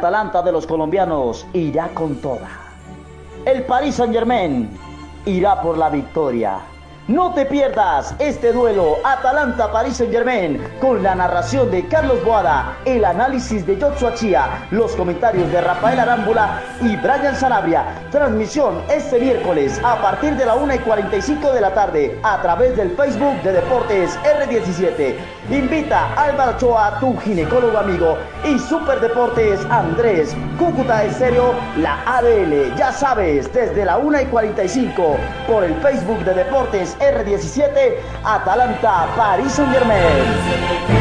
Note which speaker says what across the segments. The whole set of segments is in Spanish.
Speaker 1: Atalanta de los colombianos irá con toda. El Paris Saint Germain irá por la victoria. No te pierdas este duelo Atalanta-Paris Saint-Germain con la narración de Carlos Boada, el análisis de Joshua Chía, los comentarios de Rafael Arámbula y Brian Sanabria. Transmisión este miércoles a partir de la 1 y 45 de la tarde a través del Facebook de Deportes R17. Invita a Álvaro Choa, tu ginecólogo amigo, y Super Deportes Andrés, Cúcuta Estéreo, la ADL. Ya sabes, desde la 1 y 45 por el Facebook de Deportes R17, Atalanta, París Saint Germain.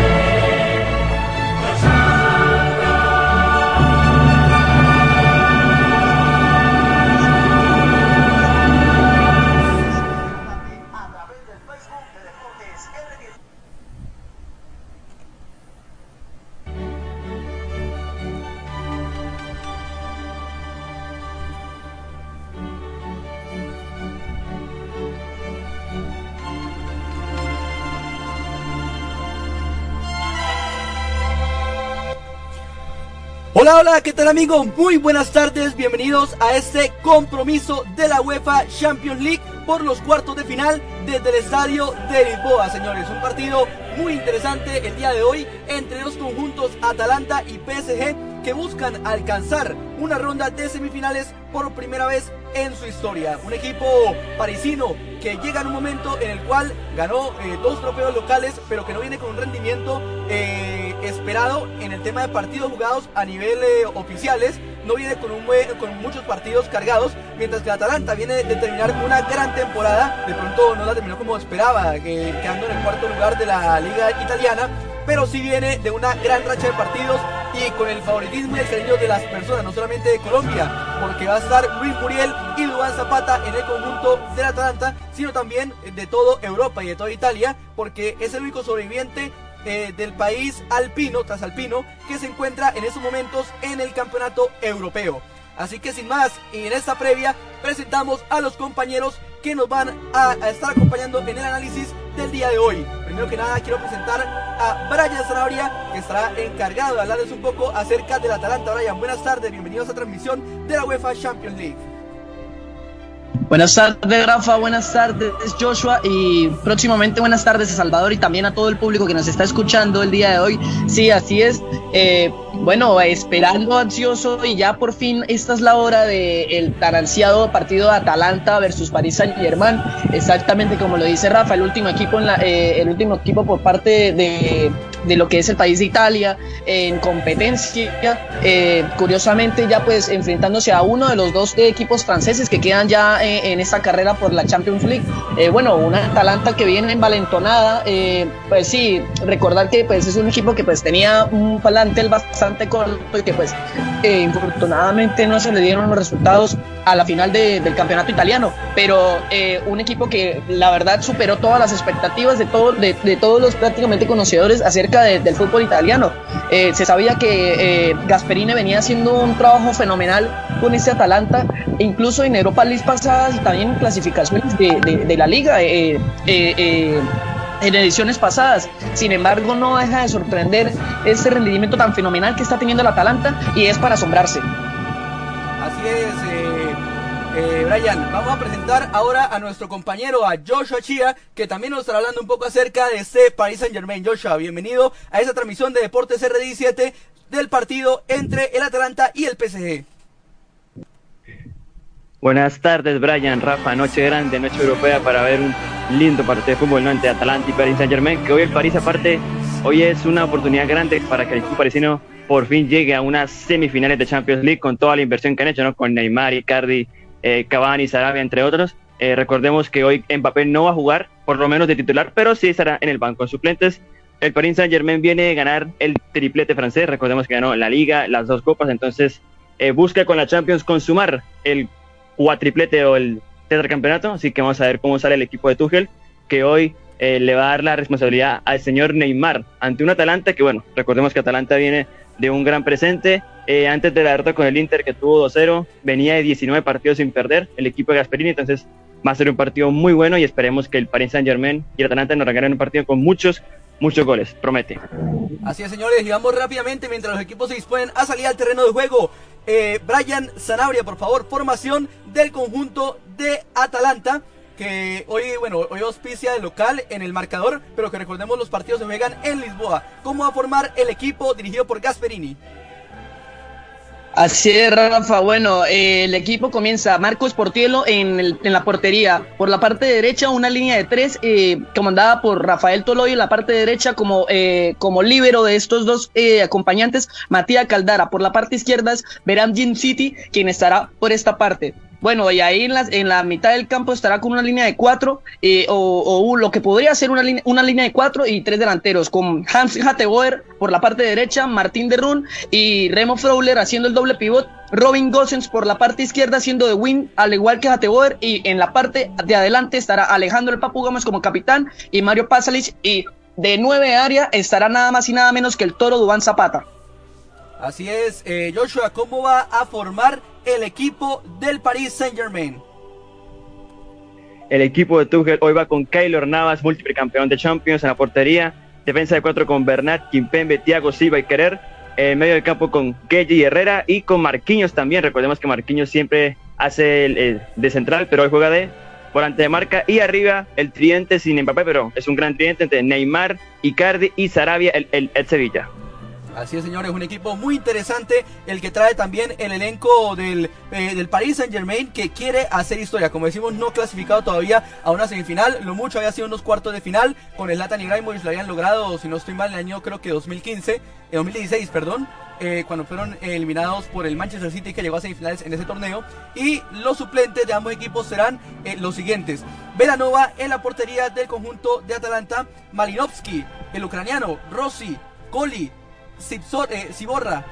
Speaker 2: Hola, ¿qué tal amigos? Muy buenas tardes, bienvenidos a este compromiso de la UEFA Champions League por los cuartos de final desde el estadio de Lisboa, señores. Un partido muy interesante el día de hoy entre los conjuntos Atalanta y PSG que buscan alcanzar una ronda de semifinales por primera vez en su historia. Un equipo parisino que llega en un momento en el cual ganó eh, dos trofeos locales, pero que no viene con un rendimiento eh, esperado en el tema de partidos jugados a nivel eh, oficiales. No viene con, un, con muchos partidos cargados, mientras que Atalanta viene de terminar una gran temporada. De pronto no la terminó como esperaba, quedando en el cuarto lugar de la liga italiana pero sí viene de una gran racha de partidos y con el favoritismo y el cariño de las personas, no solamente de Colombia, porque va a estar Luis Muriel y Duván Zapata en el conjunto del Atalanta, sino también de toda Europa y de toda Italia, porque es el único sobreviviente eh, del país alpino, trasalpino, que se encuentra en esos momentos en el campeonato europeo. Así que sin más, y en esta previa presentamos a los compañeros que nos van a, estar acompañando en el análisis del día de hoy. Primero que nada quiero presentar a Brian Zanabria, que estará encargado de hablarles un poco acerca del Atalanta. Brian, buenas tardes, bienvenidos a transmisión de la UEFA Champions League.
Speaker 3: Buenas tardes, Rafa. Buenas tardes, Joshua. Y próximamente buenas tardes a Salvador y también a todo el público que nos está escuchando el día de hoy. Sí, así es. Eh, bueno, esperando ansioso y ya por fin esta es la hora del tan ansiado partido de Atalanta versus Paris Saint Germain. Exactamente como lo dice Rafa, el último equipo, en la, eh, el último equipo por parte de, de, lo que es el país de Italia en competencia. Eh, curiosamente ya pues enfrentándose a uno de los dos equipos franceses que quedan ya en esta carrera por la Champions League. Eh, bueno, una Atalanta que viene envalentonada, eh, pues sí, recordar que pues es un equipo que pues tenía un palantel bastante corto y que pues eh, infortunadamente no se le dieron los resultados a la final del campeonato italiano, pero un equipo que la verdad superó todas las expectativas de, todo, de, todos los prácticamente conocedores acerca del fútbol italiano. se sabía que Gasperini venía haciendo un trabajo fenomenal con este Atalanta, incluso en Europa League pasadas y también clasificaciones de, la liga. Eh, eh, eh, en ediciones pasadas. Sin embargo, no deja de sorprender este rendimiento tan fenomenal que está teniendo el Atalanta y es para asombrarse.
Speaker 2: Así es, Brian. Vamos a presentar ahora a nuestro compañero, a Joshua Chia, que también nos estará hablando un poco acerca de este Paris Saint Germain. Joshua, bienvenido a esta transmisión de Deportes RD7 del partido entre el Atalanta y el PSG.
Speaker 4: Buenas tardes, Brian, Rafa, noche grande, noche europea para ver un lindo partido de fútbol ¿no? entre Atalanta y Paris Saint Germain, que hoy el París aparte, hoy es una oportunidad grande para que el equipo parisino por fin llegue a unas semifinales de Champions League con toda la inversión que han hecho, ¿no? con Neymar, Icardi, eh, Cavani, Sarabia, entre otros. Eh, recordemos que hoy papel no va a jugar, por lo menos de titular, pero sí estará en el banco de suplentes. El Paris Saint Germain viene de ganar el triplete francés, recordemos que ganó la Liga, las dos copas, entonces eh, busca con la Champions consumar el triplete o el tetracampeonato, así que vamos a ver cómo sale el equipo de Tuchel, que hoy eh, le va a dar la responsabilidad al señor Neymar ante un Atalanta que, bueno, recordemos que Atalanta viene de un gran presente. Eh, antes de la derrota con el Inter, que tuvo 2-0, venía de 19 partidos sin perder el equipo de Gasperini, entonces va a ser un partido muy bueno y esperemos que el Paris Saint Germain y el Atalanta nos regalen un partido con muchos muchos goles, promete.
Speaker 2: Así es, señores, y vamos rápidamente mientras los equipos se disponen a salir al terreno de juego. Eh, Brian Zanabria, por favor, formación del conjunto de Atalanta que hoy, bueno, hoy auspicia de local en el marcador, pero que recordemos los partidos se juegan en Lisboa. ¿Cómo va a formar el equipo dirigido por Gasperini?
Speaker 3: Así es, Rafa. Bueno, eh, el equipo comienza Marcos Portielo en, el, en, la portería. Por la parte derecha, una línea de tres eh, comandada por Rafael Toloy. En la parte derecha, como, eh, como líbero de estos dos eh, acompañantes, Matías Caldara. Por la parte izquierda es Verán Jim City, quien estará por esta parte. Bueno, y ahí en la, en la mitad del campo estará con una línea de cuatro, eh, o, o, lo que podría ser una, una línea de cuatro y tres delanteros, con Hans Hatteboer por la parte derecha, Martín de Run y Remo Fowler haciendo el doble pivot, Robin Gossens por la parte izquierda haciendo de win, al igual que Hatteboer, y en la parte de adelante estará Alejandro el Papu Gómez como capitán y Mario Pasalic, y de nueve área estará nada más y nada menos que el Toro Dubán Zapata.
Speaker 2: Así es, eh, Joshua, ¿cómo va a formar el equipo del Paris Saint Germain?
Speaker 4: El equipo de Tuchel hoy va con Keylor Navas, múltiple campeón de Champions en la portería, defensa de cuatro con Bernat, Kimpembe, Thiago Silva y Querer, en medio del campo con y Herrera y con Marquinhos también. Recordemos que Marquinhos siempre hace el, el de central, pero hoy juega de volante de marca y arriba el tridente sin Mbappé, pero es un gran tridente entre Neymar, Icardi y Sarabia, el, el, el Sevilla.
Speaker 2: Así es, señores, un equipo muy interesante el que trae también el elenco del, eh, del Paris Saint Germain que quiere hacer historia. Como decimos, no clasificado todavía a una semifinal. Lo mucho había sido unos cuartos de final. Con el Latan Ibrahimovic lo habían logrado, si no estoy mal, el año creo que 2015, eh, 2016, perdón. Eh, cuando fueron eliminados por el Manchester City que llegó a semifinales en ese torneo. Y los suplentes de ambos equipos serán eh, los siguientes. Velanova en la portería del conjunto de Atalanta, Malinovsky, el ucraniano, Rossi, Coli, eh, Ciborra,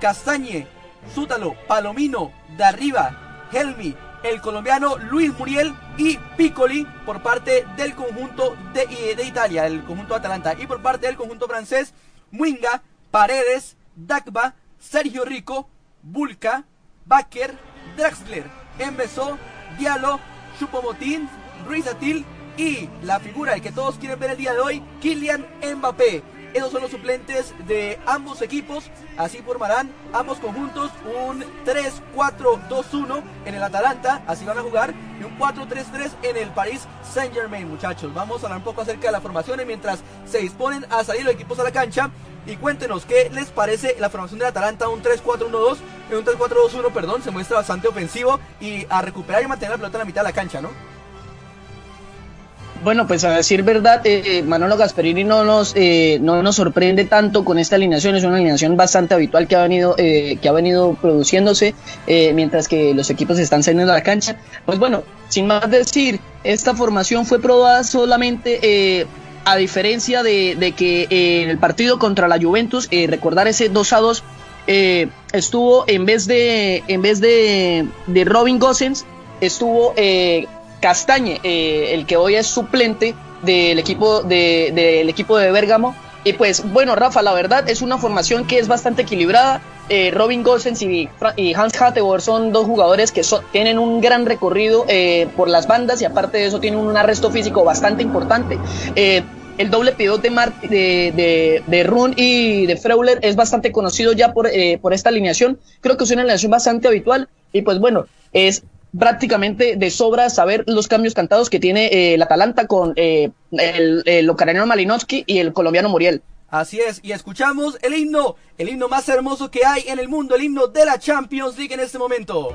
Speaker 2: Castañe, Sútalo, Palomino, Darriba, Helmi, el colombiano Luis Muriel y Piccoli por parte del conjunto de, de, Italia, el conjunto Atalanta. Y por parte del conjunto francés, Muinga, Paredes, Dagba, Sergio Rico, Bulca, Baker, Draxler, Embesó, Diallo, Chupomotín, Ruiz Atil y la figura que todos quieren ver el día de hoy, Kylian Mbappé. Esos son los suplentes de ambos equipos. Así formarán ambos conjuntos un 3-4-2-1 en el Atalanta. Así van a jugar. Y un 4-3-3 en el Paris Saint Germain, muchachos. Vamos a hablar un poco acerca de las formaciones mientras se disponen a salir los equipos a la cancha. Y cuéntenos qué les parece la formación del Atalanta, un 3-4-1-2, un 3-4-2-1, perdón, se muestra bastante ofensivo y a recuperar y mantener la pelota en la mitad de la cancha, ¿no?
Speaker 3: Bueno, pues a decir verdad, eh, Manolo Gasperini no nos, eh, no nos sorprende tanto con esta alineación, es una alineación bastante habitual que ha venido, eh, que ha venido produciéndose mientras que los equipos están saliendo a la cancha. Pues bueno, sin más decir, esta formación fue probada solamente a diferencia de, de que en el partido contra la Juventus, recordar ese 2 a 2, estuvo en vez de, en vez de, de Robin Gosens, estuvo Castañe, eh, el que hoy es suplente del equipo de, del equipo de Bérgamo. Y pues bueno, Rafa, la verdad es una formación que es bastante equilibrada. Eh, Robin Gosens y, Hans Hatteboer son dos jugadores que tienen un gran recorrido eh, por las bandas y aparte de eso tienen un arresto físico bastante importante. El doble pivot de, de, de, Run y de Freuler es bastante conocido ya por, por esta alineación. Creo que es una alineación bastante habitual y pues bueno, es prácticamente de sobra saber los cambios cantados que tiene eh, el Atalanta con eh, el, el Malinowski y el colombiano Muriel.
Speaker 2: Así es, y escuchamos el himno, el himno más hermoso que hay en el mundo, el himno de la Champions League en este momento.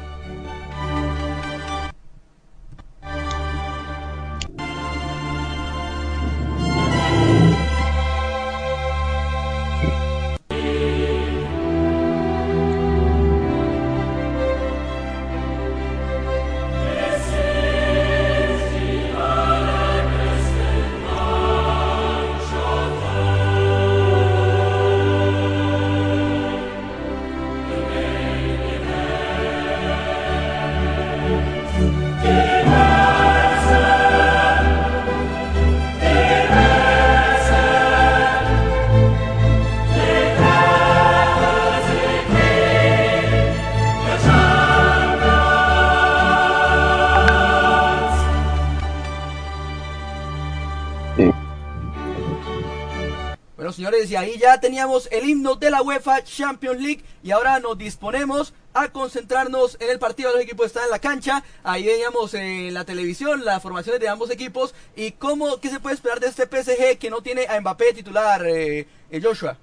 Speaker 2: Señores, y ahí ya teníamos el himno de la UEFA Champions League y ahora nos disponemos a concentrarnos en el partido. Los equipos están en la cancha. Ahí veíamos en la televisión las formaciones de ambos equipos y cómo, qué se puede esperar de este PSG que no tiene a Mbappé titular, eh, eh, Joshua.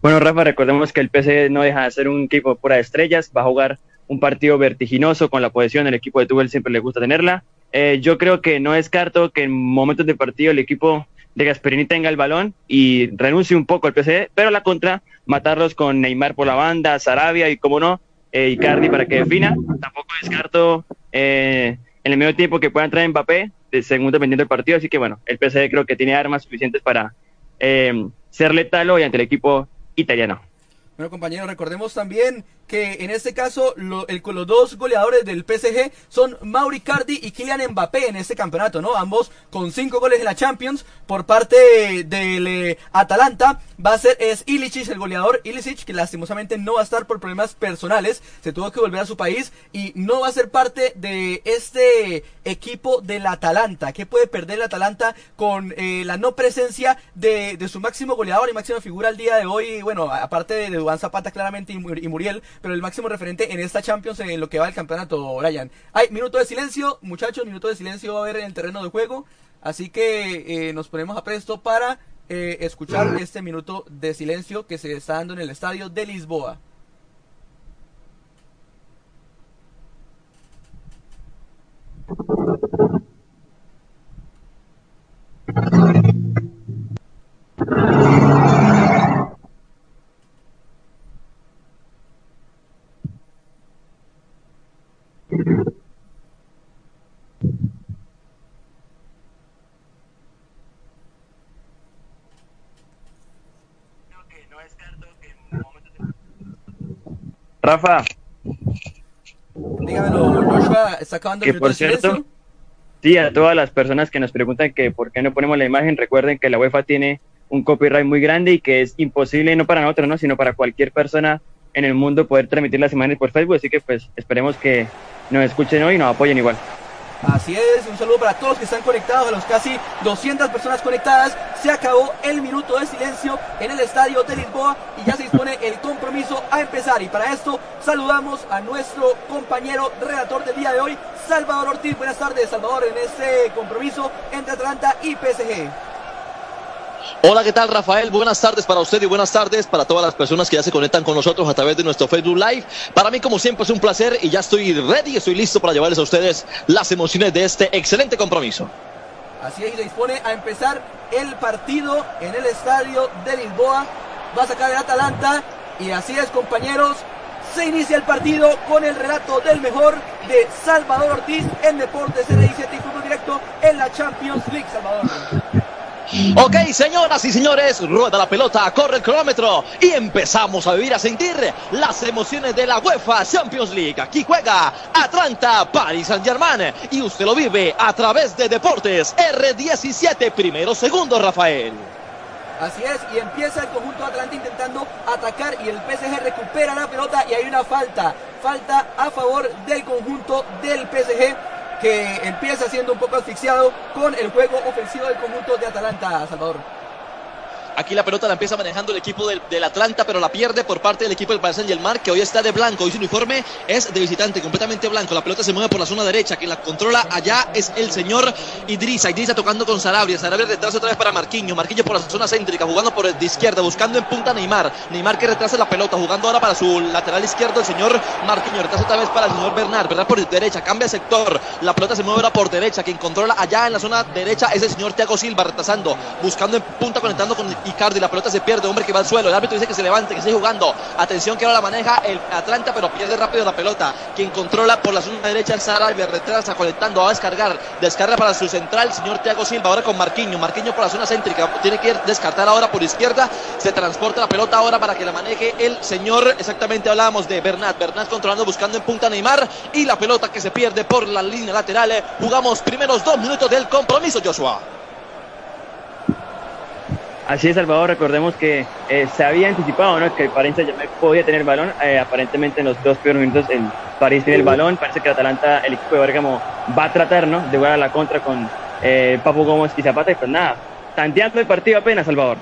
Speaker 4: Bueno, Rafa, recordemos que el PSG no deja de ser un equipo pura de estrellas. Va a jugar un partido vertiginoso con la posesión. El equipo de Tuchel siempre le gusta tenerla. Eh, yo creo que no descarto que en momentos de partido el equipo de Gasperini tenga el balón y renuncie un poco al PSG, pero la contra, matarlos con Neymar por la banda, Sarabia y, como no, eh, Icardi para que defina. Tampoco descarto eh, en el medio tiempo que pueda entrar Mbappé, según dependiendo del partido. Así que, bueno, el PSG creo que tiene armas suficientes para eh, ser letal hoy ante el equipo italiano.
Speaker 2: Bueno, compañeros, recordemos también que en este caso lo, el, los dos goleadores del PSG son Mauri Cardi y Kylian Mbappé en este campeonato, ¿no? Ambos con cinco goles en la Champions por parte del eh, Atalanta. Va a ser es Ilicic el goleador, Ilicic que lastimosamente no va a estar por problemas personales, se tuvo que volver a su país y no va a ser parte de este equipo del Atalanta. ¿Qué puede perder el Atalanta con eh, la no presencia de, de, su máximo goleador y máxima figura al día de hoy? Bueno, aparte de, de Duván Zapata claramente y, y Muriel, pero el máximo referente en esta Champions en lo que va del campeonato, Brian. Hay minuto de silencio, muchachos, minuto de silencio va a haber en el terreno de juego, así que eh, nos ponemos a presto para eh, escuchar este minuto de silencio que se está dando en el estadio de Lisboa.
Speaker 4: Rafa.
Speaker 2: Dígamelo, Joshua, está acabando
Speaker 4: que por cierto, sí, a todas las personas que nos preguntan que por qué no ponemos la imagen, recuerden que la UEFA tiene un copyright muy grande y que es imposible, no para nosotros, ¿no? sino para cualquier persona en el mundo poder transmitir las imágenes por Facebook, así que pues esperemos que nos escuchen hoy y nos apoyen igual.
Speaker 2: Así es, un saludo para todos que están conectados, a los casi 200 personas conectadas. Se acabó el minuto de silencio en el estadio de Lisboa y ya se dispone el compromiso a empezar. Y para esto saludamos a nuestro compañero redactor del día de hoy, Salvador Ortiz. Buenas tardes, Salvador, en este compromiso entre Atlanta y PSG.
Speaker 5: Hola, ¿qué tal Rafael? Buenas tardes para usted y buenas tardes para todas las personas que ya se conectan con nosotros a través de nuestro Facebook Live. Para mí, como siempre, es un placer y ya estoy ready, estoy listo para llevarles a ustedes las emociones de este excelente compromiso.
Speaker 2: Así es, y se dispone a empezar el partido en el estadio de Lisboa. Va a sacar el Atalanta y así es, compañeros. Se inicia el partido con el relato del mejor de Salvador Ortiz en Deportes R17 y Fútbol Directo en la Champions League, Salvador.
Speaker 5: Ok, señoras y señores, rueda la pelota, corre el cronómetro y empezamos a vivir, a sentir las emociones de la UEFA Champions League. Aquí juega Atlanta, Paris Saint Germain y usted lo vive a través de Deportes R17, primero, segundo, Rafael.
Speaker 2: Así es, y empieza el conjunto Atlanta intentando atacar y el PSG recupera la pelota y hay una falta, falta a favor del conjunto del PSG que empieza siendo un poco asfixiado con el juego ofensivo del conjunto de Atalanta, Salvador.
Speaker 5: Aquí la pelota la empieza manejando el equipo del, del, Atlanta, pero la pierde por parte del equipo del Paris Saint Germain, que hoy está de blanco. Hoy su uniforme es de visitante, completamente blanco. La pelota se mueve por la zona derecha. Quien la controla allá es el señor Idrissa. Idrissa tocando con Sarabia. Sarabia retrasa otra vez para Marquinho. Marquinho por la zona céntrica, jugando por de izquierda, buscando en punta a Neymar. Neymar que retrasa la pelota, jugando ahora para su lateral izquierdo el señor Marquinho. Retrasa otra vez para el señor Bernard. Bernard por derecha, cambia sector. La pelota se mueve ahora por derecha. Quien controla allá en la zona derecha es el señor Thiago Silva, retrasando, buscando en punta, conectando con Icardi. La pelota se pierde, hombre que va al suelo. El árbitro dice que se levante, que sigue jugando. Atención que ahora la maneja el Atlanta, pero pierde rápido la pelota. Quien controla por la zona derecha el Sarabia, retrasa, conectando, va a descargar. Descarga para su central, señor Thiago Silva, ahora con Marquinho. Marquinho por la zona céntrica, tiene que descartar ahora por izquierda. Se transporta la pelota ahora para que la maneje el señor, exactamente hablábamos de Bernat. Bernat controlando, buscando en punta Neymar. Y la pelota que se pierde por la línea lateral. Jugamos primeros dos minutos del compromiso, Joshua.
Speaker 4: Así es, Salvador. Recordemos que eh, se había anticipado ¿no? que el Paris Saint-Germain podía tener el balón. Eh, aparentemente en los dos primeros minutos el París tiene el balón. Parece que el Atalanta, el equipo de Bergamo, va a tratar ¿no? de jugar a la contra con eh, Papu Gómez y Zapata. Y pues nada, tanteando el partido apenas, Salvador.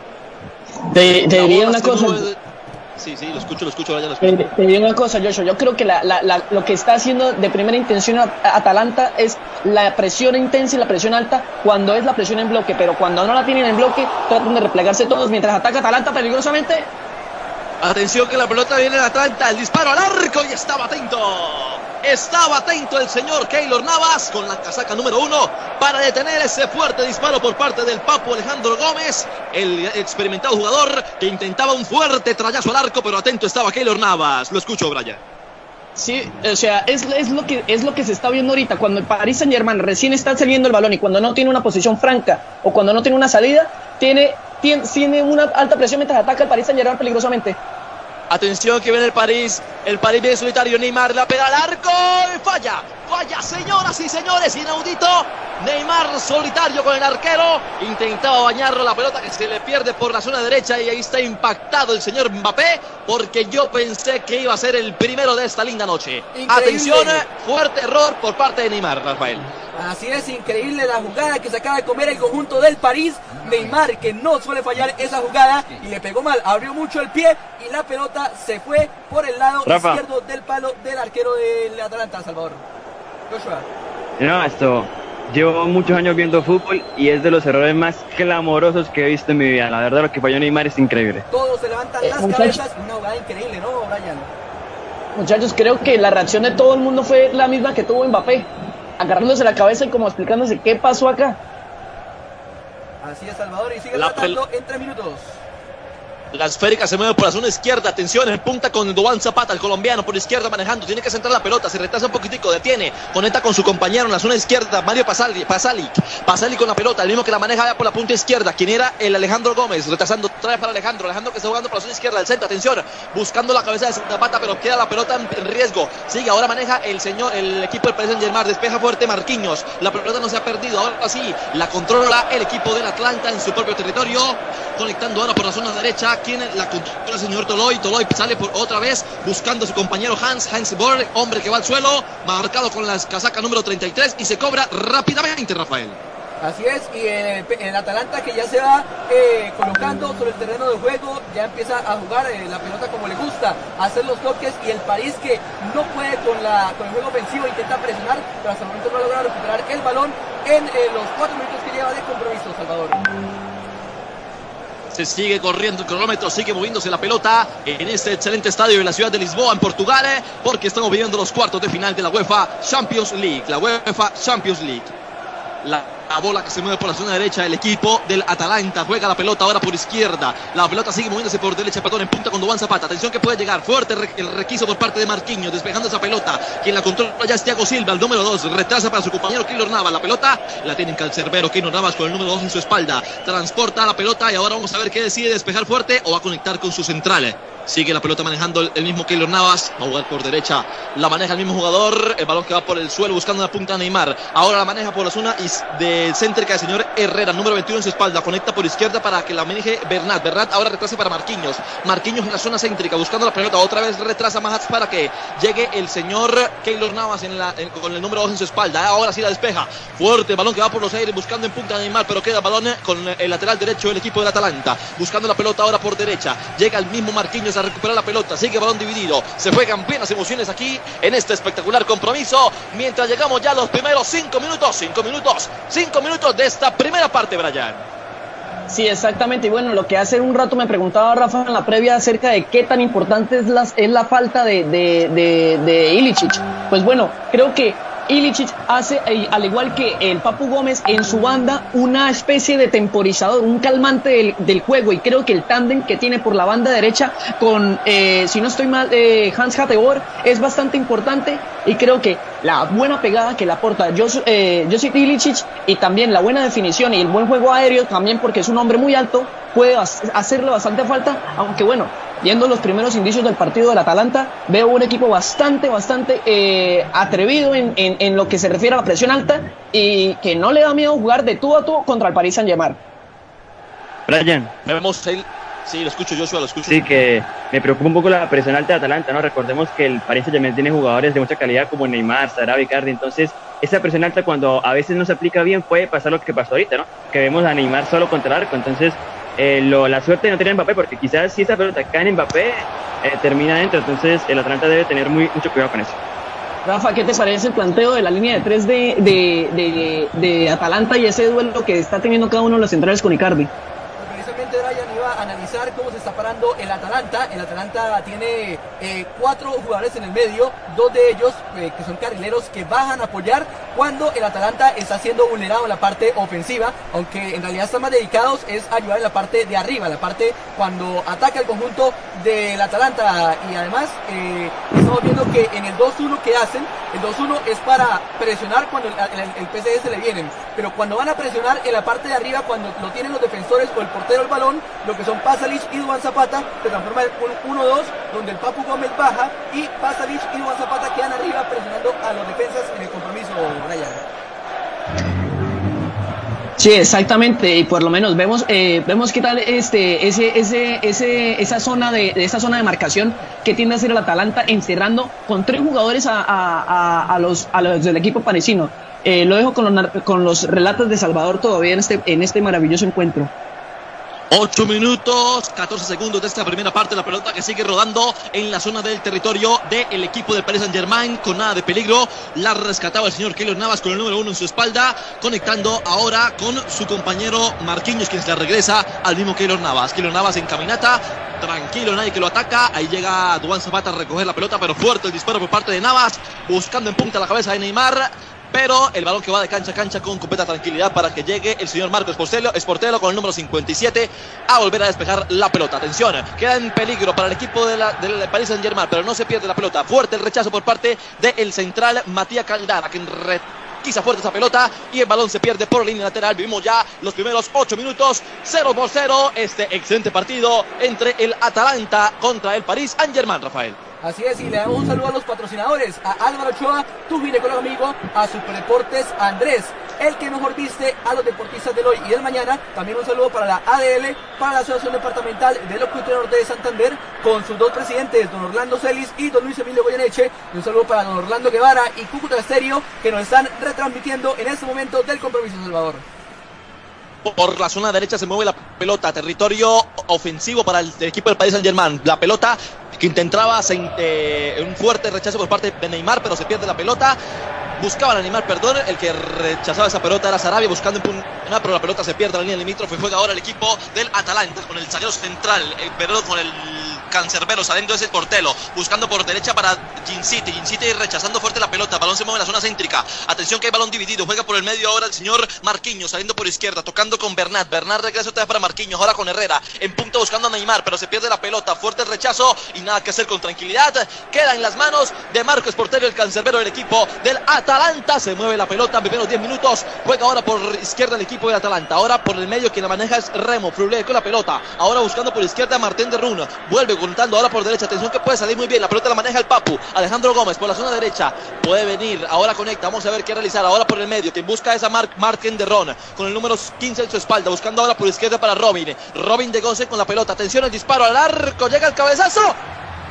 Speaker 3: Te, diría una cosa.
Speaker 5: Sí, sí, lo escucho, lo escucho, vaya, lo
Speaker 3: escucho. Te, diría una cosa, Joshua. Yo creo que lo que está haciendo de primera intención Atalanta es la presión intensa y la presión alta cuando es la presión en bloque, pero cuando no la tienen en bloque, tratan de replegarse todos mientras ataca Atalanta peligrosamente.
Speaker 5: Atención que la pelota viene de Atlanta, el disparo al arco y estaba atento. Estaba atento el señor Keylor Navas con la casaca número uno para detener ese fuerte disparo por parte del Papo Alejandro Gómez, el experimentado jugador que intentaba un fuerte trayazo al arco, pero atento estaba Keylor Navas. Lo escucho, Brian.
Speaker 3: Sí, o sea, es, lo que, es lo que se está viendo ahorita. Cuando el Paris Saint Germain recién está saliendo el balón y cuando no tiene una posición franca o cuando no tiene una salida, tiene tiene, una alta presión mientras ataca el París Saint Germain peligrosamente.
Speaker 5: Atención que viene el París. El París viene solitario. Neymar la pega al arco. Y falla. Falla, señoras y señores. Inaudito. Neymar solitario con el arquero. Intentaba bañarlo la pelota que se le pierde por la zona derecha. Y ahí está impactado el señor Mbappé. Porque yo pensé que iba a ser el primero de esta linda noche. Atención. Fuerte error por parte de Neymar, Rafael.
Speaker 2: Así es, increíble la jugada que se acaba de comer el conjunto del París. Neymar, que no suele fallar esa jugada y le pegó mal, abrió mucho el pie y la pelota se fue por el lado izquierdo del palo del arquero del Atalanta, Salvador. Joshua.
Speaker 4: No, esto. Llevo muchos años viendo fútbol y es de los errores más clamorosos que he visto en mi vida. La verdad, lo que falló Neymar es increíble.
Speaker 2: Todos se levantan eh, las cabezas. Una jugada increíble, ¿no, Brian?
Speaker 3: Muchachos, creo que la reacción de todo el mundo fue la misma que tuvo Mbappé agarrándose la cabeza y como explicándose qué pasó acá.
Speaker 2: Así es, Salvador, y sigue tratando en tres minutos.
Speaker 5: La esférica se mueve por la zona izquierda. Atención, en punta con Dubán Zapata, el colombiano, por izquierda manejando. Tiene que centrar la pelota, se retrasa un poquitico, detiene. Conecta con su compañero en la zona izquierda, Mario Pasali, Pasali. Con la pelota, el mismo que la maneja por la punta izquierda. Quien era el Alejandro Gómez, retrasando, trae para Alejandro. Alejandro que está jugando por la zona izquierda del centro. Atención, buscando la cabeza de Zapata, pero queda la pelota en riesgo. Sigue, ahora maneja el señor, el equipo del Paris Saint Germain. Despeja fuerte Marquinhos. La pelota no se ha perdido. Ahora sí, la controla el equipo del Atlanta en su propio territorio. Conectando ahora por la zona derecha. Quien la controla el señor Toloy. Toloy sale por otra vez buscando a su compañero Hans, Hans Borg, hombre que va al suelo, marcado con la casaca número 33 y se cobra rápidamente, Rafael.
Speaker 2: Así es, y el, Atalanta que ya se va eh, colocando sobre el terreno de juego, ya empieza a jugar eh, la pelota como le gusta, hacer los toques y el París que no puede con, la, con el juego ofensivo, intenta presionar, pero hasta el momento no ha logrado recuperar el balón en eh, los cuatro minutos que lleva de compromiso, Salvador.
Speaker 5: Se sigue corriendo el cronómetro, sigue moviéndose la pelota en este excelente estadio de la ciudad de Lisboa, en Portugal, porque estamos viviendo los cuartos de final de la UEFA Champions League. La UEFA Champions League. La bola que se mueve por la zona derecha, el equipo del Atalanta juega la pelota ahora por izquierda. La pelota sigue moviéndose por derecha, perdón, en punta con Dubán Zapata. Atención que puede llegar. Fuerte el requiso por parte de Marquinhos, despejando esa pelota. Quien la controla ya es Thiago Silva, el número 2. Retrasa para su compañero Keylor Navas. La pelota la tiene en Calcerbero. Keylor Navas con el número 2 en su espalda. Transporta la pelota y ahora vamos a ver qué decide despejar fuerte o va a conectar con su central. Sigue la pelota manejando el, mismo Keylor Navas. Va a jugar por derecha. La maneja el mismo jugador. El balón que va por el suelo buscando la punta de Neymar. Ahora la maneja por la zona de céntrica del señor Herrera, número 21 en su espalda. Conecta por izquierda para que la maneje Bernat. Bernat ahora retrasa para Marquinhos. Marquinhos en la zona céntrica buscando la pelota. Otra vez retrasa más para que llegue el señor Keylor Navas con el número 2 en su espalda. Ahora sí la despeja. Fuerte balón que va por los aires buscando en punta de Neymar. Pero queda balón con el lateral derecho del equipo del Atalanta. Buscando la pelota ahora por derecha. Llega el mismo Marquinhos a recuperar la pelota. Sigue balón dividido. Se juegan plenas emociones aquí en este espectacular compromiso. Mientras llegamos ya a los primeros cinco minutos, cinco minutos, cinco minutos de esta primera parte, Brian.
Speaker 3: Sí, exactamente. Y bueno, lo que hace un rato me preguntaba Rafa en la previa acerca de qué tan importante es, es la falta de, de, de, de. Pues bueno, creo que Ilicic hace, eh, al igual que el Papu Gómez, en su banda una especie de temporizador, un calmante del, juego. Y creo que el tándem que tiene por la banda derecha con, eh, si no estoy mal, eh, Hans Hatteor es bastante importante. Y creo que la buena pegada que le aporta Josip Ilicic y también la buena definición y el buen juego aéreo, también porque es un hombre muy alto, puede hacerle bastante falta. Aunque bueno, viendo los primeros indicios del partido del Atalanta, veo un equipo bastante, bastante eh, atrevido en, en, lo que se refiere a la presión alta y que no le da miedo jugar de tú a tú contra el Paris Saint-Germain.
Speaker 4: Brian.
Speaker 5: Vemos el... Sí, lo escucho, Joshua, lo escucho.
Speaker 4: Sí, que me preocupa un poco la presión alta de Atalanta, ¿no? Recordemos que el Paris Saint-Germain tiene jugadores de mucha calidad como Neymar, Sara Vicardi, entonces esa presión alta cuando a veces no se aplica bien puede pasar lo que pasó ahorita, ¿no? Que vemos a Neymar solo contra el arco, entonces eh, lo, la suerte de no tener Mbappé, porque quizás si esa pelota cae en Mbappé, eh, termina dentro, entonces el Atlanta debe tener muy, mucho cuidado con eso.
Speaker 3: Rafa, ¿qué te parece el planteo de la línea de tres de, de, de, de Atalanta y ese duelo que está teniendo cada uno de los centrales con Icardi?
Speaker 2: Precisamente Brian iba a analizar cómo se está parando el Atalanta. El Atalanta tiene eh, cuatro jugadores en el medio, dos de ellos eh, que son carrileros que bajan a apoyar cuando el Atalanta está siendo vulnerado en la parte ofensiva, aunque en realidad están más dedicados es ayudar en la parte de arriba, la parte cuando ataca el conjunto del Atalanta y además eh, estamos viendo que en el 2-1 que hacen, el 2-1 es para presionar cuando el, el, el se le vienen, pero cuando van a presionar en la parte de arriba, cuando lo tienen los defensores o el portero el balón, lo que son Pasalic y Duan Zapata, se transforma en un 1-2, donde el Papu Gómez baja y Pasalic y Duan Zapata quedan arriba presionando a los defensas en el compromiso, Brian.
Speaker 3: Sí, exactamente, y por lo menos vemos eh, vemos qué tal este ese ese ese esa zona de, esa zona de marcación que tiende a hacer el Atalanta encerrando con tres jugadores a los a los del equipo parisino. Eh, lo dejo con los, con los relatos de Salvador todavía en este en este maravilloso encuentro.
Speaker 5: 8 minutos, 14 segundos de esta primera parte. La pelota que sigue rodando en la zona del territorio del equipo del Paris Saint Germain con nada de peligro. La rescataba el señor Keylor Navas con el número uno en su espalda, conectando ahora con su compañero Marquinhos, quien se la regresa al mismo Keylor Navas. Keylor Navas en caminata, tranquilo, nadie que lo ataca. Ahí llega Duan Zapata a recoger la pelota, pero fuerte el disparo por parte de Navas, buscando en punta la cabeza de Neymar pero el balón que va de cancha a cancha con completa tranquilidad para que llegue el señor Marcos Portelo, Esportelo con el número 57 a volver a despejar la pelota. Atención, queda en peligro para el equipo del Paris Saint Germain, pero no se pierde la pelota. Fuerte el rechazo por parte del central Matías Caldara, quien quizá fuerte esa pelota y el balón se pierde por línea lateral. Vivimos ya los primeros 8 minutos, 0 por 0, este excelente partido entre el Atalanta contra el Paris Saint Germain, Rafael.
Speaker 2: Así es, y le damos un saludo a los patrocinadores, a Álvaro Ochoa, tu ginecólogo amigo, a Superdeportes Andrés, el que mejor viste a los deportistas del hoy y del mañana. También un saludo para la ADL, para la Asociación Departamental de Locutor Norte de Santander, con sus dos presidentes, don Orlando Celis y don Luis Emilio Goyeneche. Un saludo para don Orlando Guevara y Cúcuta Estéreo, que nos están retransmitiendo en este momento del compromiso Salvador.
Speaker 5: Por la zona derecha se mueve la pelota, territorio ofensivo para el equipo del País Saint Germain. La pelota que intentaba eh, un fuerte rechazo por parte de Neymar, pero se pierde la pelota. Buscaban a Neymar, perdón, el que rechazaba esa pelota era Sarabia buscando pero la pelota se pierde en la línea limítrofe. Juega ahora el equipo del Atalanta con el zaguero central, eh, perdón, con el cancerbero saliendo ese portelo, buscando por derecha para Gin City. Gin City rechazando fuerte la pelota. Balón se mueve en la zona céntrica. Atención que hay balón dividido. Juega por el medio ahora el señor Marquinhos saliendo por izquierda, tocando con Bernat. Bernat regresa otra vez para Marquinhos, ahora con Herrera. En punto buscando a Neymar, pero se pierde la pelota. Fuerte el rechazo y nada que hacer con tranquilidad. Queda en las manos de Marcos Portero, el cancerbero del equipo del Atalanta. Se mueve la pelota en primeros 10 minutos. Juega ahora por izquierda el equipo del Atalanta. Ahora por el medio quien la maneja es Remo. Frulé con la pelota. Ahora buscando por izquierda a Martín de Runa. Vuelve contando ahora por derecha. Atención que puede salir muy bien. La pelota la maneja el Papu. Alejandro Gómez por la zona derecha. Puede venir. Ahora conecta. Vamos a ver qué realizar. Ahora por el medio. Quien busca es a Mark Martin de Ron. Con el número 15 en su espalda. Buscando ahora por izquierda para Robin. Robin de Gonce con la pelota. Atención el disparo al arco. Llega el cabezazo.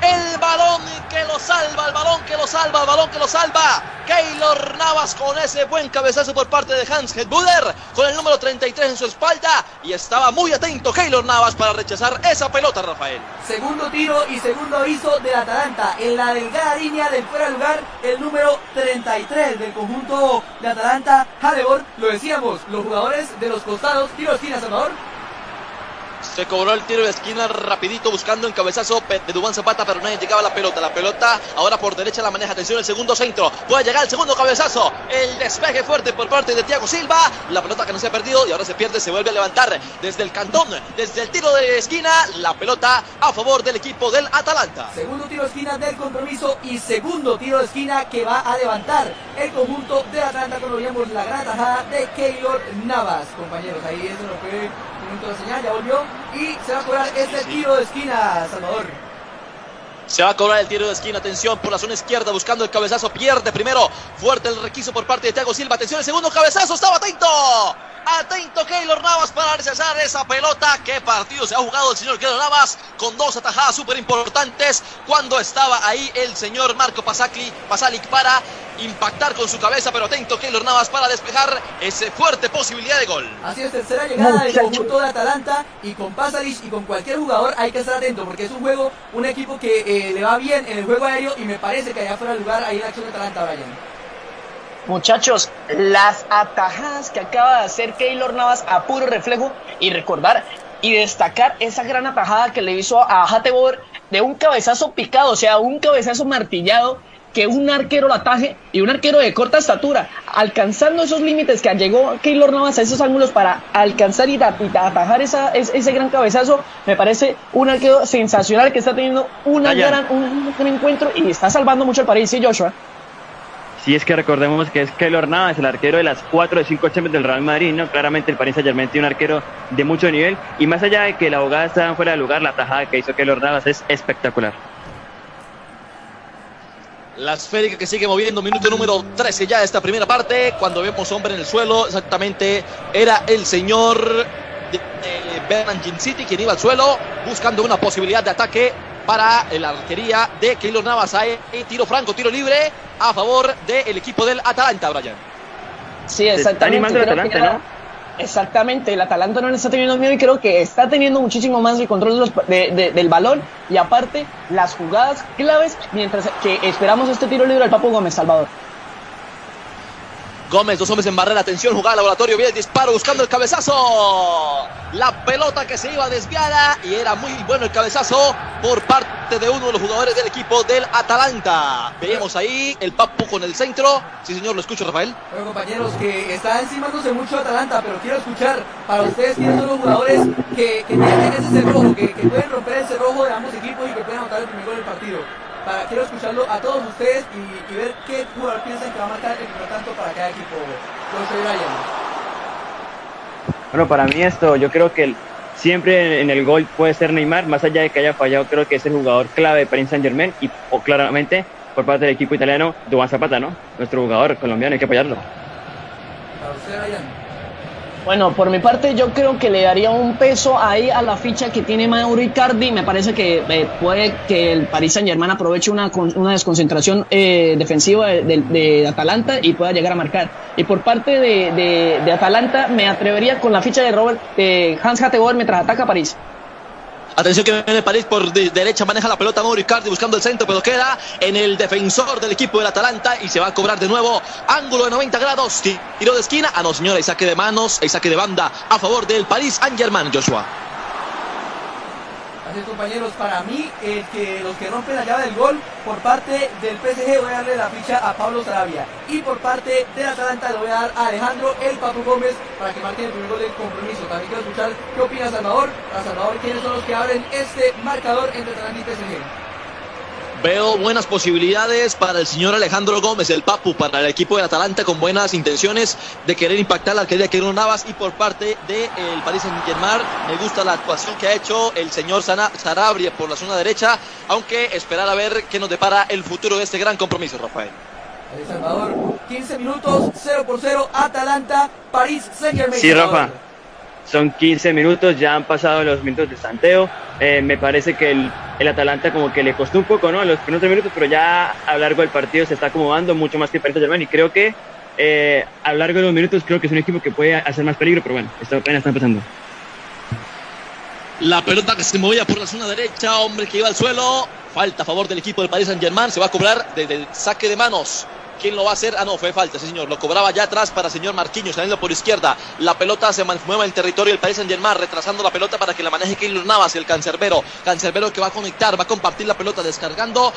Speaker 5: El balón que lo salva, el balón que lo salva, el balón que lo salva. Keylor Navas con ese buen cabezazo por parte de Hans Hedbuder, con el número 33 en su espalda. Y estaba muy atento Keylor Navas para rechazar esa pelota, Rafael.
Speaker 2: Segundo tiro y segundo aviso del Atalanta. En la delgada línea del fuera de lugar, el número 33 del conjunto de Atalanta, Hadebor. Lo decíamos, los jugadores de los costados, tiro esquina, Salvador.
Speaker 5: Se cobró el tiro de esquina rapidito buscando el cabezazo de Dubán Zapata, pero nadie llegaba a la pelota. La pelota ahora por derecha la maneja. Atención, el segundo centro. Puede llegar el segundo cabezazo. El despeje fuerte por parte de Thiago Silva. La pelota que no se ha perdido y ahora se pierde, se vuelve a levantar desde el cantón, desde el tiro de esquina. La pelota a favor del equipo del Atalanta.
Speaker 2: Segundo tiro de esquina del compromiso y segundo tiro de esquina que va a levantar el conjunto de Atalanta. Cuando veíamos la gran tajada de Keylor Navas. Compañeros, ahí eso no fue señal, ya volvió y se va a cobrar sí. tiro de esquina, Salvador.
Speaker 5: Se va a cobrar el tiro de esquina, atención por la zona izquierda, buscando el cabezazo, pierde primero, fuerte el requiso por parte de Thiago Silva, atención, el segundo cabezazo, estaba atento, Atento Keylor Navas para rechazar esa pelota. ¿Qué partido se ha jugado el señor Keylor Navas? Con dos atajadas súper importantes. Cuando estaba ahí el señor Marco Pasacli, Pasalic para impactar con su cabeza. Pero atento Keylor Navas para despejar esa fuerte posibilidad de gol.
Speaker 2: Así es, tercera llegada del conjunto de Atalanta. Y con Pasalic y con cualquier jugador hay que estar atento. Porque es un juego, un equipo que eh, le va bien en el juego aéreo. Y me parece que allá fuera el lugar ahí la acción de Atalanta, Brian.
Speaker 3: Muchachos, las atajadas que acaba de hacer Keylor Navas a puro reflejo y recordar y destacar esa gran atajada que le hizo a Hatebor de un cabezazo picado, o sea, un cabezazo martillado que un arquero lo ataje y un arquero de corta estatura, alcanzando esos límites que llegó Keylor Navas a esos ángulos para alcanzar y, atajar esa, ese gran cabezazo, me parece un arquero sensacional que está teniendo una gran, un, gran encuentro y está salvando mucho el París, ¿sí, Joshua?
Speaker 4: Si es que recordemos que es Keylor Navas, el arquero de las 4 de 5 Champions del Real Madrid, ¿no? Claramente el Paris Saint Germain tiene un arquero de mucho nivel y más allá de que la abogada estaba fuera de lugar, la tajada que hizo Keylor Navas es espectacular.
Speaker 5: La esférica que sigue moviendo, minuto número 13 ya de esta primera parte, cuando vemos hombre en el suelo, exactamente era el señor de, de City quien iba al suelo buscando una posibilidad de ataque para la arquería de Keylor Navas. Hay tiro franco, tiro libre a favor del equipo del Atalanta, Brian.
Speaker 3: Sí, exactamente. el Atalanta, ¿no? Exactamente, el Atalanta no le está teniendo miedo y creo que está teniendo muchísimo más el control del balón y aparte las jugadas claves mientras que esperamos este tiro libre al Papo Gómez Salvador.
Speaker 5: Gómez, dos hombres en barrera, atención, jugada laboratorio, el disparo buscando el cabezazo. La pelota que se iba desviada y era muy bueno el cabezazo por parte de uno de los jugadores del equipo del Atalanta. Veíamos ahí el Papu con el centro. Sí, señor, lo escucho, Rafael.
Speaker 2: Bueno, compañeros, que está encimándose mucho Atalanta, pero quiero escuchar para ustedes quiénes son los jugadores que, tienen ese cerrojo, que, pueden romper el cerrojo de ambos equipos y que pueden anotar el primer gol del partido quiero escucharlo a todos ustedes y, ver qué jugador piensan que va a marcar el primer tanto para cada equipo.
Speaker 4: Bueno, para mí esto, yo creo que siempre en el gol puede ser Neymar, más allá de que haya fallado, creo que es el jugador clave para Saint Germain y o claramente por parte del equipo italiano, Duván Zapata, ¿no? Nuestro jugador colombiano, hay que apoyarlo.
Speaker 2: Para usted, Ryan.
Speaker 3: Bueno, por mi parte yo creo que le daría un peso ahí a la ficha que tiene Mauro Icardi. Me parece que eh, puede que el Paris Saint Germain aproveche una, una desconcentración eh, defensiva de, Atalanta y pueda llegar a marcar. Y por parte de, Atalanta me atrevería con la ficha de Robert de Hans Hattegor mientras ataca París.
Speaker 5: Atención que viene París por derecha, maneja la pelota Mauro Icardi buscando el centro, pero queda en el defensor del equipo del Atalanta y se va a cobrar de nuevo. Ángulo de 90 grados, tiro de esquina. Ah, no, señora, hay saque de manos, hay saque de banda a favor del París Saint-Germain, Joshua
Speaker 2: compañeros, para mí el que los que rompen la llave del gol por parte del PSG voy a darle la ficha a Pablo Sarabia y por parte del Atalanta le voy a dar a Alejandro El Papu Gómez para que marque el primer gol del compromiso. También quiero escuchar qué opina Salvador. A Salvador, ¿quiénes son los que abren este marcador entre Atalanta y PSG?
Speaker 5: Veo buenas posibilidades para el señor Alejandro Gómez, el Papu, para el equipo de Atalanta con buenas intenciones de querer impactar la arquería de Navas y por parte del de, París Saint-Germain me gusta la actuación que ha hecho el señor Sarabria por la zona derecha, aunque esperar a ver qué nos depara el futuro de este gran compromiso, Rafael.
Speaker 2: El Salvador, 15 minutos, 0 por 0, Atalanta, París Saint-Germain.
Speaker 4: Sí, Rafa. Son 15 minutos, ya han pasado los minutos de santeo. Eh, me parece que el, el, Atalanta como que le costó un poco, ¿no? Los primeros minutos, pero ya a lo largo del partido se está acomodando mucho más que el Paris Saint-Germain y creo que eh, a lo largo de los minutos creo que es un equipo que puede hacer más peligro, pero bueno, esto apenas está empezando.
Speaker 5: La pelota que se movía por la zona derecha, hombre que iba al suelo, falta a favor del equipo del Paris Saint-Germain, se va a cobrar desde el saque de manos. ¿Quién lo va a hacer? Ah, no, fue falta, sí, señor. Lo cobraba ya atrás para señor Marquinhos, saliendo por izquierda. La pelota se mueve en territorio del Paris Saint Germain, retrasando la pelota para que la maneje Keylor Navas, el cancerbero. Cancerbero que va a conectar, va a compartir la pelota, descargando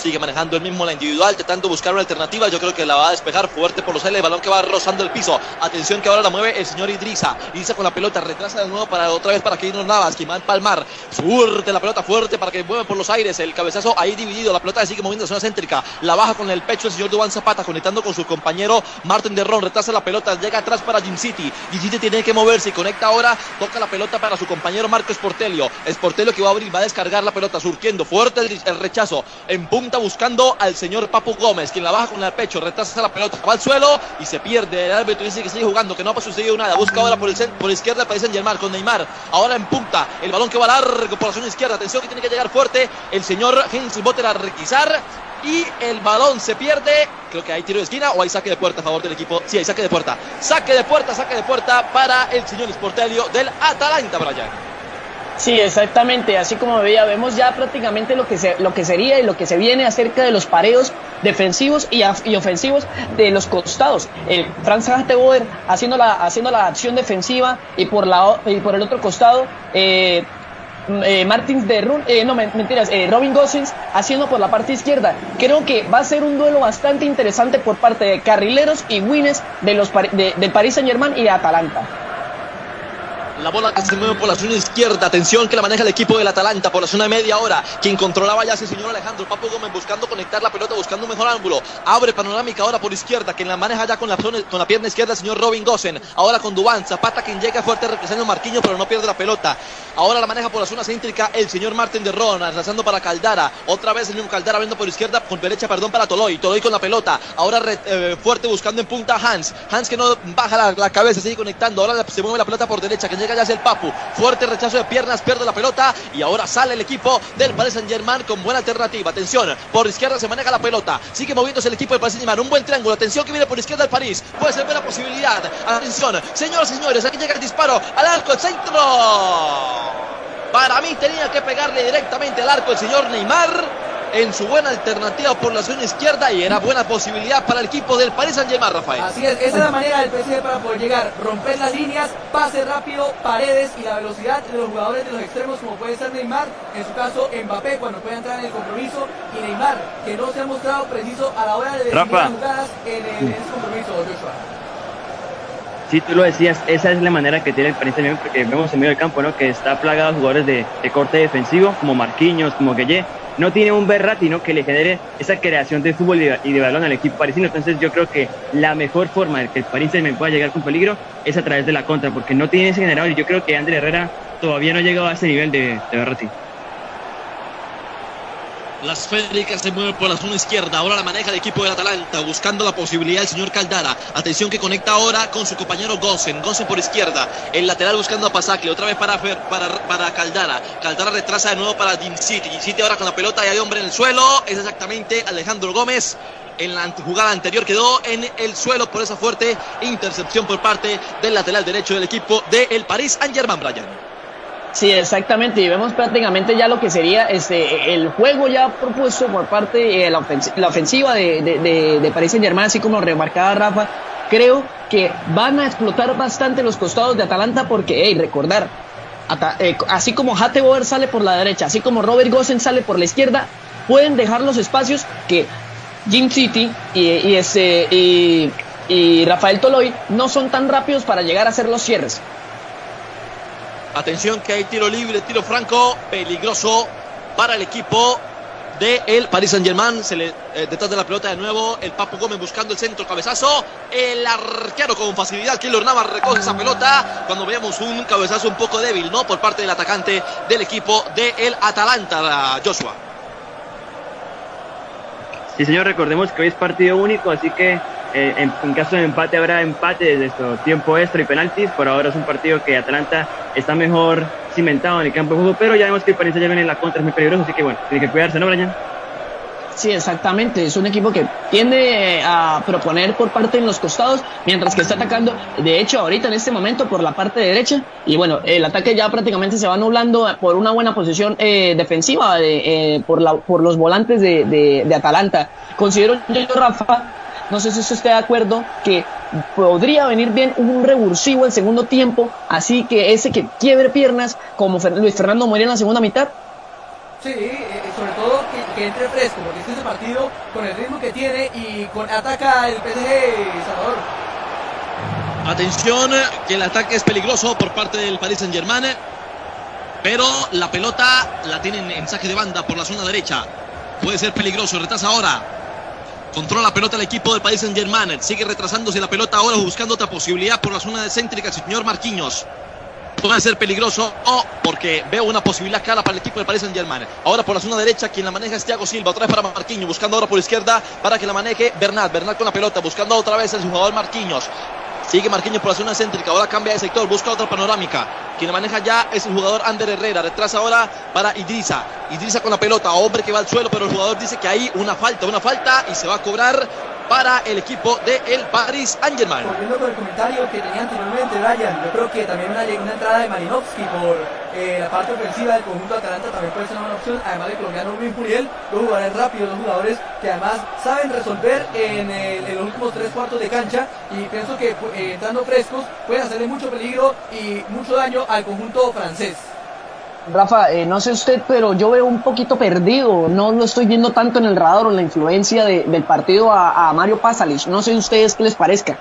Speaker 5: sigue manejando el mismo la individual, tratando de buscar una alternativa. Yo creo que la va a despejar fuerte por los aires. El balón que va rozando el piso. Atención que ahora la mueve el señor Idrisa. Idrisa con la pelota, retrasa de nuevo para otra vez para Keylor Navas, a empalmar. Fuerte la pelota, fuerte para que mueva por los aires. El cabezazo ahí dividido. La pelota sigue moviendo en zona céntrica. La baja con el pecho el señor Duván Zapata, conectando con su compañero Martin de Ron. Retrasa la pelota, llega atrás para Jim City. Jim City tiene que moverse y conecta ahora. Toca la pelota para su compañero Marco Sportelio. Sportelio que va a abrir, va a descargar la pelota, surtiendo fuerte el, rechazo. En punto buscando al señor Papu Gómez, quien la baja con el pecho, retrasa la pelota, va al suelo y se pierde. El árbitro dice que sigue jugando, que no ha sucedido nada. Busca ahora por, el, por izquierda Paris Saint Germain con Neymar. Ahora en punta, el balón que va largo por la zona izquierda. Atención que tiene que llegar fuerte el señor Hens Botter a requisar y el balón se pierde. Creo que hay tiro de esquina o hay saque de puerta a favor del equipo. Sí, hay saque de puerta. Saque de puerta, saque de puerta para el señor Sportelio del Atalanta, Brian.
Speaker 3: Sí, exactamente. Así como veía, vemos ya prácticamente lo que, se, lo que sería y lo que se viene acerca de los pareos defensivos y, ofensivos de los costados. El Franz Hatteboer haciendo la, haciendo la acción defensiva y por, la, y por el otro costado. Eh, eh, Martins de Run, eh, no mentiras, eh, Robin Gosens haciendo por la parte izquierda. Creo que va a ser un duelo bastante interesante por parte de carrileros y wines de los de, del Paris Saint Germain y de Atalanta.
Speaker 5: La bola que se mueve por la zona izquierda. Atención que la maneja el equipo del Atalanta por la zona de media hora. Quien controlaba ya ese señor Alejandro Papo Gómez buscando conectar la pelota, buscando un mejor ángulo. Abre panorámica ahora por izquierda. Quien la maneja ya con la, con la pierna izquierda el señor Robin Gossen. Ahora con Dubán. Zapata quien llega fuerte represando Marquinhos pero no pierde la pelota. Ahora la maneja por la zona céntrica el señor Martín de Ron. Lanzando para Caldara. Otra vez el mismo Caldara viendo por izquierda. Con derecha, perdón, para Toloy. Toloy con la pelota. Ahora eh, fuerte buscando en punta Hans. Hans que no baja la, la cabeza, sigue conectando. Ahora se mueve la pelota por derecha. Que llega hacia el Papu. Fuerte rechazo de piernas, pierde la pelota y ahora sale el equipo del Paris Saint Germain con buena alternativa. Atención, por izquierda se maneja la pelota. Sigue moviéndose el equipo del Paris Saint Germain. Un buen triángulo. Atención que viene por izquierda el París. Puede ser buena posibilidad. Atención, señoras y señores, aquí llega el disparo al arco, el centro. Para mí tenía que pegarle directamente al arco el señor Neymar en su buena alternativa por la zona izquierda y era buena posibilidad para el equipo del Paris Saint-Germain, Rafael.
Speaker 2: Así es, esa es la manera del PSG para poder llegar, romper las líneas, pase rápido, paredes y la velocidad de los jugadores de los extremos como puede ser Neymar, en su caso Mbappé cuando puede entrar en el compromiso y Neymar que no se ha mostrado preciso a la hora de definir las jugadas en, el, en ese compromiso, Joshua.
Speaker 4: Sí, tú lo decías, esa es la manera que tiene el Paris Saint-Germain porque vemos en medio del campo, ¿no? Que está plagado de jugadores de, de corte defensivo como Marquinhos, como Gueye, no tiene un Berratino que le genere esa creación de fútbol y de balón al equipo parisino. Entonces yo creo que la mejor forma de que el Paris Saint-Germain pueda llegar con peligro es a través de la contra, porque no tiene ese generador y yo creo que André Herrera todavía no ha llegado a ese nivel de, de.
Speaker 5: Las Féricas se mueven por la zona izquierda. Ahora la maneja el equipo del Atalanta, buscando la posibilidad del señor Caldara. Atención que conecta ahora con su compañero Gosen. Gosen por izquierda. El lateral buscando a Pasacle. Otra vez para, para, para Caldara. Caldara retrasa de nuevo para City. City ahora con la pelota y hay hombre en el suelo. Es exactamente Alejandro Gómez. En la jugada anterior quedó en el suelo por esa fuerte intercepción por parte del lateral derecho del equipo del el París Saint-Germain, Brian.
Speaker 3: Sí, exactamente, y vemos prácticamente ya lo que sería este el juego ya propuesto por parte de eh, la, ofensiva, de, de, de, Paris Saint Germain, así como remarcaba Rafa, creo que van a explotar bastante los costados de Atalanta porque, hey, recordar, eh, así como Hatteboer sale por la derecha, así como Robert Gossen sale por la izquierda, pueden dejar los espacios que Jim City y, y, ese, y, y Rafael Toloy no son tan rápidos para llegar a hacer los cierres.
Speaker 5: Atención que hay tiro libre, tiro franco, peligroso para el equipo de el Paris Saint Germain. Se le, eh, detrás de la pelota de nuevo el Papu Gómez buscando el centro, cabezazo. El arquero con facilidad, Keylor Navas recoge esa pelota. Cuando veamos un cabezazo un poco débil, ¿no? Por parte del atacante del equipo de el Atalanta, Joshua.
Speaker 4: Sí, señor, recordemos que hoy es partido único, así que eh, en, caso de empate habrá empate desde esto, tiempo extra y penaltis. Por ahora es un partido que Atalanta está mejor cimentado en el campo de juego, pero ya vemos que el Paris Saint-Germain en la contra es muy peligroso, así que bueno, tiene que cuidarse, ¿no, Brian?
Speaker 3: Sí, exactamente. Es un equipo que tiende a proponer por parte en los costados, mientras que está atacando, de hecho, ahorita en este momento por la parte derecha. Y bueno, el ataque ya prácticamente se va nublando por una buena posición eh, defensiva eh, por, la, por los volantes de, de, de Atalanta. Considero yo, Rafa, no sé si usted está de acuerdo que podría venir bien un revulsivo en segundo tiempo, así que ese que quiebre piernas como Luis Fernando Moria en la segunda mitad.
Speaker 2: Sí, eh, sobre todo que, entre fresco, porque este es partido con el ritmo que tiene y con ataca el PSG Salvador.
Speaker 5: Atención, que el ataque es peligroso por parte del Paris Saint Germain, pero la pelota la tienen en saque de banda por la zona derecha. Puede ser peligroso, retrasa ahora. Controla la pelota el equipo del país en Germain. Sigue retrasándose la pelota ahora buscando otra posibilidad por la zona de céntrica. Señor Marquinhos. puede ser peligroso o porque veo una posibilidad clara para el equipo del Paris Saint Germain. Ahora por la zona derecha, quien la maneja es Thiago Silva, otra vez para Marquinhos, buscando ahora por izquierda para que la maneje Bernat. Bernat con la pelota, buscando otra vez el jugador Marquinhos. Sigue Marquinhos por la zona céntrica. Ahora cambia de sector. Busca otra panorámica. Quien maneja ya es el jugador Ander Herrera. Retrasa ahora para Idrisa. Idrisa con la pelota. Hombre que va al suelo. Pero el jugador dice que hay una falta. Una falta. Y se va a cobrar para el equipo del el Paris Saint-Germain.
Speaker 2: Volviendo con el comentario que tenía anteriormente Ryan, yo creo que también una, una entrada de Marinovsky por eh, la parte ofensiva del conjunto Atalanta también puede ser una buena opción, además del colombiano Luis Muriel, dos jugadores rápidos, dos jugadores que además saben resolver en, el, en los últimos tres cuartos de cancha y pienso que eh, entrando frescos pueden hacerle mucho peligro y mucho daño al conjunto francés.
Speaker 3: Rafa, eh, no sé usted, pero yo veo un poquito perdido. No lo estoy viendo tanto en el radar o en la influencia de, del partido a, Mario Pasalic. No sé ustedes qué les parezca.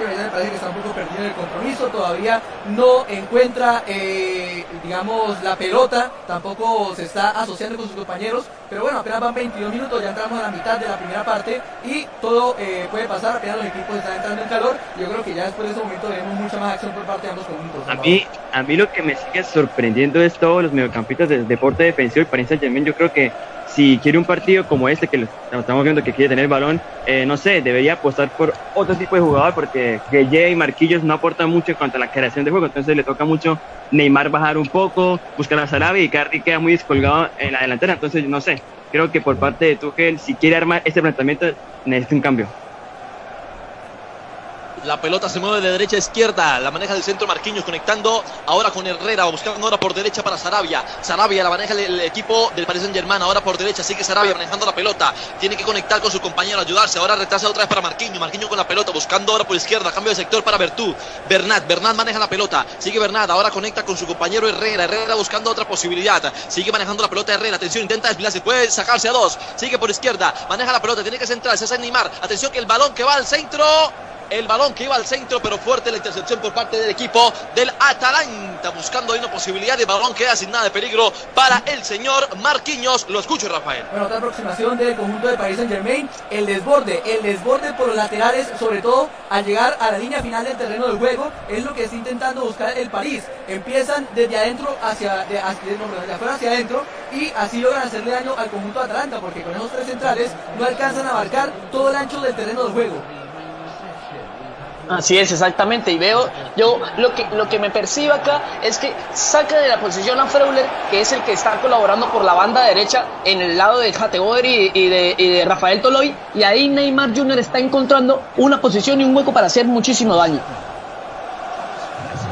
Speaker 2: Me parece que está un poco perdido en el compromiso, todavía no encuentra, eh, digamos, la pelota, tampoco se está asociando con sus compañeros, pero bueno, apenas van 22 minutos, ya entramos a la mitad de la primera parte y todo eh, puede pasar, apenas los equipos están entrando en calor, yo creo que ya después de ese momento veremos mucha más acción por parte de ambos conjuntos.
Speaker 4: A mí, a mí lo que me sigue sorprendiendo es todos los mediocampistas del deporte defensivo y Paris Saint Germain, yo creo que si quiere un partido como este, que estamos viendo que quiere tener el balón, eh, no sé, debería apostar por otro tipo de jugador porque Gueye y Marquillos no aportan mucho en cuanto a la creación de juego, entonces le toca mucho Neymar bajar un poco, buscar a Sarabia y Carri queda muy descolgado en la delantera, entonces no sé, creo que por parte de Tuchel, si quiere armar este planteamiento, necesita un cambio.
Speaker 5: La pelota se mueve de derecha a izquierda. La maneja del centro Marquinhos conectando ahora con Herrera. Buscando ahora por derecha para Sarabia. Sarabia la maneja el, equipo del Paris Saint Germain. Ahora por derecha sigue Sarabia manejando la pelota. Tiene que conectar con su compañero, ayudarse. Ahora retrasa otra vez para Marquinhos. Marquinhos con la pelota. Buscando ahora por izquierda. Cambio de sector para Bertú. Bernat. Bernat maneja la pelota. Sigue Bernat. Ahora conecta con su compañero Herrera. Herrera buscando otra posibilidad. Sigue manejando la pelota Herrera. Atención, intenta desviarse. Puede sacarse a dos. Sigue por izquierda. Maneja la pelota. Tiene que centrarse. Es Neymar. Atención que el balón que va al centro el balón que iba al centro, pero fuerte la intercepción por parte del equipo del Atalanta, buscando ahí una posibilidad de balón queda sin nada de peligro para el señor Marquinhos. Lo escucho, Rafael.
Speaker 2: Bueno, otra aproximación del conjunto de Paris Saint Germain, el desborde, el desborde por los laterales, sobre todo al llegar a la línea final del terreno de juego, es lo que está intentando buscar el París. Empiezan desde adentro hacia, de, hacia, de afuera hacia adentro y así logran hacerle daño al conjunto de Atalanta, porque con esos tres centrales no alcanzan a abarcar todo el ancho del terreno de juego.
Speaker 3: Así es, exactamente. Y veo, yo lo que, lo que me percibe acá es que saca de la posición a Freuler, que es el que está colaborando por la banda derecha en el lado de Jategover y, y, de, y de Rafael Toloy. Y ahí Neymar Jr. está encontrando una posición y un hueco para hacer muchísimo daño.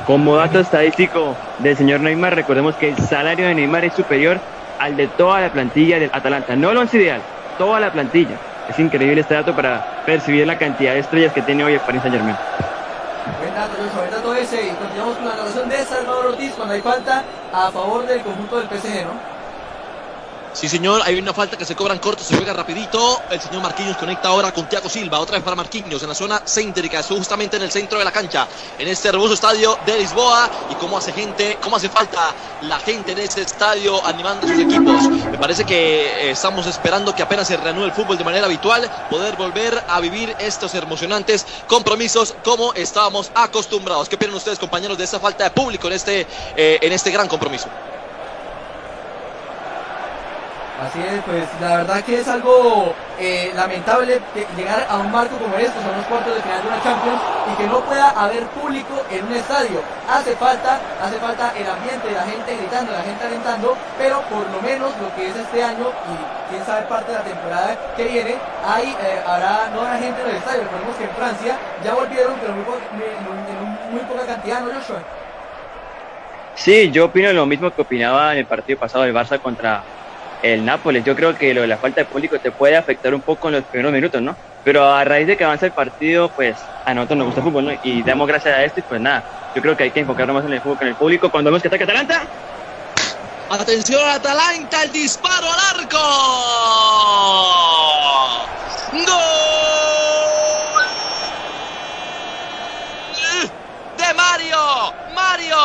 Speaker 4: Como dato estadístico del señor Neymar, recordemos que el salario de Neymar es superior al de toda la plantilla del Atalanta. No lo es ideal, toda la plantilla. Es increíble este dato para percibir la cantidad de estrellas que tiene hoy el Paris Saint Germain.
Speaker 2: Buen dato, Joshua, buen dato ese. Y continuamos con la narración de Salvador Ortiz cuando hay falta a favor del conjunto del PSG, ¿no?
Speaker 5: Sí, señor, hay una falta que se cobran cortos, se juega rapidito. El señor Marquinhos conecta ahora con Thiago Silva, otra vez para Marquinhos en la zona céntrica, justamente en el centro de la cancha, en este hermoso estadio de Lisboa. Y cómo hace gente, cómo hace falta la gente en ese estadio animando a sus equipos. Me parece que eh, estamos esperando que apenas se reanude el fútbol de manera habitual, poder volver a vivir estos emocionantes compromisos como estábamos acostumbrados. ¿Qué opinan ustedes, compañeros, de esa falta de público en este, eh, en este gran compromiso?
Speaker 2: Así es, pues la verdad que es algo eh, lamentable llegar a un marco como estos, a unos cuartos de final de una Champions, y que no pueda haber público en un estadio. Hace falta, hace falta el ambiente, la gente gritando, la gente alentando, pero por lo menos lo que es este año, y quién sabe parte de la temporada que viene, hay, eh, no habrá gente en el estadio. Recordemos que en Francia ya volvieron, pero muy, en muy poca cantidad, ¿no, Joshua?
Speaker 4: Sí, yo opino lo mismo que opinaba en el partido pasado del Barça contra el Nápoles. Yo creo que lo de la falta de público te puede afectar un poco en los primeros minutos, ¿no? Pero a raíz de que avanza el partido, pues a nosotros nos gusta el fútbol, ¿no? Y damos gracias a esto y pues nada, yo creo que hay que enfocarnos más en el fútbol que en el público. Cuando vemos que ataca Atalanta.
Speaker 5: Atención Atalanta, el disparo al arco. ¡Gol! De Mario, Mario,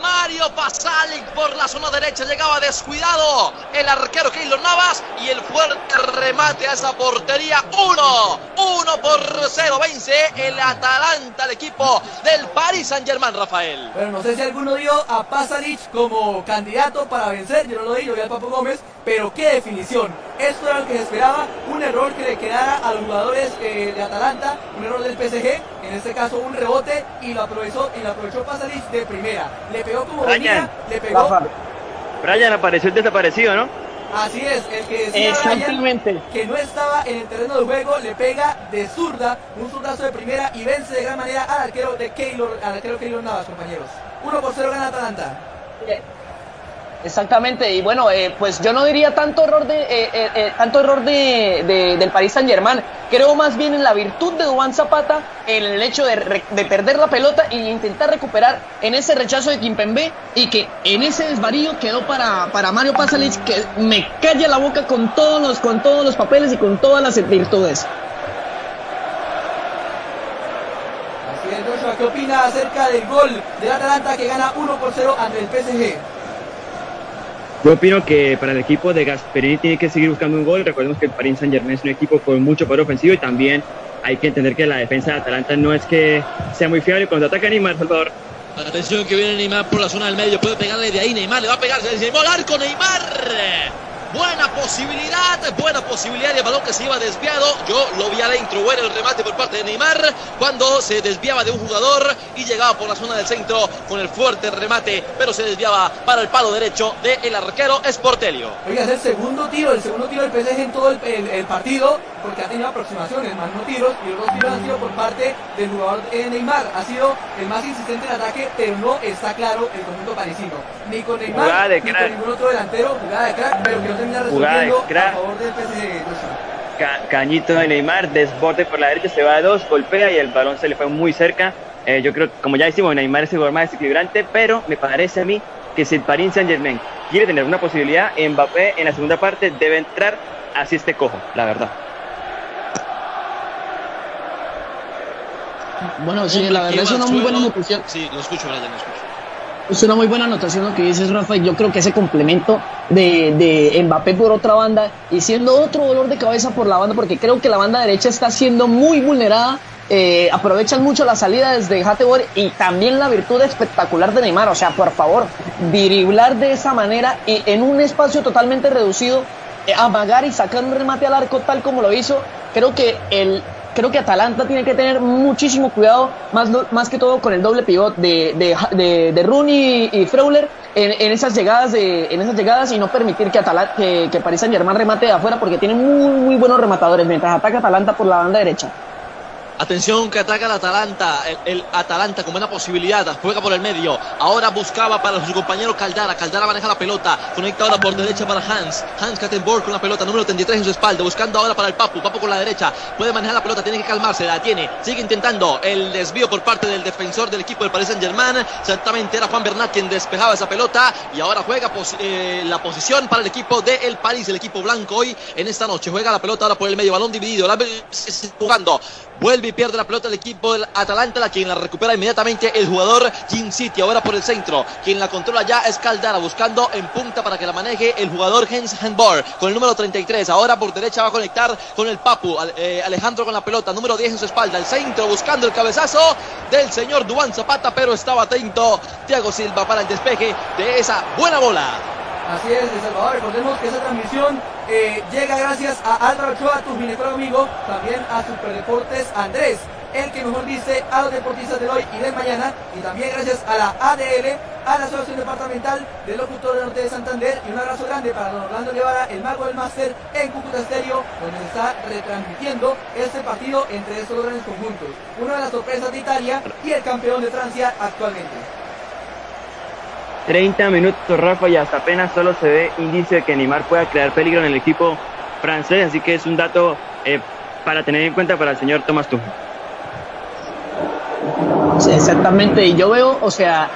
Speaker 5: Mario Pasalic por la zona derecha. Llegaba descuidado el arquero Keylor Navas y el fuerte remate a esa portería. Uno, uno por cero. Vence el Atalanta, el equipo del Paris Saint Germain, Rafael.
Speaker 2: Bueno, no sé si alguno dio a Pasalic como candidato para vencer. Yo no lo di, yo vi al Papo Gómez. Pero qué definición. Esto era lo que se esperaba. Un error que le quedara a los jugadores eh, de Atalanta. Un error del PSG. En este caso un rebote y lo aprovechó, y lo aprovechó Pasalic de primera. Le pegó como venía, le pegó.
Speaker 4: Brian apareció el desaparecido, ¿no?
Speaker 2: Así es, el que decía
Speaker 3: Exactamente.
Speaker 2: Brian que no estaba en el terreno de juego, le pega de zurda, un zurdazo de primera y vence de gran manera al arquero de Keylor, al arquero Keylor Navas, compañeros. 1 por 0 gana Atalanta.
Speaker 3: Exactamente, y bueno, eh, pues yo no diría tanto error de eh, eh, eh, tanto error de, de- del Paris Saint Germain, creo más bien en la virtud de Duván Zapata, en el hecho de, de perder la pelota e intentar recuperar en ese rechazo de Kimpembe y que en ese desvarío quedó para, para Mario Pasalic que me calla la boca con todos los con todos los papeles y con todas las virtudes.
Speaker 2: Así es, Joshua, ¿qué opina acerca del gol del Atalanta que gana 1 por 0 ante el PSG?
Speaker 4: Yo opino que para el equipo de Gasperini tiene que seguir buscando un gol. Recordemos que el Paris Saint Germain es un equipo con mucho poder ofensivo y también hay que entender que la defensa de Atalanta no es que sea muy fiable cuando ataca Neymar, Salvador.
Speaker 5: Atención que viene Neymar por la zona del medio. Puede pegarle de ahí. Neymar le va a pegar. Se arco Neymar. Buena posibilidad, buena posibilidad. Y el balón que se iba desviado. Yo lo vi adentro. Bueno el remate por parte de Neymar. Cuando se desviaba de un jugador y llegaba por la zona del centro con el fuerte remate. Pero se desviaba para el palo derecho del arquero Sportelio.
Speaker 2: Oiga, es el segundo tiro, el segundo tiro del PSG en todo el, el- el partido, porque ha tenido aproximaciones, más no tiros, y los dos tiros han sido por parte del jugador eh, Neymar. Ha sido el más insistente en ataque, pero no está claro el conjunto parisino. Ni con Neymar,
Speaker 4: de
Speaker 2: ni con ningún otro delantero, jugada de crack, pero que no
Speaker 4: Jugada de
Speaker 2: resolviendo
Speaker 4: crack.
Speaker 2: a favor del PSG. Joshua.
Speaker 4: Ca- Cañito de Neymar, desborde por la derecha, se va a dos, golpea y el balón se le fue muy cerca. Eh, yo creo, como ya decimos, Neymar es el jugador más desequilibrante, pero me parece a mí que si el Paris Saint Germain quiere tener una posibilidad, Mbappé en la segunda parte debe entrar así este cojo, la verdad.
Speaker 3: Bueno, sí, la verdad es una muy buena noticia.
Speaker 5: Sí, lo escucho, Brian, lo escucho.
Speaker 3: Es una muy buena anotación lo que dices, Rafa. y Yo creo que ese complemento de, de Mbappé por otra banda y siendo otro dolor de cabeza por la banda, porque creo que la banda derecha está siendo muy vulnerada. eh, aprovechan mucho la salida desde Hatebor y también la virtud espectacular de Neymar. O sea, por favor, driblar de esa manera y en un espacio totalmente reducido, eh, amagar y sacar un remate al arco tal como lo hizo. Creo que el, creo que Atalanta tiene que tener muchísimo cuidado, más, más que todo con el doble pivot de, de, de, de Rooney y Freuler en, en esas llegadas de, en esas llegadas y no permitir que, Atala- que, que Paris Saint Germain remate de afuera porque tiene muy, muy buenos rematadores mientras ataca Atalanta por la banda derecha.
Speaker 5: Atención que ataca el Atalanta, el, Atalanta con buena posibilidad, juega por el medio, ahora buscaba para su compañero Caldara, Caldara maneja la pelota, conecta ahora por derecha para Hans, Hans Kattenborg con la pelota, número 33 en su espalda, buscando ahora para el Papu, Papu con la derecha, puede manejar la pelota, tiene que calmarse, la tiene, sigue intentando el desvío por parte del defensor del equipo del Paris Saint Germain, exactamente era Juan Bernat quien despejaba esa pelota y ahora juega eh, la posición para el equipo del París, el equipo blanco hoy en esta noche, juega la pelota ahora por el medio, balón dividido, la jugando, vuelve pierde la pelota el equipo del Atalanta, la quien la recupera inmediatamente el jugador Jim City, ahora por el centro, quien la controla ya es Caldara, buscando en punta para que la maneje el jugador Hens Handbar, con el número 33, ahora por derecha va a conectar con el Papu, eh, Alejandro con la pelota, número 10 en su espalda, el centro buscando el cabezazo del señor Duan Zapata, pero estaba atento Thiago Silva para el despeje de esa buena bola.
Speaker 2: Así es, de Salvador. Recordemos que esa transmisión eh, llega gracias a Álvaro Ochoa, tu ginecólogo amigo, también a Superdeportes Andrés, el que mejor dice a los deportistas del hoy y del mañana, y también gracias a la ADL, a la Asociación Departamental del Locutor del Norte de Santander, y un abrazo grande para don Orlando Guevara, el mago del máster en Cúcuta Estéreo, donde se está retransmitiendo este partido entre estos dos grandes conjuntos. Una de las sorpresas de Italia y el campeón de Francia actualmente.
Speaker 4: 30 minutos, Rafa, y hasta apenas solo se ve indicio de que Neymar pueda crear peligro en el equipo francés, así que es un dato eh, para tener en cuenta para el señor Thomas Tuchel.
Speaker 3: Sí, exactamente, y yo veo, o sea,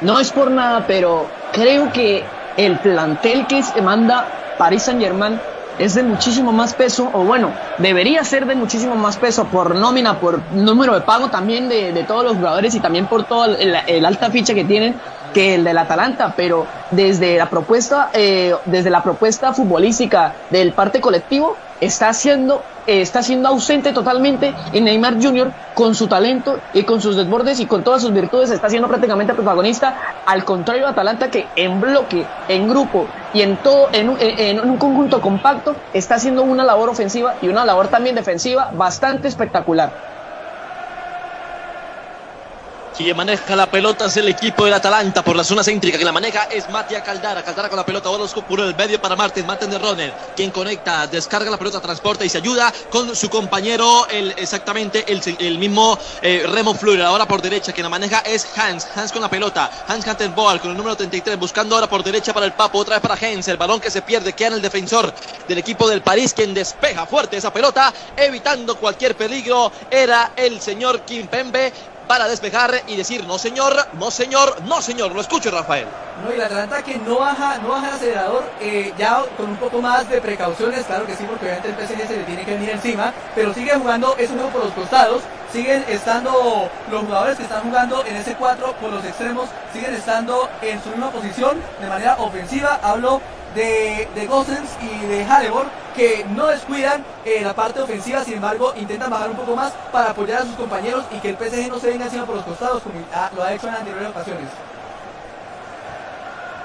Speaker 3: no es por nada, pero creo que el plantel que manda Paris Saint Germain es de muchísimo más peso, o bueno, debería ser de muchísimo más peso por nómina, por número de pago también de, todos los jugadores y también por todo el, alta ficha que tienen que el del Atalanta, pero desde la propuesta, eh, desde la propuesta futbolística del parte colectivo, está siendo, eh, está siendo ausente totalmente en Neymar Jr. con su talento y con sus desbordes y con todas sus virtudes, está siendo prácticamente protagonista, al contrario Atalanta que en bloque, en grupo y en todo, en un conjunto compacto, está haciendo una labor ofensiva y una labor también defensiva bastante espectacular.
Speaker 5: Quien maneja la pelota es el equipo del Atalanta por la zona céntrica. Que la maneja es Matia Caldara. Caldara con la pelota. Ahora por el medio para Martín. Martín de Roner. Quien conecta, descarga la pelota, transporta y se ayuda con su compañero, el, exactamente el, mismo eh, Remo Fleur. Ahora por derecha. Quien la maneja es Hans. Hans con la pelota. Hans Boal con el número 33. Buscando ahora por derecha para el Papo. Otra vez para Hans. El balón que se pierde. Queda en el defensor del equipo del París. Quien despeja fuerte esa pelota. Evitando cualquier peligro. Era el señor Kimpembe para despejar y decir no señor, no señor, no señor. Lo escucho, Rafael.
Speaker 2: No, y la Atalanta que no baja, no baja el acelerador, eh, ya con un poco más de precauciones, claro que sí, porque obviamente el PSG se le tiene que venir encima, pero sigue jugando es un juego por los costados, siguen estando los jugadores que están jugando en ese 4 por los extremos, siguen estando en su misma posición de manera ofensiva. Hablo de, de Gossens y de Halebor que no descuidan eh, la parte ofensiva, sin embargo intentan bajar un poco más para apoyar a sus compañeros y que el PSG no se venga encima por los costados como lo ha hecho en anteriores ocasiones.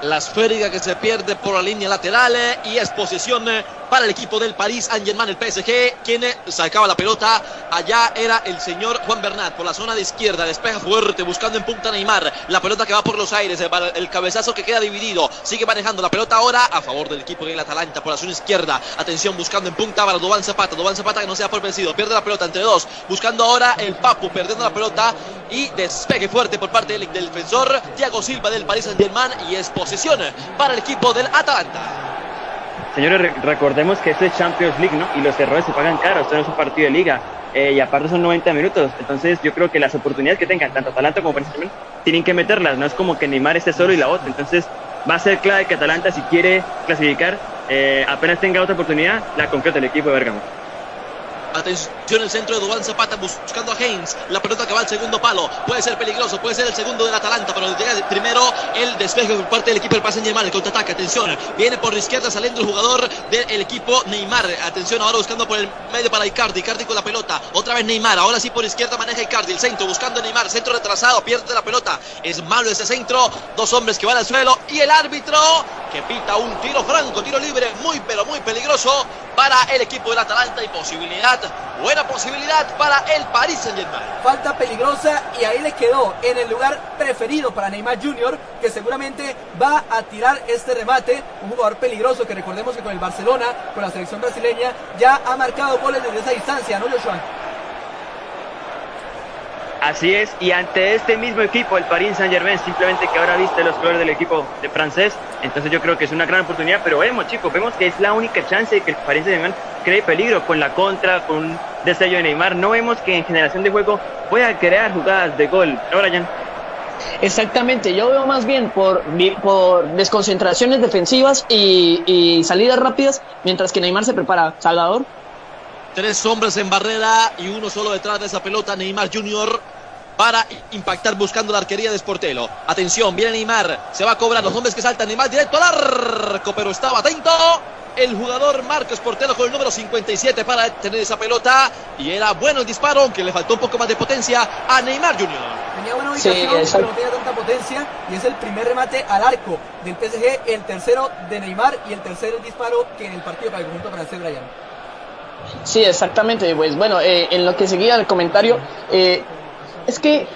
Speaker 5: La esférica que se pierde por la línea lateral eh, y es posición eh, para el equipo del París Saint-Germain, el PSG, quien eh, sacaba la pelota. Allá era el señor Juan Bernat por la zona de izquierda, despeja fuerte, buscando en punta Neymar. La pelota que va por los aires, el cabezazo que queda dividido. Sigue manejando la pelota ahora a favor del equipo del Atalanta por la zona izquierda. Atención, buscando en punta para Dubán Zapata. Dubán Zapata que no sea por vencido, pierde la pelota entre dos, buscando ahora el Papu, perdiendo la pelota y despegue fuerte por parte del, defensor Thiago Silva del París Saint-Germain y es posesión para el equipo del Atalanta.
Speaker 4: Señores, recordemos que esto es Champions League, ¿no? Y los errores se pagan caros, esto no es un partido de liga. Eh, y aparte son 90 minutos. Entonces yo creo que las oportunidades que tengan, tanto Atalanta como París tienen que meterlas. No es como que Neymar esté solo y la otra. Entonces va a ser clave que Atalanta, si quiere clasificar, eh, apenas tenga otra oportunidad, la concreta el equipo de Bergamo.
Speaker 5: Atención el centro de Dubán Zapata buscando a Haynes. La pelota que va al segundo palo. Puede ser peligroso, puede ser el segundo del Atalanta, pero llega primero el despeje por parte del equipo del Paris Saint-Germain. El contraataque, atención. Viene por la izquierda saliendo el jugador del equipo Neymar. Atención ahora buscando por el medio para Icardi. Icardi con la pelota. Otra vez Neymar. Ahora sí por izquierda maneja Icardi. El centro buscando a Neymar. Centro retrasado. Pierde la pelota. Es malo ese centro. Dos hombres que van al suelo. Y el árbitro que pita un tiro franco, tiro libre. Muy pero muy peligroso para el equipo del Atalanta. Y posibilidad Buena posibilidad para el Paris Saint-Germain.
Speaker 2: Falta peligrosa y ahí le quedó en el lugar preferido para Neymar Jr., que seguramente va a tirar este remate. Un jugador peligroso que recordemos que con el Barcelona, con la selección brasileña, ya ha marcado goles desde esa distancia, ¿no, Joshua?
Speaker 4: Así es, y ante este mismo equipo, el Paris Saint Germain, simplemente que ahora viste los colores del equipo de francés, entonces yo creo que es una gran oportunidad, pero vemos chicos, vemos que es la única chance de que el Paris Saint Germain cree peligro con la contra, con un destello de Neymar, no vemos que en generación de juego pueda crear jugadas de gol. Ahora ya.
Speaker 3: Exactamente, yo veo más bien por, por desconcentraciones defensivas y, y salidas rápidas, mientras que Neymar se prepara. Salvador.
Speaker 5: Tres hombres en barrera y uno solo detrás de esa pelota. Neymar Jr. para impactar buscando la arquería de Sportelo. Atención, viene Neymar. Se va a cobrar los hombres que saltan. Neymar directo al arco, pero estaba atento. El jugador Marcos Portelo con el número 57 para tener esa pelota. Y era bueno el disparo, aunque le faltó un poco más de potencia a Neymar Jr.
Speaker 2: Tenía buena ubicación, pero no tenía tanta potencia. Y es el primer remate al arco del PSG, el tercero de Neymar y el tercer disparo que en el partido para el conjunto francés, Brian.
Speaker 3: Sí, exactamente. Pues bueno, eh, en lo que seguía el comentario, eh, es que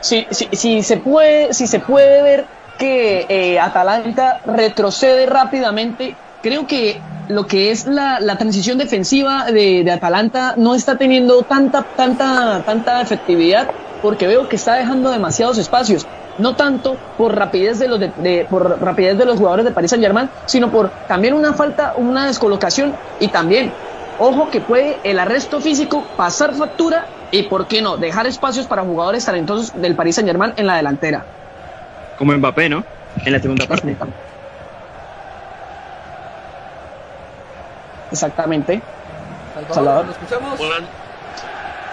Speaker 3: si, si, si, se puede, si se puede ver que eh, Atalanta retrocede rápidamente, creo que lo que es la, la transición defensiva de, de, Atalanta no está teniendo tanta, tanta, tanta efectividad porque veo que está dejando demasiados espacios. No tanto por rapidez de los de, por rapidez de los jugadores de Paris Saint Germain, sino por también una falta, una descolocación y también Ojo que puede el arresto físico pasar factura y, ¿por qué no?, dejar espacios para jugadores talentosos del Paris Saint Germain en la delantera.
Speaker 4: Como Mbappé, ¿no? En la segunda parte.
Speaker 3: exactamente.
Speaker 2: Salvador, ¿lo escuchamos?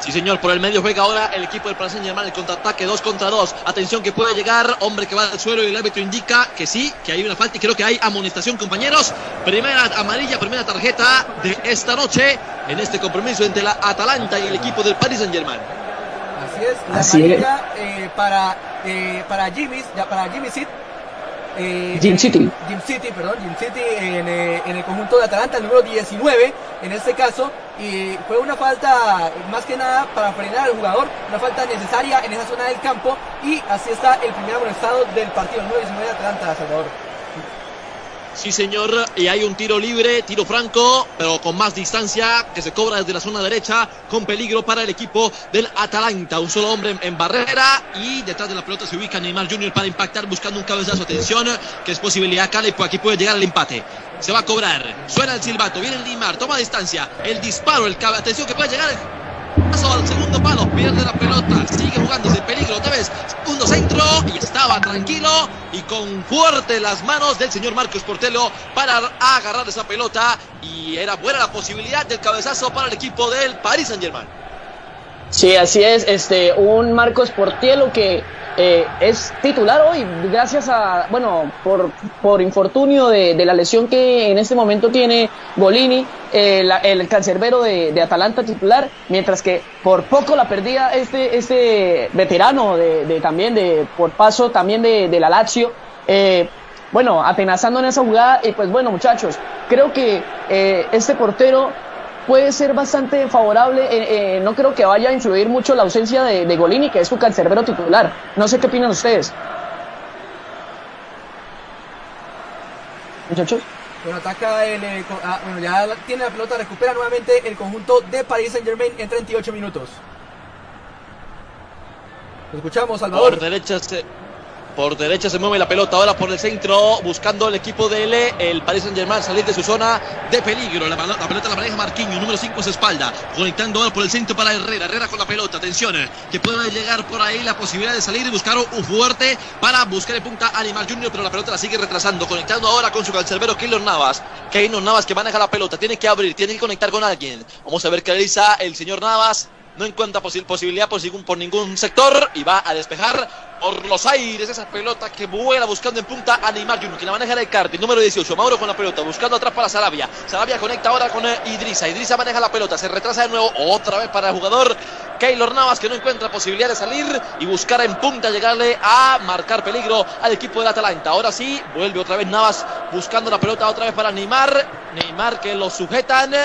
Speaker 5: Sí, señor, por el medio juega ahora el equipo del Paris Saint-Germain, el contraataque 2 contra 2. Atención que puede llegar, hombre que va al suelo y el árbitro indica que sí, que hay una falta y creo que hay amonestación, compañeros. Primera amarilla, primera tarjeta de esta noche en este compromiso entre la Atalanta y el equipo del Paris Saint-Germain.
Speaker 2: Así es, la amarilla eh, para, eh, para Jimmy, para Jimmy Sid
Speaker 3: eh, Jim City.
Speaker 2: Jim City, perdón, Jim City en, eh, en, el conjunto de Atalanta, el número 19 en este caso, y fue una falta más que nada para frenar al jugador, una falta necesaria en esa zona del campo, y así está el primer amonestado del partido, el número 19 de Atalanta, Salvador.
Speaker 5: Sí, señor, y hay un tiro libre, tiro franco, pero con más distancia, que se cobra desde la zona derecha, con peligro para el equipo del Atalanta. Un solo hombre en barrera y detrás de la pelota se ubica Neymar Jr. para impactar, buscando un cabezazo. Atención, que es posibilidad, Cali, pues aquí puede llegar el empate. Se va a cobrar, suena el silbato, viene el Neymar, toma distancia, el disparo, el cabe, atención que puede llegar Paso al segundo palo, pierde la pelota, sigue jugándose peligro otra vez. Segundo centro y estaba tranquilo y con fuerte las manos del señor Marcos Portelo para agarrar esa pelota y era buena la posibilidad del cabezazo para el equipo del Paris Saint-Germain.
Speaker 3: Sí, así es, este un Marcos Portelo que eh, es titular hoy, gracias a, bueno, por, por infortunio de, la lesión que en este momento tiene Bolini, eh, el cancerbero de, Atalanta titular, mientras que por poco la perdía este, este veterano de, también, de, por paso también de, la Lazio. Eh, bueno, atenazando en esa jugada, y pues bueno, muchachos, creo que este portero puede ser bastante favorable. Eh, eh, no creo que vaya a influir mucho la ausencia de, Golini, que es su cancerbero titular. No sé qué opinan ustedes. Muchachos.
Speaker 2: Bueno, ataca el. Eh, ah, bueno, ya tiene la pelota, recupera nuevamente el conjunto de Paris Saint Germain en 38 minutos. escuchamos, Salvador.
Speaker 5: Por derecha se por derecha se mueve la pelota, ahora por el centro, buscando el equipo de L, el Paris Saint Germain salir de su zona de peligro. La, pelota la maneja Marquinhos, número 5 su espalda, conectando ahora por el centro para Herrera. Herrera con la pelota, atención, que puede llegar por ahí la posibilidad de salir y buscar un fuerte para buscar el punta a Animal Junior, pero la pelota la sigue retrasando, conectando ahora con su cancerbero Keylor Navas. Keylor Navas que maneja la pelota, tiene que abrir, tiene que conectar con alguien. Vamos a ver qué realiza el señor Navas no encuentra posibilidad por ningún, sector y va a despejar por los aires esa pelota que vuela buscando en punta a Neymar Junior, que la maneja el Carti, número 18, Mauro con la pelota, buscando atrás para Sarabia. Sarabia conecta ahora con eh, Idrisa, Idrisa maneja la pelota, se retrasa de nuevo, otra vez para el jugador Keylor Navas, que no encuentra posibilidad de salir y buscar en punta llegarle a marcar peligro al equipo del Atalanta. Ahora sí, vuelve otra vez Navas buscando la pelota otra vez para Neymar, Neymar que lo sujetan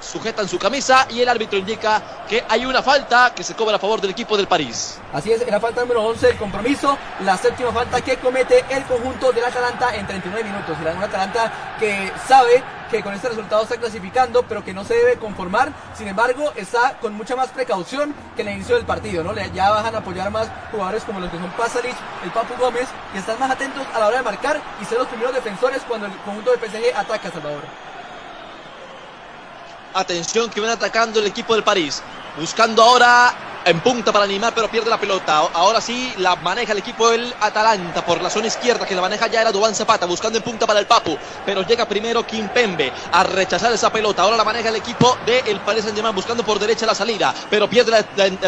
Speaker 5: sujetan su camisa y el árbitro indica que hay una falta que se cobra a favor del equipo del París.
Speaker 2: Así es, la falta número 11 del compromiso, la séptima falta que comete el conjunto del Atalanta en 39 minutos. Un Atalanta que sabe que con este resultado está clasificando, pero que no se debe conformar. Sin embargo, está con mucha más precaución que en el inicio del partido, ¿no? Ya bajan a apoyar más jugadores como los que son Pasalic, el Papu Gómez, que están más atentos a la hora de marcar y ser los primeros defensores cuando el conjunto de PSG ataca a Salvador.
Speaker 5: Atención que viene atacando el equipo del París. Buscando ahora en punta para animar, pero pierde la pelota. Ahora sí la maneja el equipo del Atalanta por la zona izquierda, que la maneja ya era Dubán Zapata, buscando en punta para el Papu. Pero llega primero Kim Pembe a rechazar esa pelota. Ahora la maneja el equipo del Paris Saint Germain, buscando por derecha la salida. Pero pierde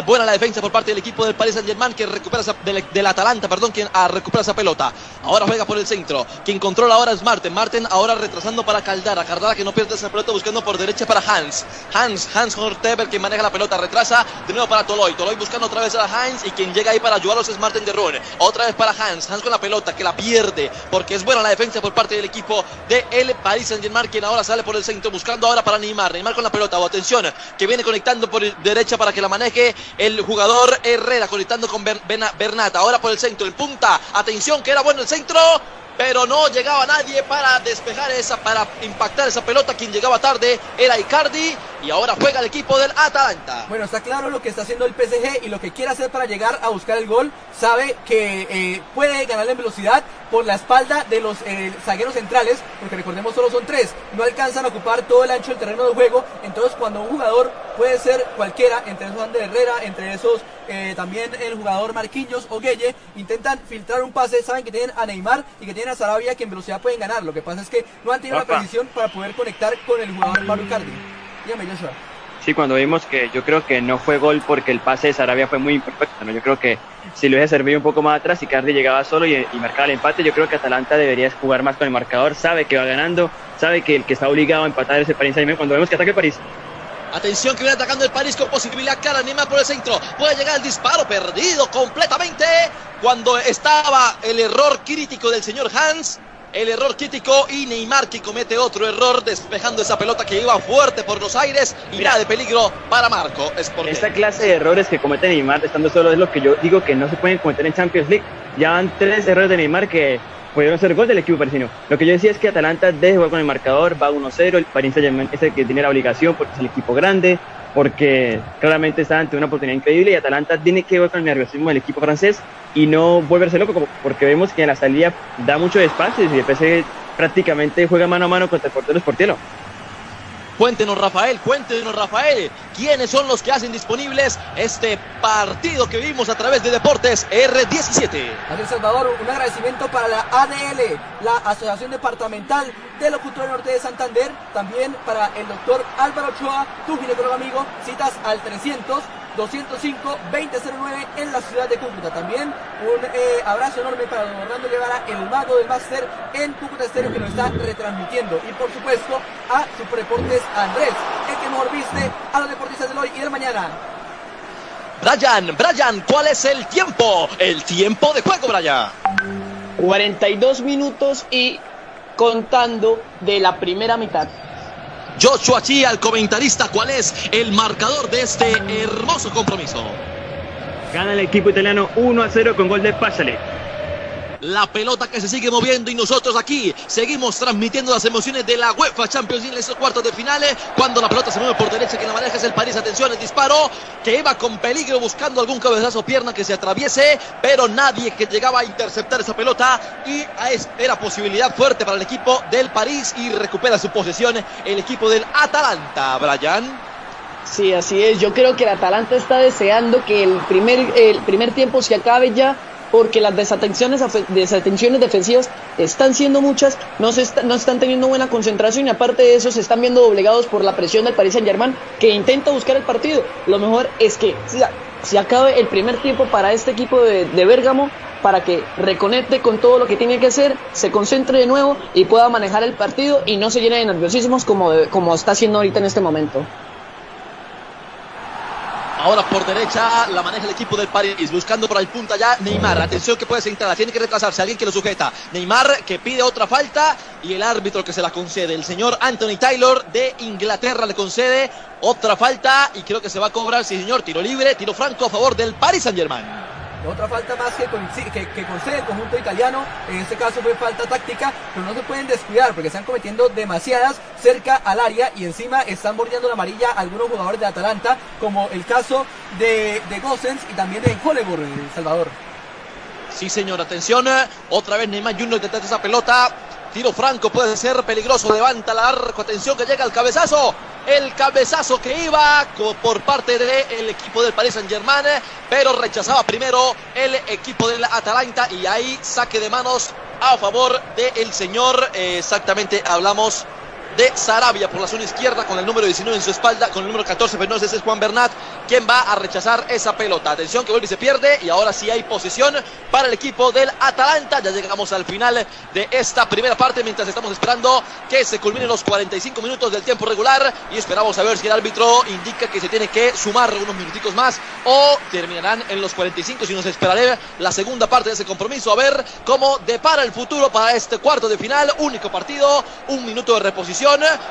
Speaker 5: buena la defensa por parte del equipo del Paris Saint Germain, que recupera del, Atalanta, perdón, quien a recupera esa pelota. Ahora juega por el centro. Quien controla ahora es Marten. Marten ahora retrasando para Caldara. Caldara que no pierde esa pelota, buscando por derecha para Hans. Hans, Hans Horteber, quien maneja la pelota, retrasa de nuevo para Toloy. Toloy buscando otra vez a Hans y quien llega ahí para ayudarlos es Martin de Roon. Otra vez para Hans. Hans con la pelota que la pierde porque es buena la defensa por parte del equipo de el Paris Saint Germain quien ahora sale por el centro buscando ahora para Neymar. Neymar con la pelota. O atención que viene conectando por derecha para que la maneje el jugador Herrera conectando con Bernat. Ahora por el centro. El punta. Atención que era bueno el centro pero no llegaba nadie para despejar esa, para impactar esa pelota. Quien llegaba tarde era Icardi y ahora juega el equipo del Atalanta.
Speaker 2: Bueno, está claro lo que está haciendo el PSG y lo que quiere hacer para llegar a buscar el gol. Sabe que eh, puede ganarle en velocidad por la espalda de los eh, zagueros centrales, porque recordemos solo son tres, no alcanzan a ocupar todo el ancho del terreno de juego. Entonces, cuando un jugador puede ser cualquiera, entre esos Ander Herrera, entre esos eh, también el jugador Marquinhos o Gueye, intentan filtrar un pase, saben que tienen a Neymar y que tienen a Sarabia que en velocidad pueden ganar. Lo que pasa es que no han tenido la precisión para poder conectar con el jugador Mauro Cardi. Dígame, Joshua.
Speaker 4: Sí, cuando vimos que yo creo que no fue gol porque el pase de Sarabia fue muy imperfecto, ¿no? Yo creo que si lo hubiese servido un poco más atrás y Cardi llegaba solo y, y, marcaba el empate, yo creo que Atalanta debería jugar más con el marcador, sabe que va ganando, sabe que el que está obligado a empatar es el Paris Saint-Germain cuando vemos que ataque el París.
Speaker 5: Atención que viene atacando el París con posibilidad clara. Neymar por el centro. Puede llegar el disparo perdido completamente. Cuando estaba el error crítico del señor Hans. El error crítico y Neymar que comete otro error despejando esa pelota que iba fuerte por los aires y Mira, de peligro para Marco. Es porque...
Speaker 4: Esta clase de errores que comete Neymar estando solo es lo que yo digo que no se pueden cometer en Champions League. Ya van tres errores de Neymar que pudieron ser gol del equipo parisino. Lo que yo decía es que Atalanta debe jugar con el marcador, va 1-0, el Saint-Germain es el que tiene la obligación porque es el equipo grande, porque claramente está ante una oportunidad increíble y Atalanta tiene que jugar con el nerviosismo del equipo francés y no volverse loco, porque vemos que en la salida da mucho espacio y el PSG prácticamente juega mano a mano contra el portero.
Speaker 5: Cuéntenos, Rafael, cuéntenos, Rafael, quiénes son los que hacen disponibles este partido que vimos a través de Deportes R17.
Speaker 2: El Salvador, un agradecimiento para la ADL, la Asociación Departamental de Locutor Norte de Santander, también para el doctor Álvaro Ochoa, tu ginecólogo amigo, citas al 300 205-2009 en la ciudad de Cúcuta. También un eh, abrazo enorme para don Orlando Guevara, el mago del máster en Cúcuta Estéreo que nos está retransmitiendo. Y por supuesto a Superdeportes Andrés, el que mejor viste a los deportistas del hoy y del mañana.
Speaker 5: Brian, Brian, ¿cuál es el tiempo? El tiempo de juego, Brian.
Speaker 3: 42 minutos y contando de la primera mitad.
Speaker 5: Joshua Chi, al comentarista, ¿cuál es el marcador de este hermoso compromiso?
Speaker 4: Gana el equipo italiano 1 a 0 con gol de Pásale.
Speaker 5: La pelota que se sigue moviendo y nosotros aquí seguimos transmitiendo las emociones de la UEFA Champions League en estos cuartos de finales. Cuando la pelota se mueve por derecha, que la maneja es el París. Atención, el disparo que iba con peligro buscando algún cabezazo pierna que se atraviese, pero nadie que llegaba a interceptar esa pelota y era posibilidad fuerte para el equipo del París y recupera su posesión el equipo del Atalanta, Brian.
Speaker 3: Sí, así es. Yo creo que el Atalanta está deseando que el primer, el primer tiempo se acabe ya porque las desatenciones, desatenciones defensivas están siendo muchas, no, se no están teniendo buena concentración y aparte de eso se están viendo doblegados por la presión del Paris Saint Germain que intenta buscar el partido. Lo mejor es que se acabe el primer tiempo para este equipo de, de Bérgamo para que reconecte con todo lo que tiene que hacer, se concentre de nuevo y pueda manejar el partido y no se llene de nerviosismos como, como está haciendo ahorita en este momento.
Speaker 5: Ahora por derecha la maneja el equipo del París, buscando por el punta ya Neymar. Atención que puede centrar, tiene que retrasarse, alguien que lo sujeta. Neymar que pide otra falta y el árbitro que se la concede. El señor Anthony Taylor de Inglaterra le concede otra falta y creo que se va a cobrar, sí señor, tiro libre, tiro franco a favor del Paris Saint Germain.
Speaker 2: Otra falta más que, concede el conjunto italiano, en este caso fue falta táctica, pero no se pueden descuidar porque están cometiendo demasiadas cerca al área y encima están bordeando la amarilla algunos jugadores de Atalanta, como el caso de, de Gossens y también de Hollywood, El Salvador.
Speaker 5: Sí, señor, atención, otra vez Neymar Junior detrás de esa pelota, Tiro franco puede ser peligroso. Levanta la arco. Atención que llega el cabezazo. El cabezazo que iba por parte del equipo del Paris Saint Germain. Pero rechazaba primero el equipo del Atalanta. Y ahí saque de manos a favor del señor. Eh, exactamente hablamos de Sarabia por la zona izquierda con el número 19 en su espalda, con el número 14, pero no ese es Juan Bernat, quien va a rechazar esa pelota. Atención que vuelve y se pierde y ahora sí hay posición para el equipo del Atalanta. Ya llegamos al final de esta primera parte mientras estamos esperando que se culminen los 45 minutos del tiempo regular y esperamos a ver si el árbitro indica que se tiene que sumar unos minuticos más o terminarán en los 45 si nos esperaré la segunda parte de ese compromiso a ver cómo depara el futuro para este cuarto de final, único partido, un minuto de reposición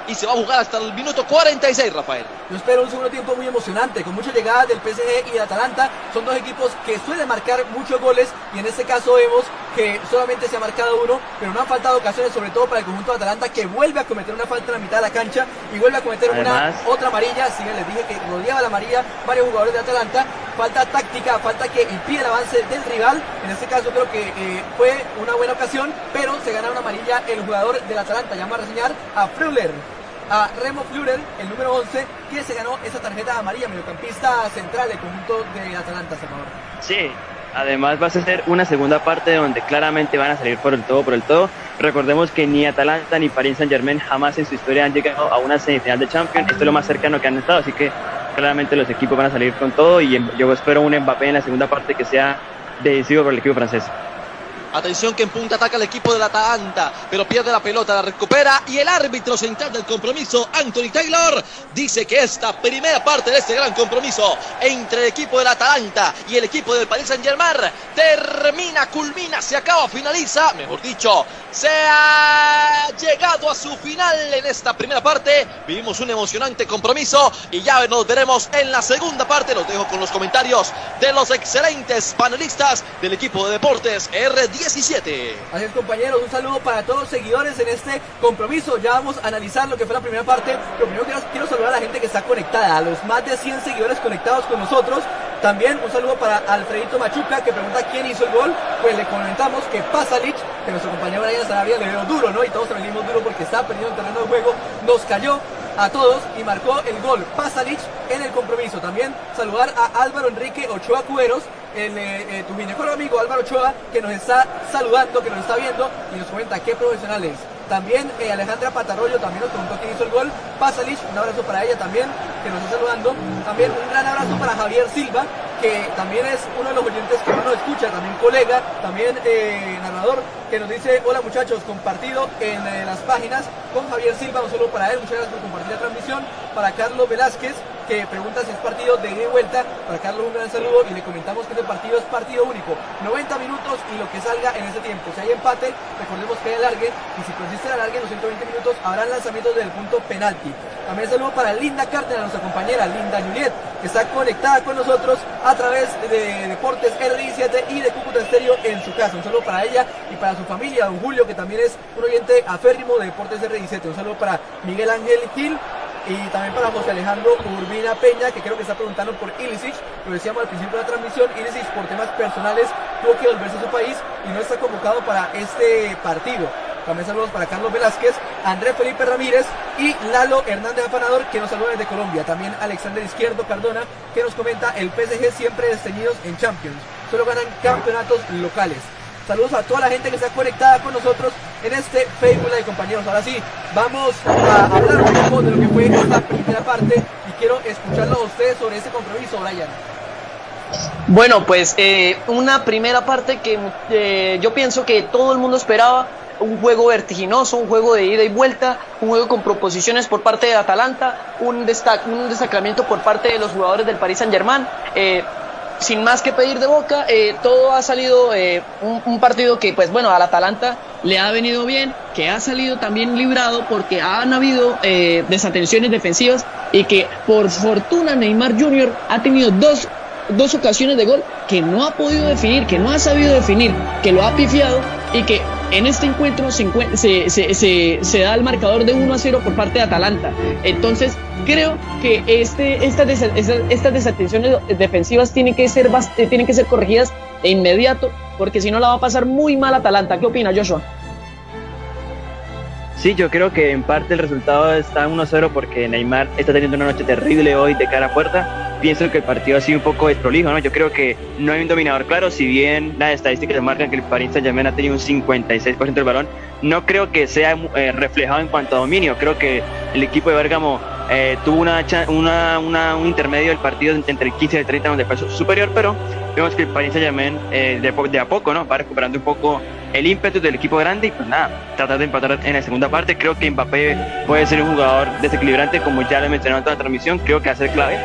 Speaker 5: y se va a jugar hasta el minuto 46, Rafael.
Speaker 2: Yo espero un segundo tiempo muy emocionante, con muchas llegadas del PSG y de Atalanta. Son dos equipos que suelen marcar muchos goles y en este caso vemos que solamente se ha marcado uno, pero no han faltado ocasiones, sobre todo para el conjunto de Atalanta, que vuelve a cometer una falta en la mitad de la cancha y vuelve a cometer una otra amarilla. Si bien les dije que rodeaba la amarilla varios jugadores de Atalanta, falta táctica, falta que impide el avance del rival. En este caso creo que eh, fue una buena ocasión, pero se gana una amarilla el jugador del Atalanta. Llama a reseñar a A Remo Flurer, el número 11, que se ganó esa tarjeta amarilla, mediocampista central del conjunto de Atalanta, Salvador.
Speaker 4: Sí, Además va a ser una segunda parte donde claramente van a salir por el todo, por el todo. Recordemos que ni Atalanta ni Paris Saint Germain jamás en su historia han llegado a una semifinal de Champions. Esto es lo más cercano que han estado, así que claramente los equipos van a salir con todo y yo espero un Mbappé en la segunda parte que sea decisivo para el equipo francés.
Speaker 5: Atención que en punta ataca el equipo de la Atalanta, pero pierde la pelota, la recupera y el árbitro central del compromiso, Anthony Taylor, dice que esta primera parte de este gran compromiso entre el equipo de la Atalanta y el equipo del Paris Saint-Germain termina, culmina, se acaba, finaliza, mejor dicho, se ha llegado a su final en esta primera parte. Vivimos un emocionante compromiso y ya nos veremos en la segunda parte. Los dejo con los comentarios de los excelentes panelistas del equipo de deportes R10. 17.
Speaker 2: Así es, compañeros, un saludo para todos los seguidores en este compromiso. Ya vamos a analizar lo que fue la primera parte. Lo primero quiero, quiero saludar a la gente que está conectada, a los más de 100 seguidores conectados con nosotros. También un saludo para Alfredito Machuca que pregunta quién hizo el gol. Pues le comentamos que Pasalic, que nuestro compañero Brian Sarabia le dio duro, ¿no? Y todos le dimos duro porque estaba perdiendo el terreno de juego. Nos cayó a todos y marcó el gol Pasalic en el compromiso. También saludar a Álvaro Enrique Ochoa Cueros, el, eh, eh, tu ginecólogo amigo Álvaro Ochoa, que nos está saludando, que nos está viendo y nos comenta qué profesionales. También eh, Alejandra Patarroyo también nos preguntó quién hizo el gol. Pasalic, un abrazo para ella también, que nos está saludando. También un gran abrazo para Javier Silva, que también es uno de los oyentes que más nos escucha, también colega, también narrador, que nos dice, hola muchachos, compartido en las páginas con Javier Silva, un saludo para él, muchas gracias por compartir la transmisión. Para Carlos Velázquez, que pregunta si es partido de ida y vuelta. Para Carlos un gran saludo y le comentamos que este partido es partido único. 90 minutos y lo que salga en ese tiempo. Si hay empate, recordemos que hay alargue y si persiste el alargue en los 120 minutos habrá lanzamientos del punto penalti. También saludo para Linda Cárdenas, nuestra compañera Linda Juliet, que está conectada con nosotros a través de Deportes R17 y de Cúcuta Estéreo en su casa. Un saludo para ella y para su familia, don Julio, que también es un oyente aférrimo de Deportes R17. Un saludo para Miguel Ángel Gil y también para José Alejandro Urbina Peña, que creo que está preguntando por Ilicic, lo decíamos al principio de la transmisión, Ilicic por temas personales tuvo que volverse a su país y no está convocado para este partido. También saludos para Carlos Velázquez, Andrés Felipe Ramírez y Lalo Hernández Afanador, que nos saluda desde Colombia. También Alexander Izquierdo Cardona, que nos comenta el PSG siempre desteñidos en Champions. Solo ganan campeonatos locales. Saludos a toda la gente que está conectada con nosotros en este Facebook de compañeros. Ahora sí, vamos a hablar un poco de lo que fue esta primera parte y quiero escucharlo a ustedes sobre este compromiso, Brian.
Speaker 3: Bueno, pues eh, una primera parte que eh, yo pienso que todo el mundo esperaba, un juego vertiginoso, un juego de ida y vuelta, un juego con proposiciones por parte de Atalanta, un, destac un destacamiento por parte de los jugadores del Paris Saint Germain. Eh, sin más que pedir de boca, eh, todo ha salido eh, un, partido que, pues bueno, al Atalanta le ha venido bien, que ha salido también librado porque han habido eh, desatenciones defensivas y que por fortuna Neymar Jr. ha tenido dos, dos ocasiones de gol que no ha podido definir, que no ha sabido definir, que lo ha pifiado y que en este encuentro se, se, se, da el marcador de 1 a 0 por parte de Atalanta. Entonces, creo que este, estas, estas desatenciones defensivas tienen que, ser, eh, tienen que ser corregidas de inmediato, porque si no la va a pasar muy mal Atalanta. ¿Qué opina Joshua?
Speaker 4: Sí, yo creo que en parte el resultado está 1-0 porque Neymar está teniendo una noche terrible hoy de cara a puerta. Pienso que el partido ha sido un poco desprolijo, ¿no? Yo creo que no hay un dominador claro, si bien las estadísticas marcan que el Paris Saint-Germain ha tenido un 56% del balón, no creo que sea eh, reflejado en cuanto a dominio. Creo que el equipo de Bergamo eh, tuvo una, un intermedio del partido entre el 15 y el 30 donde fue superior, pero vemos que el Paris Saint-Germain eh, de, a poco va recuperando un poco el ímpetu del equipo grande y pues nada, tratar de empatar en la segunda parte. Creo que Mbappé puede ser un jugador desequilibrante, como ya lo he mencionado en toda la transmisión, creo que va a ser clave.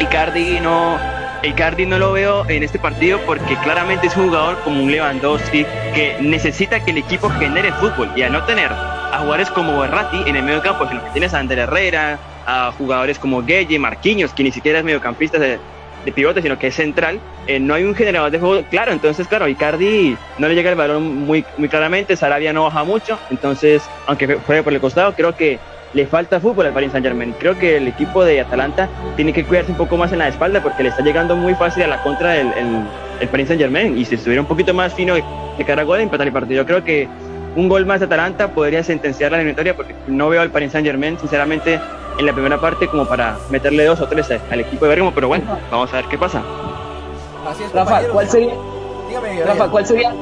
Speaker 4: Icardi no, Icardi no lo veo en este partido porque claramente es un jugador como un Lewandowski que necesita que el equipo genere fútbol y al no tener a jugadores como Berratti en el medio campo, sino que tienes a Ander Herrera, a jugadores como Gueye, Marquinhos, que ni siquiera es mediocampista de, de pivote, sino que es central, eh, no hay un generador de juego claro, entonces claro, Icardi no le llega el balón muy, muy claramente, Sarabia no baja mucho, entonces aunque juegue por el costado, creo que le falta fútbol al Paris Saint Germain. Creo que el equipo de Atalanta tiene que cuidarse un poco más en la espalda porque le está llegando muy fácil a la contra del el, el Paris Saint Germain y si estuviera un poquito más fino de cara a gol, empatar el partido. Yo creo que un gol más de Atalanta podría sentenciar la eliminatoria porque no veo al Paris Saint Germain, sinceramente, en la primera parte como para meterle dos o tres al equipo de Bergamo, pero bueno, vamos a ver qué pasa.
Speaker 3: Así es, Rafa, ¿cuál sería, Dígame, Rafa, ¿cuál sería,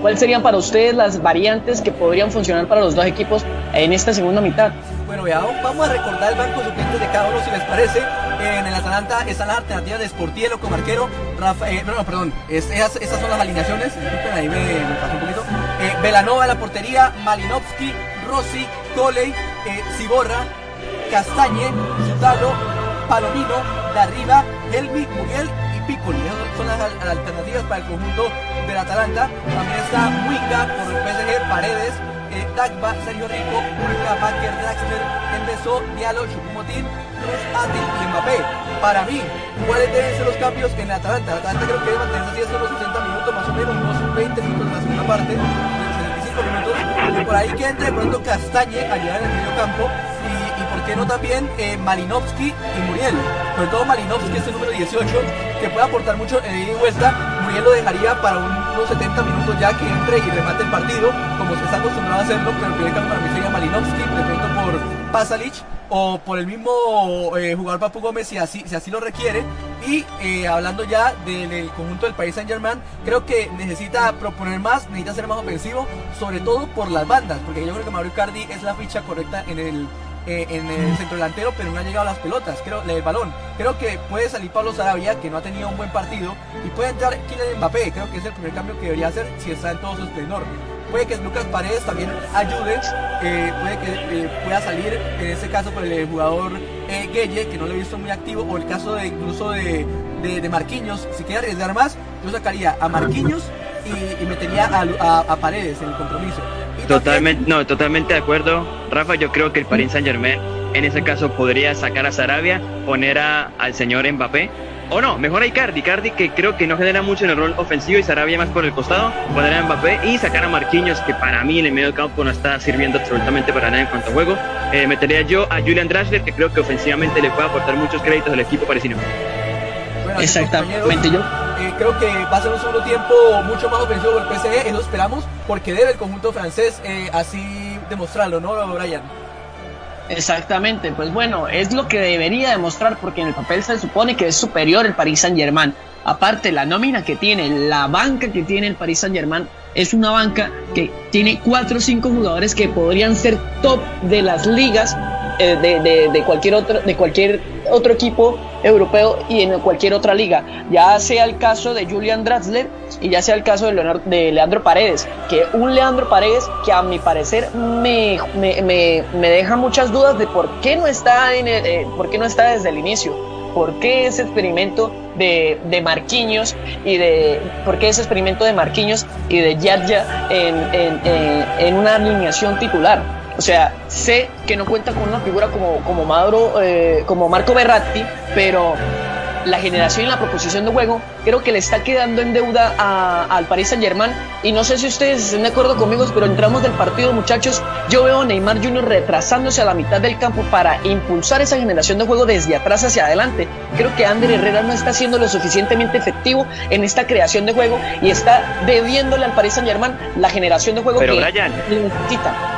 Speaker 3: ¿cuáles serían para ustedes las variantes que podrían funcionar para los dos equipos en esta segunda mitad?
Speaker 2: Bueno, vamos a recordar el banco suplente de cada uno si les parece. En el Atalanta están las alternativas de Sportielo como arquero. Rafa, eh, no, perdón, esas, son las alineaciones. Disculpen, ahí me, pasó un poquito. Eh, Velanova la portería, Malinovsky, Rossi, Coley, eh, Ciborra, Castañe, Zutalo, Palomino, Darriba, Helmi, Muriel y Piccoli. Esas son las, alternativas para el conjunto del Atalanta. También está Winga por el PSG, Paredes, Dagba, Sergio Rico, Urca, Baker, Draxler, Endeso, Diallo, Chupumotín, Cruz, Ati y Mbappé. Para mí, ¿cuáles deben ser los cambios en Atalanta? Atalanta creo que debe mantenerse así hasta los 60 minutos, más o menos, unos 20 minutos en la segunda parte, 65 minutos. Y por ahí que entre pronto Castañe a llegar el medio campo y, por qué no también eh, Malinovsky y Muriel. Sobre todo Malinovsky, este número 18, que puede aportar mucho en ida y vuelta Muriel lo dejaría para unos 70 minutos ya que entre y remate el partido, como se está acostumbrado a hacerlo, pero el primer cambio para mí sería Malinovsky, de pronto por Pasalic o por el mismo eh, jugador Papu Gómez si así, si así lo requiere. Y eh, hablando ya del conjunto del país Saint Germain, creo que necesita proponer más, necesita ser más ofensivo, sobre todo por las bandas, porque yo creo que Mario Cardi es la ficha correcta en el eh, en el centro delantero, pero no ha llegado a las pelotas, creo, el balón. Creo que puede salir Pablo Sarabia, que no ha tenido un buen partido, y puede entrar Kylian Mbappé, creo que es el primer cambio que debería hacer si está en todo su esplendor. Puede que Lucas Paredes también ayude, eh, puede que eh, pueda salir, en este caso por el jugador Gueye, que no lo he visto muy activo, o el caso de incluso de, de, Marquinhos, si quiere arriesgar más, yo sacaría a Marquinhos y, metería a, a Paredes en el compromiso.
Speaker 4: Totalmente, no, totalmente de acuerdo. Rafa, yo creo que el Paris Saint Germain en ese caso podría sacar a Sarabia, poner a, al señor Mbappé. O no, mejor a Icardi, Icardi que creo que no genera mucho en el rol ofensivo y Sarabia más por el costado, poner a Mbappé y sacar a Marquinhos, que para mí en el medio campo no está sirviendo absolutamente para nada en cuanto a juego. Eh, metería yo a Julian Drasler, que creo que ofensivamente le puede aportar muchos créditos al equipo parisino.
Speaker 3: Exactamente yo.
Speaker 2: Creo que va a ser un segundo tiempo mucho más ofensivo por el PSG, eso esperamos, porque debe el conjunto francés eh, así demostrarlo, ¿no, Brian?
Speaker 3: Exactamente, pues bueno, es lo que debería demostrar porque en el papel se supone que es superior el Paris Saint Germain. Aparte, la nómina que tiene, la banca que tiene el Paris Saint Germain es una banca que tiene cuatro o cinco jugadores que podrían ser top de las ligas eh, de, de, cualquier otro, de cualquier otro equipo europeo y en cualquier otra liga. Ya sea el caso de Julian Draxler y ya sea el caso de, Leonardo, de Leandro Paredes, que un Leandro Paredes que a mi parecer me, me, me, me deja muchas dudas de por qué no está, en eh, por qué no está desde el inicio. ¿Por qué ese experimento de, de Marquinhos y de por qué ese experimento de Marquinhos y de Yadja en, en, en una alineación titular? O sea, sé que no cuenta con una figura como, como, Maduro, eh, como Marco Berratti, pero la generación y la proposición de juego creo que le está quedando en deuda al Paris Saint Germain y no sé si ustedes estén de acuerdo conmigo, pero entramos del partido muchachos, yo veo a Neymar Jr. retrasándose a la mitad del campo para impulsar esa generación de juego desde atrás hacia adelante. Creo que Ander Herrera no está siendo lo suficientemente efectivo en esta creación de juego y está debiéndole al Paris Saint Germain la generación de juego
Speaker 4: que necesita.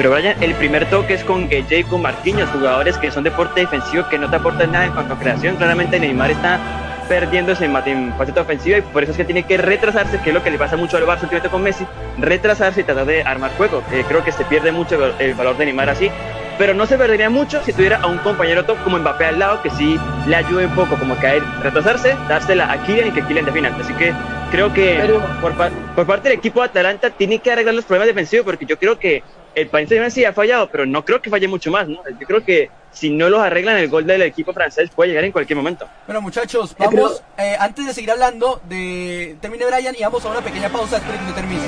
Speaker 4: Pero Brian, el primer toque es con Gueye y con Marquinhos, jugadores que son deporte defensivo que no te aportan nada en cuanto a creación. Claramente Neymar está perdiéndose en, faceta ofensiva y por eso es que tiene que retrasarse, que es lo que le pasa mucho al Barça últimamente con Messi, retrasarse y tratar de armar juego. Eh, creo que se pierde mucho el valor de Neymar así, pero no se perdería mucho si tuviera a un compañero top como Mbappé al lado que sí le ayude un poco como caer, retrasarse, dársela a Kylian y que Kylian defina. Así que creo que por, por, parte del equipo de Atalanta tiene que arreglar los problemas defensivos porque yo creo que el Paris Saint-Germain sí ha fallado, pero no creo que falle mucho más, ¿no? Yo creo que si no los arreglan, el gol del equipo francés puede llegar en cualquier momento.
Speaker 2: Bueno, muchachos, vamos, eh, antes de seguir hablando, de termine Brian y vamos a una pequeña pausa, espero que termine.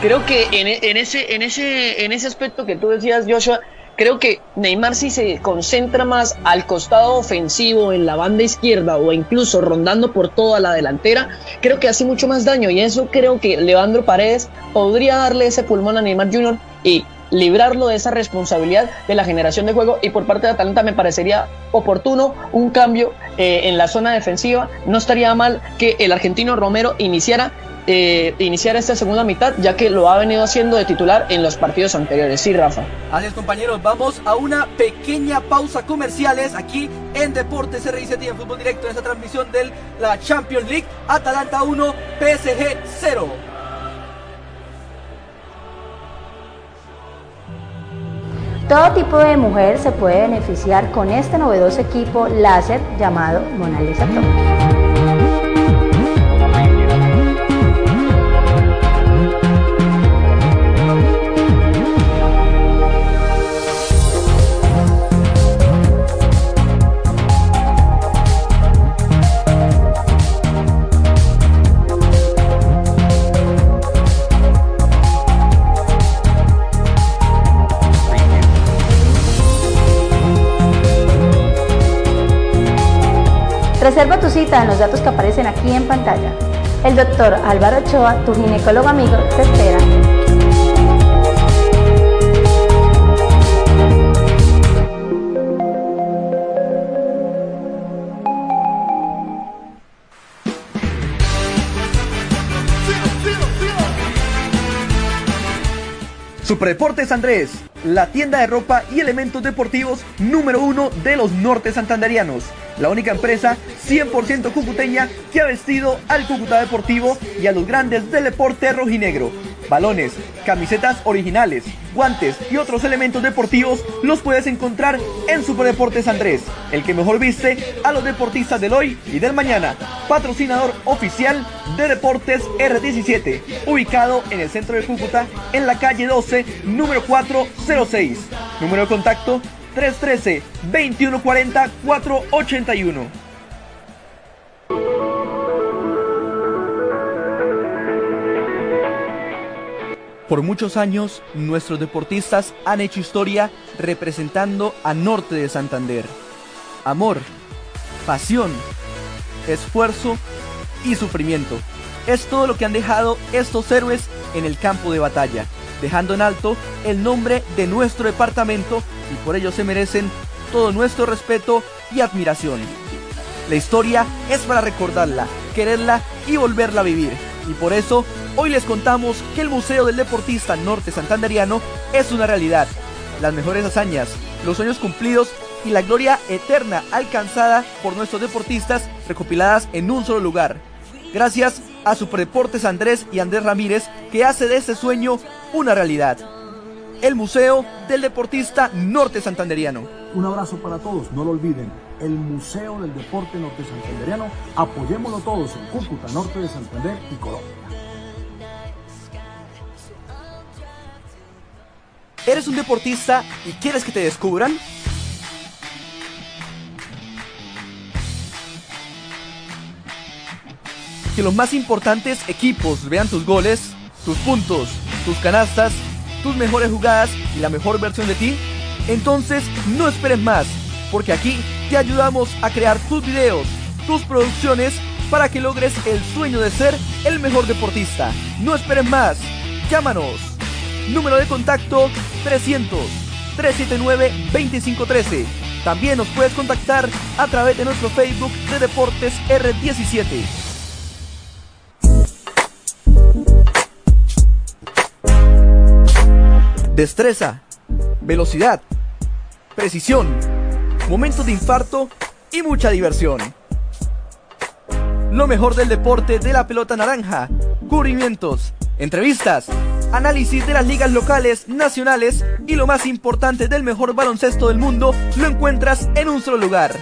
Speaker 3: Creo que en, en, ese, en, ese, en ese aspecto que tú decías, Joshua, creo que Neymar si se concentra más al costado ofensivo, en la banda izquierda o incluso rondando por toda la delantera, creo que hace mucho más daño y eso creo que Leandro Paredes podría darle ese pulmón a Neymar Jr. y librarlo de esa responsabilidad de la generación de juego y por parte de Atalanta me parecería oportuno un cambio eh, en la zona defensiva. No estaría mal que el argentino Romero iniciara eh, iniciar esta segunda mitad, ya que lo ha venido haciendo de titular en los partidos anteriores. Sí, Rafa.
Speaker 2: Así es, compañeros, vamos a una pequeña pausa comerciales aquí en Deportes RICT en Fútbol Directo, en esta transmisión de la Champions League. Atalanta 1, PSG 0.
Speaker 6: Todo tipo de mujer se puede beneficiar con este novedoso equipo láser llamado Mona Lisa Pro. Reserva tu cita en los datos que aparecen aquí en pantalla. El doctor Álvaro Ochoa, tu ginecólogo amigo, te espera.
Speaker 2: Superdeportes Andrés, la tienda de ropa y elementos deportivos número uno de los nortes santanderianos la única empresa 100% cucuteña que ha vestido al Cúcuta Deportivo y a los grandes del deporte rojinegro. Balones, camisetas originales, guantes y otros elementos deportivos los puedes encontrar en Superdeportes Andrés, el que mejor viste a los deportistas del hoy y del mañana. Patrocinador oficial de Deportes R17, ubicado en el centro de Cúcuta, en la calle 12, número 406. Número de contacto 313-2140-481. Por muchos años, nuestros deportistas han hecho historia representando a Norte de Santander. Amor, pasión, esfuerzo y sufrimiento. Es todo lo que han dejado estos héroes en el campo de batalla, dejando en alto el nombre de nuestro departamento y por ello se merecen todo nuestro respeto y admiración. La historia es para recordarla, quererla y volverla a vivir. Y por eso hoy les contamos que el Museo del Deportista Norte Santanderiano es una realidad. Las mejores hazañas, los sueños cumplidos y la gloria eterna alcanzada por nuestros deportistas recopiladas en un solo lugar. Gracias a Superdeportes Andrés y Andrés Ramírez que hace de ese sueño una realidad el Museo del Deportista Norte Santanderiano.
Speaker 7: Un abrazo para todos, no lo olviden, el Museo del Deporte Norte Santanderiano, apoyémoslo todos en Cúcuta, Norte de Santander y Colombia.
Speaker 2: ¿Eres un deportista y quieres que te descubran? Que los más importantes equipos vean tus goles, tus puntos, tus canastas tus mejores jugadas y la mejor versión de ti? Entonces no esperes más, porque aquí te ayudamos a crear tus videos, tus producciones, para que logres el sueño de ser el mejor deportista. No esperes más, llámanos. Número de contacto 300 379 2513. También nos puedes contactar a través de nuestro Facebook de Deportes R17. Destreza, velocidad, precisión, momentos de infarto y mucha diversión. Lo mejor del deporte de la pelota naranja, cubrimientos, entrevistas, análisis de las ligas locales, nacionales y lo más importante del mejor baloncesto del mundo lo encuentras en un solo lugar.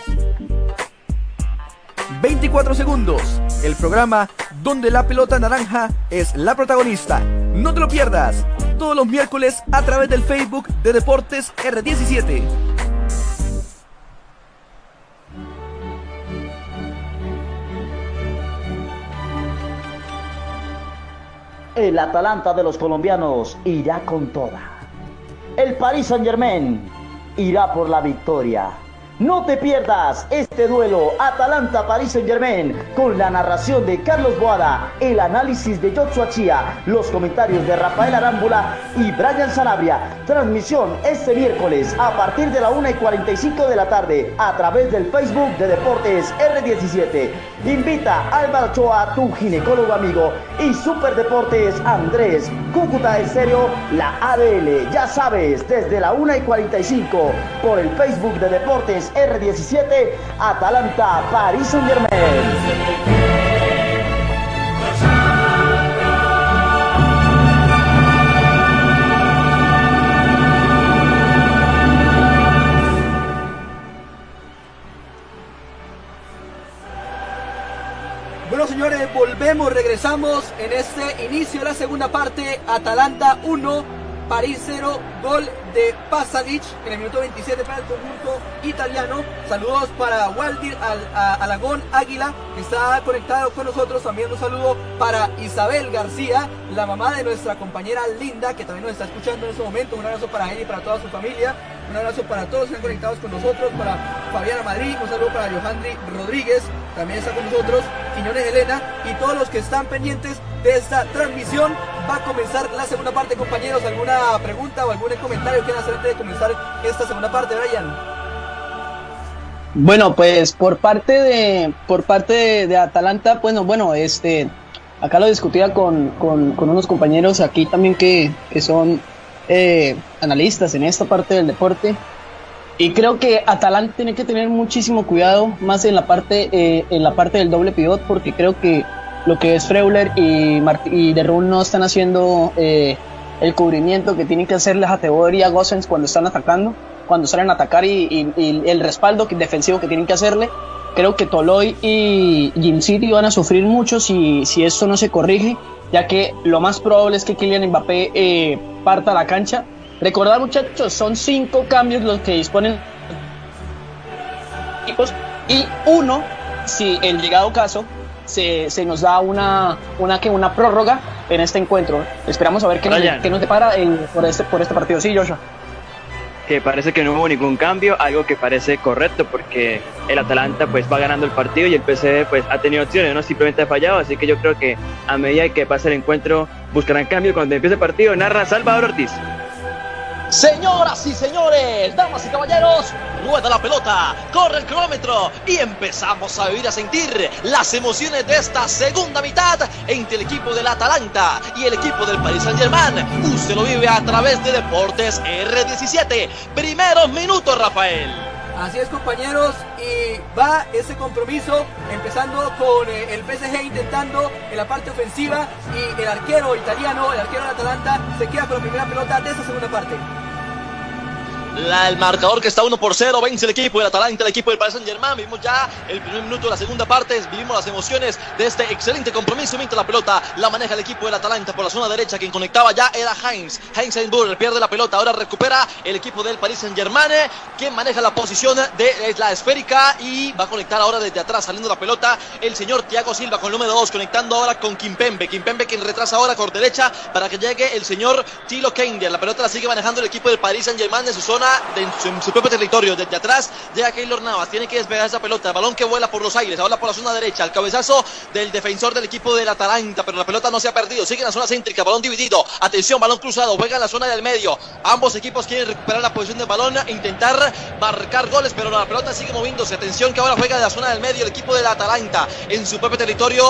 Speaker 2: 24 segundos, el programa donde la pelota naranja es la protagonista. No te lo pierdas, todos los miércoles a través del Facebook de Deportes R17.
Speaker 1: El Atalanta de los colombianos irá con toda. El Paris Saint Germain irá por la victoria. No te pierdas este duelo Atalanta-Paris Saint-Germain con la narración de Carlos Boada, el análisis de Joshua Chía, los comentarios de Rafael Arámbula y Brian Sanabria. Transmisión este miércoles a partir de la 1 y 45 de la tarde a través del Facebook de Deportes R17. Invita a Álvaro Ochoa, tu ginecólogo amigo, y Super Deportes Andrés, Cúcuta Estéreo, la ADL. Ya sabes, desde la 1 y 45 por el Facebook de Deportes R17, Atalanta, París Saint Germain.
Speaker 2: Bueno señores, volvemos, regresamos en este inicio de la segunda parte. Atalanta 1, París 0, gol de Pasalic en el minuto 27 para el conjunto italiano. Saludos para Waldir Al, Alagón Águila, que está conectado con nosotros. También un saludo para Isabel García, la mamá de nuestra compañera Linda, que también nos está escuchando en este momento. Un abrazo para ella y para toda su familia. Un abrazo para todos que están conectados con nosotros, para Fabiana Madrid, un saludo para Johandri Rodríguez, también está con nosotros, Quiñones Elena y todos los que están pendientes de esta transmisión. Va a comenzar la segunda parte, compañeros. ¿Alguna pregunta o algún comentario que hacer antes de comenzar esta segunda parte, Brian?
Speaker 3: Bueno, pues por parte de por parte de, Atalanta, bueno, bueno, este acá lo discutía con, con, unos compañeros aquí también que, que son eh, analistas en esta parte del deporte. Y creo que Atalanta tiene que tener muchísimo cuidado, más en la parte, eh, en la parte del doble pivot, porque creo que lo que es Freuler y, y De no están haciendo eh, el cubrimiento que tienen que Teodoro y a Gossens cuando están atacando, cuando salen a atacar y, el respaldo defensivo que tienen que hacerle. Creo que Toloy y Jim City van a sufrir mucho si, si esto no se corrige, ya que lo más probable es que Kylian Mbappé eh, parta la cancha. Recordad muchachos, son cinco cambios los que disponen y uno, si en llegado caso se, se nos da una, una, que una prórroga en este encuentro. Esperamos a ver qué, nos, qué nos depara por, este, por este partido. Sí, Joshua
Speaker 4: que parece que no hubo ningún cambio, algo que parece correcto porque el Atalanta pues va ganando el partido y el PSV pues ha tenido opciones, no simplemente ha fallado, así que yo creo que a medida que pase el encuentro buscarán cambio cuando empiece el partido. Narra Salvador Ortiz.
Speaker 5: Señoras y señores, damas y caballeros, rueda la pelota, corre el cronómetro y empezamos a vivir a sentir las emociones de esta segunda mitad entre el equipo del Atalanta y el equipo del Paris Saint Germain. Usted lo vive a través de Deportes R17. Primeros minutos, Rafael.
Speaker 2: Así es compañeros y va ese compromiso empezando con eh, el PSG intentando en la parte ofensiva y el arquero italiano, el arquero del Atalanta se queda con la primera pelota de esta segunda parte
Speaker 5: el marcador que está 1 por 0, vence el equipo del Atalanta, el equipo del Paris Saint Germain. Vimos ya el primer minuto de la segunda parte, vivimos las emociones de este excelente compromiso. Mientras la pelota la maneja el equipo del Atalanta por la zona derecha, quien conectaba ya era Heinz. Heinz Einburger pierde la pelota, ahora recupera el equipo del Paris Saint Germain, quien maneja la posición de la esférica y va a conectar ahora desde atrás, saliendo la pelota el señor Thiago Silva con el número 2, conectando ahora con Kimpembe. Kimpembe quien retrasa ahora por derecha para que llegue el señor Tilo Kender. La pelota la sigue manejando el equipo del Paris Saint Germain en su de, en su, propio territorio. Desde atrás llega Keylor Navas. Tiene que despegar esa pelota. El balón que vuela por los aires. Ahora por la zona derecha. El cabezazo del defensor del equipo del Atalanta. Pero la pelota no se ha perdido. Sigue en la zona céntrica. Balón dividido. Atención, balón cruzado. Juega en la zona del medio. Ambos equipos quieren recuperar la posición del balón. E intentar marcar goles. Pero la pelota sigue moviéndose. Atención que ahora juega en la zona del medio el equipo del Atalanta. En su propio territorio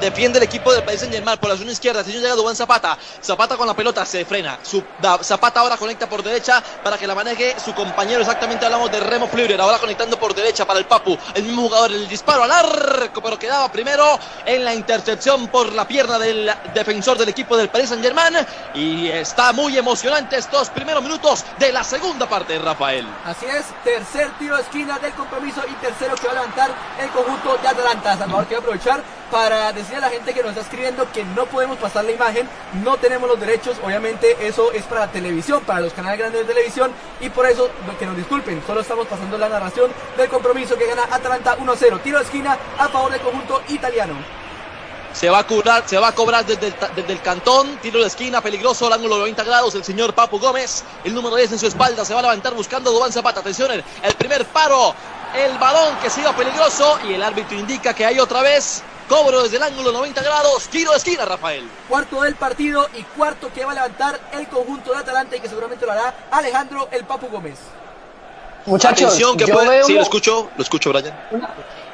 Speaker 5: defiende el equipo del país en Germán por la zona izquierda. Atención llega Dubán Zapata. Zapata con la pelota se frena. Su, Zapata ahora conecta por derecha para que la maneje su compañero, exactamente hablamos de Remo Fleurer, ahora conectando por derecha para el Papu, el mismo jugador, el disparo al arco, pero quedaba primero en la intercepción por la pierna del defensor del equipo del Paris Saint Germain y está muy emocionante estos primeros minutos de la segunda parte, Rafael.
Speaker 2: Así es, tercer tiro de esquina del compromiso y tercero que va a levantar el conjunto de Atalanta. Salvador, quiero aprovechar para decirle a la gente que nos está escribiendo que no podemos pasar la imagen, no tenemos los derechos, obviamente eso es para televisión, para los canales grandes de televisión y por eso que nos disculpen, solo estamos pasando la narración del compromiso que gana Atalanta 1-0, tiro de esquina a favor del conjunto italiano.
Speaker 5: Se va a cobrar, se va a cobrar desde el, cantón, tiro de esquina, peligroso, al ángulo de 90 grados, el señor Papu Gómez, el número 10 en su espalda, se va a levantar buscando Zapata, atención, el, el primer paro, el balón que siga peligroso y el árbitro indica que hay otra vez cobro desde el ángulo 90 grados, tiro de esquina, Rafael.
Speaker 2: Cuarto del partido y cuarto que va a levantar el conjunto de Atalanta y que seguramente lo hará Alejandro el Papu Gómez.
Speaker 3: Muchachos,
Speaker 5: Atención, que
Speaker 3: yo
Speaker 5: puede-
Speaker 3: veo
Speaker 5: Sí, lo escucho, lo escucho, Brian.
Speaker 3: una-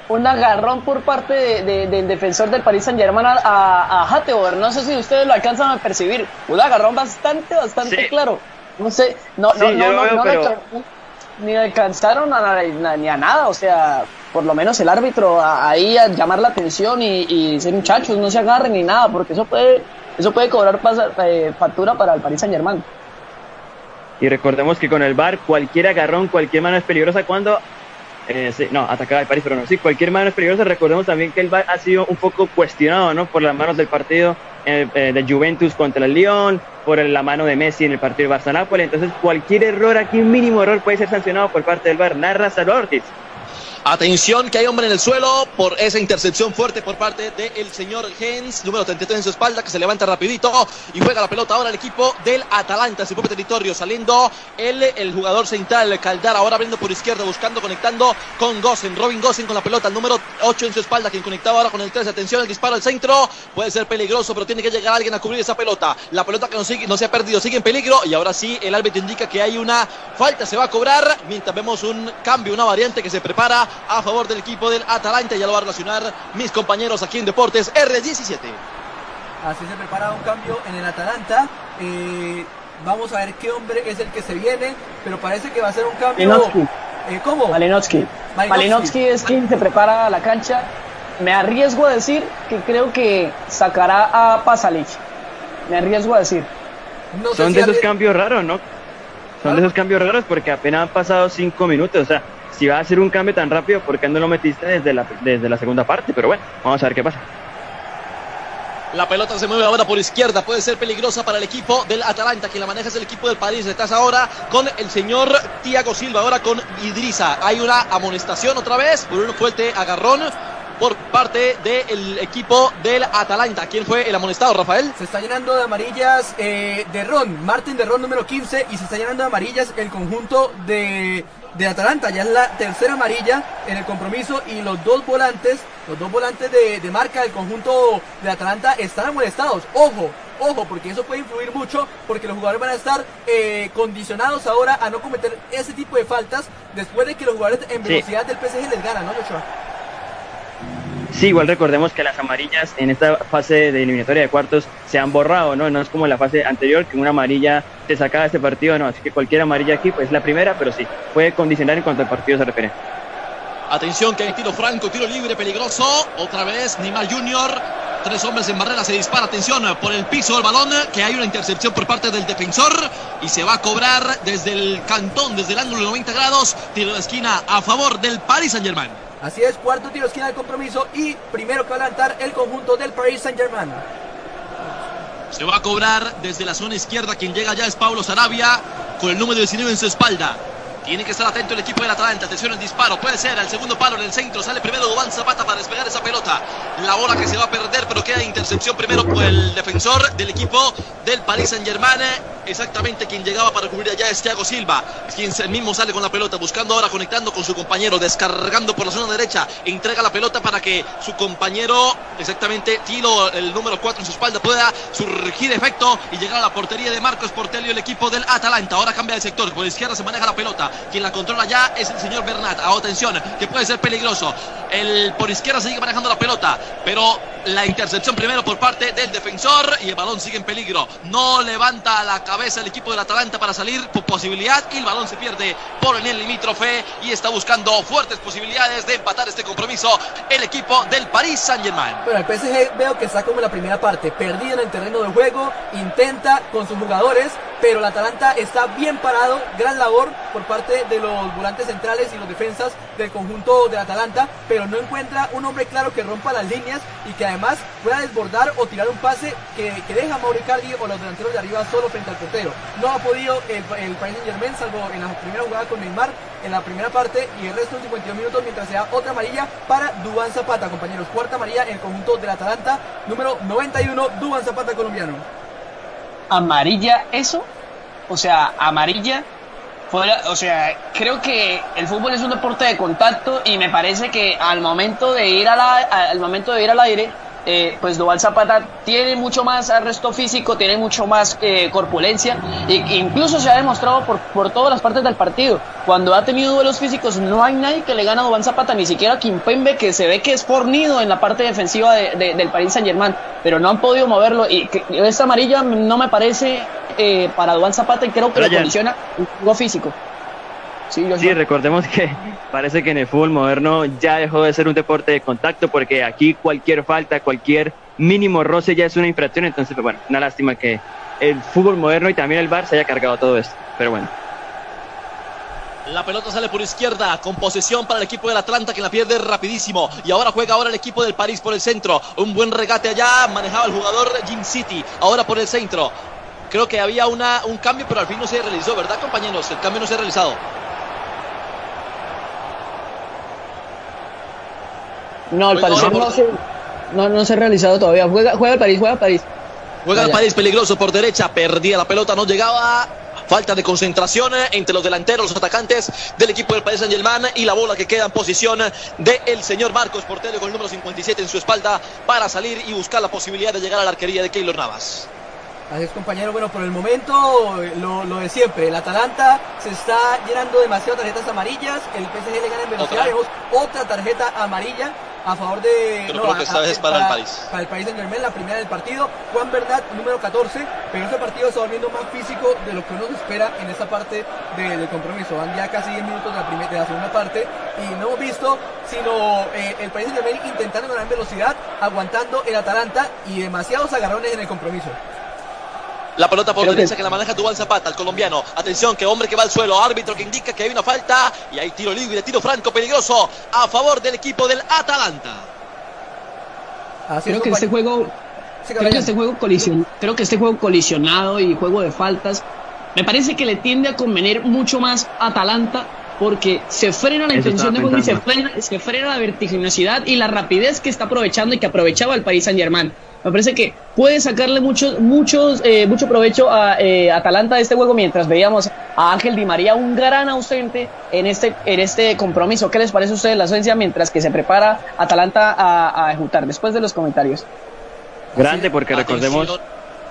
Speaker 3: un agarrón por parte de- de- del defensor del Paris Saint Germain a, a. No sé si ustedes lo alcanzan a percibir. Un agarrón bastante, bastante
Speaker 4: Sí.
Speaker 3: claro. No sé, no,
Speaker 4: Sí,
Speaker 3: no, no, no,
Speaker 4: veo,
Speaker 3: no le
Speaker 4: pero-
Speaker 3: alcan- ni alcanzaron a, ni a nada. O sea, por lo menos el árbitro a- ahí a llamar la atención y, y decir, muchachos, no se agarren ni nada, porque eso puede, eso puede cobrar eh, factura para el Paris Saint Germain.
Speaker 4: Y recordemos que con el VAR cualquier agarrón, cualquier mano es peligrosa cuando... eh, no, atacaba el París, pero no, sí, cualquier mano es peligrosa. Recordemos también que el VAR ha sido un poco cuestionado, ¿no? Por las manos del partido eh, eh, de Juventus contra el Lyon, por la mano de Messi en el partido de Barça-Nápoles. Entonces, cualquier error aquí, un mínimo error, puede ser sancionado por parte del VAR. Narra Salvador Ortiz.
Speaker 5: Atención que hay hombre en el suelo por esa intercepción fuerte por parte del señor Hens, número 33 en su espalda, que se levanta rapidito y juega la pelota ahora el equipo del Atalanta su propio territorio, saliendo el, el jugador central Caldar, ahora abriendo por izquierda, buscando, conectando con Gosen, Robin Gosen con la pelota, el número 8 en su espalda, quien conectaba ahora con el 3, atención, el disparo al centro, puede ser peligroso, pero tiene que llegar alguien a cubrir esa pelota, la pelota que no, no se ha perdido, sigue en peligro y ahora sí el árbitro indica que hay una falta, se va a cobrar, mientras vemos un cambio, una variante que se prepara a favor del equipo del Atalanta, ya lo va a relacionar mis compañeros aquí en Deportes R17.
Speaker 2: Así se prepara un cambio en el Atalanta. Eh, vamos a ver qué hombre es el que se viene, pero parece que va a ser un cambio.
Speaker 3: Malinowski.
Speaker 2: Eh, ¿Cómo?
Speaker 3: Malinowski.
Speaker 2: Malinowski.
Speaker 3: Malinowski es quien se prepara a la cancha. Me arriesgo a decir que creo que sacará a Pasalic. Me arriesgo a decir.
Speaker 2: No sé
Speaker 4: Son
Speaker 2: si
Speaker 4: de esos cambios raros, ¿no? Son de esos cambios raros porque apenas han pasado cinco minutos. O sea, si va a hacer un cambio tan rápido, ¿por qué no lo metiste desde la, desde la segunda parte? Pero bueno, vamos a ver qué pasa.
Speaker 5: La pelota se mueve ahora por izquierda, puede ser peligrosa para el equipo del Atalanta, quien la maneja es el equipo del París. Estás ahora con el señor Tiago Silva, ahora con Idrisa. Hay una amonestación otra vez por un fuerte agarrón por parte del equipo del Atalanta. ¿Quién fue el amonestado, Rafael?
Speaker 2: Se está llenando de amarillas eh, de Ron, Martin de Ron número 15 y se está llenando de amarillas el conjunto de, de Atalanta. Ya es la tercera amarilla en el compromiso y los dos volantes, los dos volantes de, de marca del conjunto de Atalanta están amonestados. Ojo, ojo, porque eso puede influir mucho porque los jugadores van a estar eh, condicionados ahora a no cometer ese tipo de faltas después de que los jugadores en
Speaker 4: Sí.
Speaker 2: velocidad del PSG les ganan, ¿no, Joshua?
Speaker 4: Sí, igual recordemos que las amarillas en esta fase de eliminatoria de cuartos se han borrado, ¿no? No es como la fase anterior que una amarilla te sacaba este partido, no. Así que cualquier amarilla aquí, pues es la primera, pero sí, puede condicionar en cuanto al partido se refiere.
Speaker 5: Atención que hay tiro franco, tiro libre, peligroso. Otra vez Neymar Junior. Tres hombres en barrera, se dispara, atención, por el piso del balón, que hay una intercepción por parte del defensor y se va a cobrar desde el cantón, desde el ángulo de 90 grados, tiro de esquina a favor del Paris Saint Germain.
Speaker 2: Así es, cuarto tiro de esquina del compromiso y primero que va a levantar el conjunto del Paris Saint Germain.
Speaker 5: Se va a cobrar desde la zona izquierda, quien llega ya es Pablo Sarabia, con el número 19 en su espalda. Tiene que estar atento el equipo del Atalanta. Atención el disparo. Puede ser al segundo palo en el centro. Sale primero Dubán Zapata para despegar esa pelota. La bola que se va a perder, pero queda intercepción primero por el defensor del equipo del Paris Saint Germain. Exactamente quien llegaba para cubrir allá es Thiago Silva. Quien mismo sale con la pelota, buscando ahora, conectando con su compañero, descargando por la zona derecha. Entrega la pelota para que su compañero, exactamente Tilo, el número 4 en su espalda, pueda surgir efecto y llegar a la portería de Marcos Portelio, el equipo del Atalanta. Ahora cambia de sector. Por izquierda se maneja la pelota. Quien la controla ya es el señor Bernat. Ah, atención, que puede ser peligroso. El por izquierda sigue manejando la pelota, pero la intercepción primero por parte del defensor y el balón sigue en peligro. No levanta la cabeza el equipo del Atalanta para salir por posibilidad y el balón se pierde por el limítrofe y está buscando fuertes posibilidades de empatar este compromiso el equipo del Paris Saint-Germain.
Speaker 2: Bueno, el PSG veo que está como en la primera parte, perdido en el terreno de juego, intenta con sus jugadores, pero el Atalanta está bien parado, gran labor por parte de los volantes centrales y los defensas del conjunto del Atalanta, pero no encuentra un hombre claro que rompa las líneas y que además pueda desbordar o tirar un pase que, que deja a Mauricardi o los delanteros de arriba solo frente al portero. No ha podido el, el Paris Saint Germain, salvo en la primera jugada con Neymar, en la primera parte y el resto de 52 minutos mientras se da otra amarilla para Dubán Zapata, compañeros. Cuarta amarilla en el conjunto del Atalanta, número 91, Dubán Zapata colombiano.
Speaker 3: ¿Amarilla eso? O sea, amarilla o sea, creo que el fútbol es un deporte de contacto y me parece que al momento de ir a la, al momento de ir al aire eh, pues Duval Zapata tiene mucho más arresto físico, tiene mucho más eh, corpulencia, e incluso se ha demostrado por, por todas las partes del partido. Cuando ha tenido duelos físicos, no hay nadie que le gane a Duval Zapata, ni siquiera Kimpembe, que se ve que es fornido en la parte defensiva del Paris Saint Germain, pero no han podido moverlo. Y que, esta amarilla no me parece eh, para Duval Zapata y creo que lo condiciona un juego físico.
Speaker 4: Sí, recordemos que parece que en el fútbol moderno ya dejó de ser un deporte de contacto porque aquí cualquier falta, cualquier mínimo roce ya es una infracción. Entonces, pues, bueno, una lástima que el fútbol moderno y también el VAR se haya cargado todo esto. Pero bueno.
Speaker 5: La pelota sale por izquierda, con posesión para el equipo del Atlanta que la pierde rapidísimo. Y ahora juega ahora el equipo del París por el centro. Un buen regate allá, manejaba el jugador Jim City. Ahora por el centro. Creo que había una, un cambio, pero al fin no se realizó, ¿verdad, compañeros? El cambio no se ha realizado.
Speaker 3: No, al parecer no se, no, no se ha realizado todavía. Juega, juega el París, juega el París.
Speaker 5: Juega el París peligroso por derecha, perdía la pelota, no llegaba. Falta de concentración entre los delanteros, los atacantes del equipo del Paris Saint Germain y la bola que queda en posición del señor Marcos Portero con el número 57 en su espalda para salir y buscar la posibilidad de llegar a la arquería de Keylor Navas.
Speaker 2: Así es, compañero. Bueno, por el momento, lo, lo, de siempre. El Atalanta se está llenando demasiado tarjetas amarillas. El PSG le gana en velocidad. Vemos otra tarjeta amarilla a favor de.
Speaker 5: Pero creo que esta vez es para, el país.
Speaker 2: Para el país de Germain, la primera del partido. Juan Bernat, número 14. Pero este partido está volviendo más físico de lo que uno espera en esta parte del compromiso. Van ya casi 10 minutos de la, primera, de la segunda parte. Y no hemos visto sino eh, el país de Germain intentando ganar en velocidad, aguantando el Atalanta y demasiados agarrones en el compromiso.
Speaker 5: La pelota por derecha que... la maneja Dubal Zapata, el colombiano. Atención, que hombre que va al suelo. Árbitro que indica que hay una falta. Y hay tiro libre, tiro franco peligroso a favor del equipo del Atalanta.
Speaker 3: creo que este juego. creo que este juego creo que este juego colisionado y juego de faltas me parece que le tiende a convenir mucho más a Atalanta porque se frena la intención de juego y se frena, se frena la vertiginosidad y la rapidez que está aprovechando y que aprovechaba el Paris Saint Germain. Me parece que puede sacarle mucho, muchos, eh, mucho provecho a eh, Atalanta de este juego mientras veíamos a Ángel Di María un gran ausente en este, en este compromiso. ¿Qué les parece a ustedes la ausencia mientras que se prepara Atalanta a, a ejecutar? Después de los comentarios.
Speaker 4: Grande porque recordemos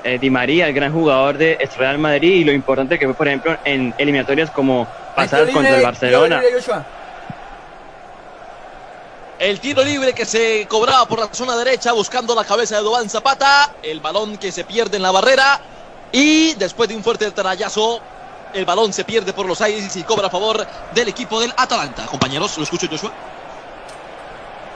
Speaker 4: eh, Di María, el gran jugador de Real Madrid y lo importante que fue, por ejemplo, en eliminatorias como pasadas contra el Barcelona.
Speaker 5: El tiro libre que se cobraba por la zona derecha buscando la cabeza de Dubán Zapata. El balón que se pierde en la barrera. Y después de un fuerte trayazo, el balón se pierde por los aires y cobra a favor del equipo del Atalanta. Compañeros, ¿lo escucho Joshua?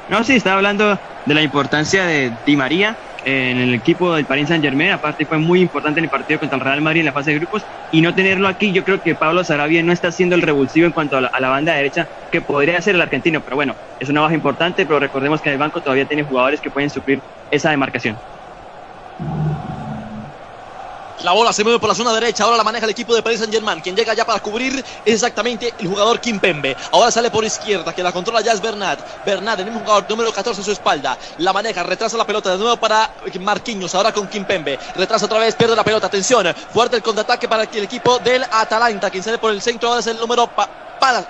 Speaker 4: No, sí, estaba hablando de la importancia de Di María en el equipo del Paris Saint Germain, aparte fue muy importante en el partido contra el Real Madrid en la fase de grupos. Y no tenerlo aquí, yo creo que Pablo Sarabia no está haciendo el revulsivo en cuanto a la, banda derecha que podría ser el argentino, pero bueno, es una baja importante, pero recordemos que en el banco todavía tiene jugadores que pueden suplir esa demarcación.
Speaker 5: La bola se mueve por la zona derecha. Ahora la maneja el equipo de Paris Saint Germain. Quien llega ya para cubrir es exactamente el jugador Kim Pembe. Ahora sale por izquierda. Que la controla ya es Bernat. Bernat, el mismo jugador número 14 en su espalda. La maneja, retrasa la pelota de nuevo para Marquinhos. Ahora con Kim Pembe. Retrasa otra vez, pierde la pelota. Atención. Fuerte el contraataque para el equipo del Atalanta. Quien sale por el centro ahora es el número. Pasa,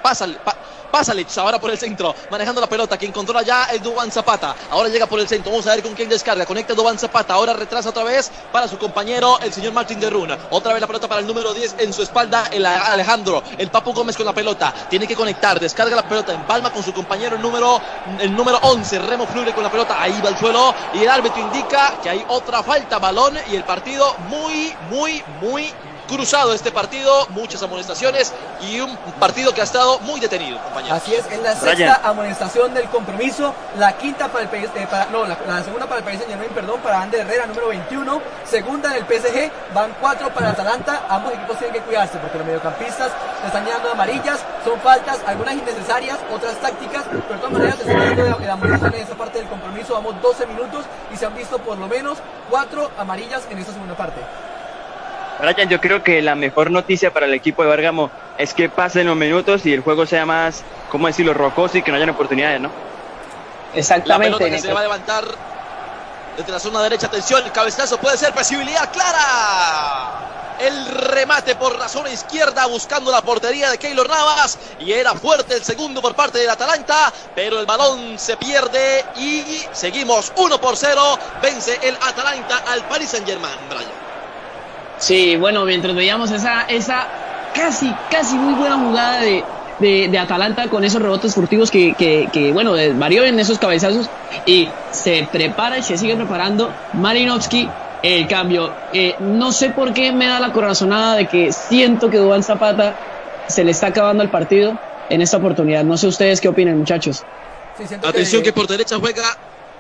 Speaker 5: Pasalic ahora por el centro, manejando la pelota. Quien controla ya es Dubán Zapata. Ahora llega por el centro. Vamos a ver con quién descarga. Conecta Dubán Zapata. Ahora retrasa otra vez para su compañero, el señor Martín de Runa. Otra vez la pelota para el número 10 en su espalda, el Alejandro. El Papu Gómez con la pelota. Tiene que conectar. Descarga la pelota en palma con su compañero, el número, el número 11. Remo Flure con la pelota. Ahí va el suelo. Y el árbitro indica que hay otra falta. Balón y el partido muy, muy, muy cruzado este partido, muchas amonestaciones y un partido que ha estado muy detenido, compañeros.
Speaker 2: Así es, es la sexta amonestación del compromiso, la quinta para el eh, para, no, la, segunda para el país Saint Germain, perdón, para Ander Herrera, número 21, segunda en el PSG, van cuatro para Atalanta, ambos equipos tienen que cuidarse porque los mediocampistas están llenando amarillas, son faltas, algunas innecesarias, otras tácticas, pero de todas maneras están llenando de, de amonestación en esa parte del compromiso, vamos 12 minutos y se han visto por lo menos cuatro amarillas en esta segunda parte.
Speaker 4: Brian, yo creo que la mejor noticia para el equipo de Bárgamo es que pasen los minutos y el juego sea más, ¿cómo decirlo?, rocoso y que no hayan oportunidades, ¿no?
Speaker 3: Exactamente.
Speaker 5: La pelota que se va a levantar desde la zona derecha, atención, el cabezazo puede ser posibilidad clara. El remate por la zona izquierda buscando la portería de Keylor Navas. Y era fuerte el segundo por parte del Atalanta. Pero el balón se pierde y seguimos 1 por 0. Vence el Atalanta al Paris Saint Germain, Brian.
Speaker 3: Sí, bueno, mientras veíamos esa, esa casi, casi muy buena jugada de, de, de Atalanta con esos rebotes furtivos que, que, que, bueno, varió en esos cabezazos y se prepara y se sigue preparando Marinovsky el cambio. Eh, no sé por qué me da la corazonada de que siento que Dubán Zapata se le está acabando el partido en esta oportunidad. No sé ustedes qué opinan, muchachos.
Speaker 5: Sí, Atención que... que por derecha juega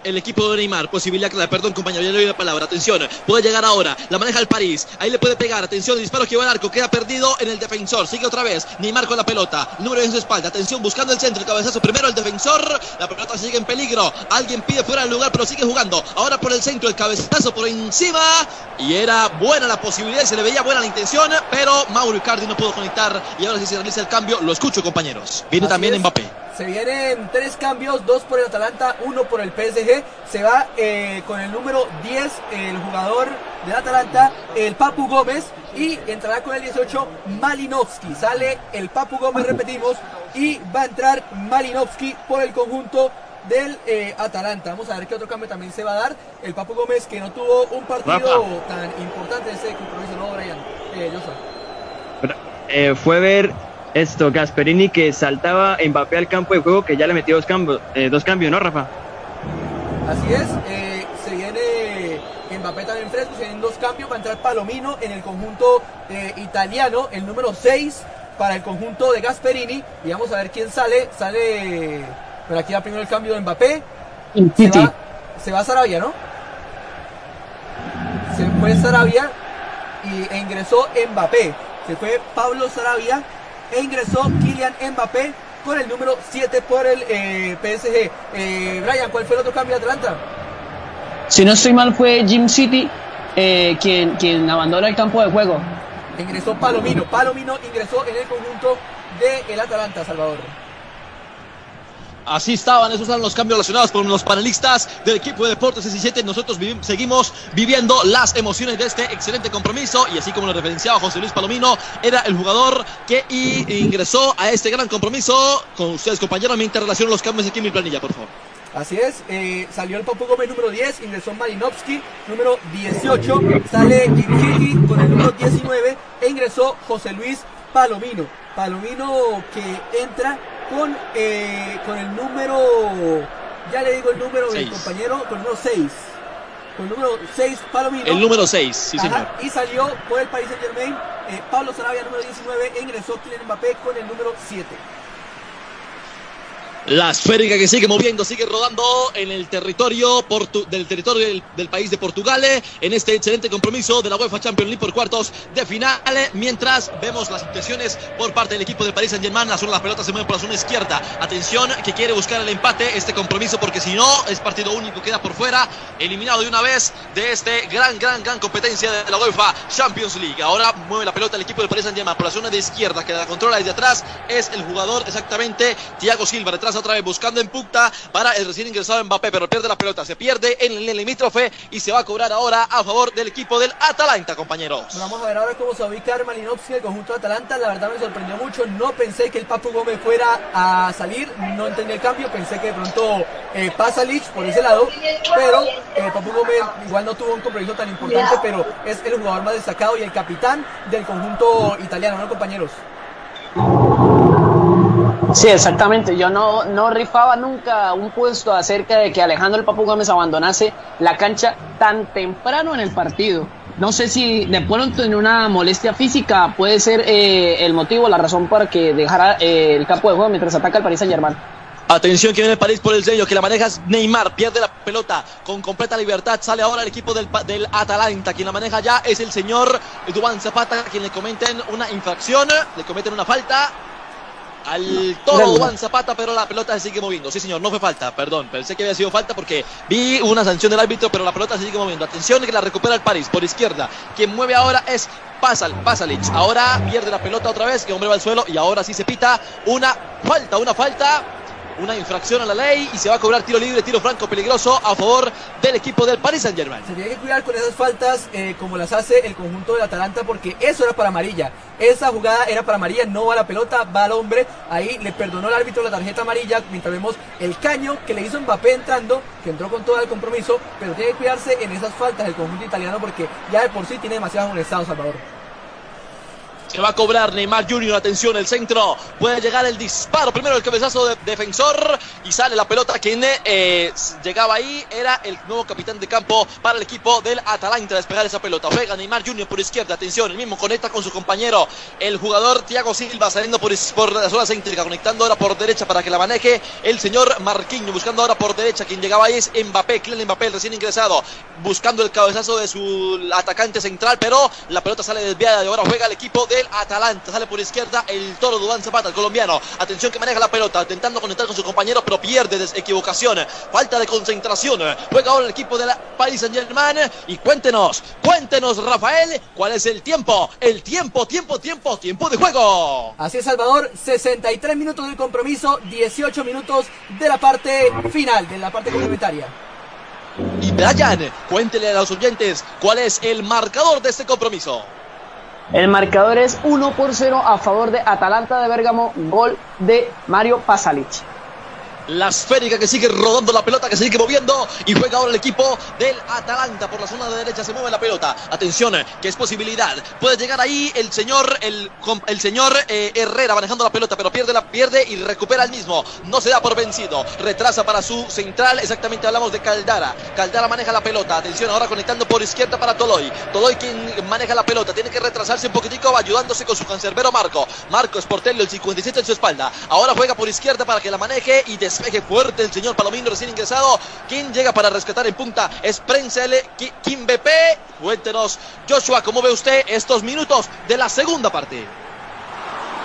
Speaker 5: el equipo de Neymar. Posibilidad clara, perdón, compañero, ya le doy la palabra. Atención, puede llegar ahora. La maneja el París. Ahí le puede pegar. Atención, disparo que va al arco. Queda perdido en el defensor. Sigue otra vez. Neymar con la pelota. número en su espalda. Atención, buscando el centro. El cabezazo primero el defensor. La pelota sigue en peligro. Alguien pide fuera del lugar, pero sigue jugando. Ahora por el centro. El cabezazo por encima. Y era buena la posibilidad. Se le veía buena la intención. Pero Mauro Icardi no pudo conectar. Y ahora sí se realiza el cambio. Lo escucho, compañeros. Viene
Speaker 2: Así
Speaker 5: también
Speaker 2: es.
Speaker 5: Mbappé.
Speaker 2: Se vienen tres cambios, dos por el Atalanta, uno por el PSG. Se va eh, con el número 10 el jugador del Atalanta, el Papu Gómez, y entrará con el 18 Malinovsky. Sale el Papu Gómez, repetimos, y va a entrar Malinovsky por el conjunto del eh, Atalanta. Vamos a ver qué otro cambio también se va a dar. El Papu Gómez que no tuvo un partido
Speaker 4: Rafa.
Speaker 2: tan importante ese compromiso, ¿no, Brian? Eh, Joshua.
Speaker 4: Eh, fue ver esto, Gasperini que saltaba Mbappé al campo de juego que ya le metió dos cambios, eh, dos cambios, ¿no, Rafa?
Speaker 2: Así es, eh, se viene Mbappé también fresco, se vienen dos cambios, va a entrar Palomino en el conjunto eh, italiano, el número 6 para el conjunto de Gasperini, y vamos a ver quién sale, sale, pero aquí va primero el cambio de Mbappé, se va, se va Sarabia, ¿no? Se fue Sarabia y e ingresó Mbappé, se fue Pablo Sarabia e ingresó Kylian Mbappé con el número 7 por el eh, PSG. Eh, Brian, ¿cuál fue el otro cambio de Atlanta?
Speaker 3: Si no estoy mal, fue Jim City eh, quien, quien abandona el campo de juego.
Speaker 2: Ingresó Palomino. Palomino ingresó en el conjunto del el Atalanta, Salvador.
Speaker 5: Así estaban, esos eran los cambios relacionados con los panelistas del equipo de Deportes 17. Nosotros seguimos viviendo las emociones de este excelente compromiso y así como lo referenciaba José Luis Palomino, era el jugador que ingresó a este gran compromiso. Con ustedes, compañeros, mientras relaciono los cambios aquí en mi planilla, por favor.
Speaker 2: Así es, eh, salió el Papu Gómez número 10, ingresó Marinovsky número 18, sale Gigi con el número 19 e ingresó José Luis Palomino. Palomino que entra con, eh, con el número, ya le digo el número del compañero, con el número 6. Con el número 6, Palomino.
Speaker 5: El número 6, sí
Speaker 2: Ajá,
Speaker 5: señor.
Speaker 2: Y salió por el Paris Saint Germain, eh, Pablo Sarabia número 19 e ingresó Kylian Mbappé con el número 7.
Speaker 5: La esférica que sigue moviendo, sigue rodando en el territorio portu del territorio del, país de Portugal en este excelente compromiso de la UEFA Champions League por cuartos de final. Mientras vemos las intenciones por parte del equipo del Paris Saint Germain, la zona las pelotas se mueven por la zona izquierda. Atención que quiere buscar el empate este compromiso porque si no es partido único, queda por fuera, eliminado de una vez de este gran, gran, gran competencia de la UEFA Champions League. Ahora mueve la pelota el equipo del Paris Saint Germain por la zona de izquierda que la controla desde atrás. Es el jugador exactamente Thiago Silva detrás otra vez buscando en punta para el recién ingresado Mbappé, pero pierde la pelota, se pierde en el limítrofe y se va a cobrar ahora a favor del equipo del Atalanta, compañeros.
Speaker 2: Vamos a ver ahora cómo se va a ubicar Malinovsky, el conjunto de Atalanta. La verdad me sorprendió mucho, no pensé que el Papu Gómez fuera a salir, no entendí el cambio, pensé que de pronto eh, pasa Lich por ese lado, pero eh, Papu Gómez igual no tuvo un compromiso tan importante, pero es el jugador más destacado y el capitán del conjunto italiano, ¿no, compañeros?
Speaker 3: Sí, exactamente. Yo no, no rifaba nunca un puesto acerca de que Alejandro el Papu Gómez abandonase la cancha tan temprano en el partido. No sé si de pronto en una molestia física puede ser eh, el motivo, la razón para que dejara eh, el campo de juego mientras ataca el Paris Saint Germain.
Speaker 5: Atención que viene el París por el sello, que la maneja es Neymar, pierde la pelota con completa libertad, sale ahora el equipo del, del Atalanta, quien la maneja ya es el señor Dubán Zapata, quien le cometen una infracción, le cometen una falta, al toro Juan Zapata, pero la pelota se sigue moviendo. Sí, señor, no fue falta, perdón. Pensé que había sido falta porque vi una sanción del árbitro, pero la pelota se sigue moviendo. Atención que la recupera el París por izquierda. Quien mueve ahora es Pasal, Pasalic. Ahora pierde la pelota otra vez, que hombre va al suelo y ahora sí se pita una falta, una falta una infracción a la ley y se va a cobrar tiro libre, tiro franco peligroso a favor del equipo del Paris Saint Germain.
Speaker 2: Se tiene que cuidar con esas faltas eh, como las hace el conjunto del Atalanta porque eso era para amarilla. Esa jugada era para amarilla, no va la pelota, va al hombre. Ahí le perdonó el árbitro la tarjeta amarilla mientras vemos el caño que le hizo Mbappé entrando, que entró con todo el compromiso, pero tiene que cuidarse en esas faltas el conjunto italiano porque ya de por sí tiene demasiado estado Salvador.
Speaker 5: Se va a cobrar Neymar Junior. Atención, el centro. Puede llegar el disparo. Primero el cabezazo de defensor. Y sale la pelota. Quien eh, llegaba ahí era el nuevo capitán de campo para el equipo del Atalanta. Despegar esa pelota. Juega Neymar Junior por izquierda. Atención, el mismo conecta con su compañero. El jugador Thiago Silva saliendo por, por la zona céntrica. Conectando ahora por derecha para que la maneje el señor Marquinhos. Buscando ahora por derecha. Quien llegaba ahí es Mbappé. Kylian Mbappé, recién ingresado. Buscando el cabezazo de su atacante central. Pero la pelota sale desviada. Y ahora juega el equipo de Atalanta. Sale por izquierda el toro Dubán Zapata, el colombiano. Atención que maneja la pelota, intentando conectar con su compañero, pero pierde equivocación. Falta de concentración. Juega ahora el equipo de la Paris Saint Germain. Y cuéntenos, cuéntenos, Rafael, cuál es el tiempo. El tiempo, tiempo, tiempo, tiempo de juego.
Speaker 2: Así es, Salvador. 63 minutos del compromiso, 18 minutos de la parte final, de la parte complementaria.
Speaker 5: Y Brian, cuéntele a los oyentes cuál es el marcador de este compromiso.
Speaker 3: El marcador es 1 por 0 a favor de Atalanta de Bérgamo, gol de Mario Pasalic.
Speaker 5: La esférica que sigue rodando la pelota, que sigue moviendo. Y juega ahora el equipo del Atalanta. Por la zona de derecha se mueve la pelota. Atención, que es posibilidad. Puede llegar ahí el señor, el, el señor eh, Herrera manejando la pelota, pero pierde, la, pierde y recupera el mismo. No se da por vencido. Retrasa para su central. Exactamente hablamos de Caldara. Caldara maneja la pelota. Atención, ahora conectando por izquierda para Toloy. Toloy quien maneja la pelota. Tiene que retrasarse un poquitico ayudándose con su cancerbero Marco. Marco Sportello, el 57 en su espalda. Ahora juega por izquierda para que la maneje y des despeje fuerte el señor Palomino recién ingresado. Quien llega para rescatar en punta es Prenzel BP. Cuéntenos, Joshua, ¿cómo ve usted estos minutos de la segunda parte?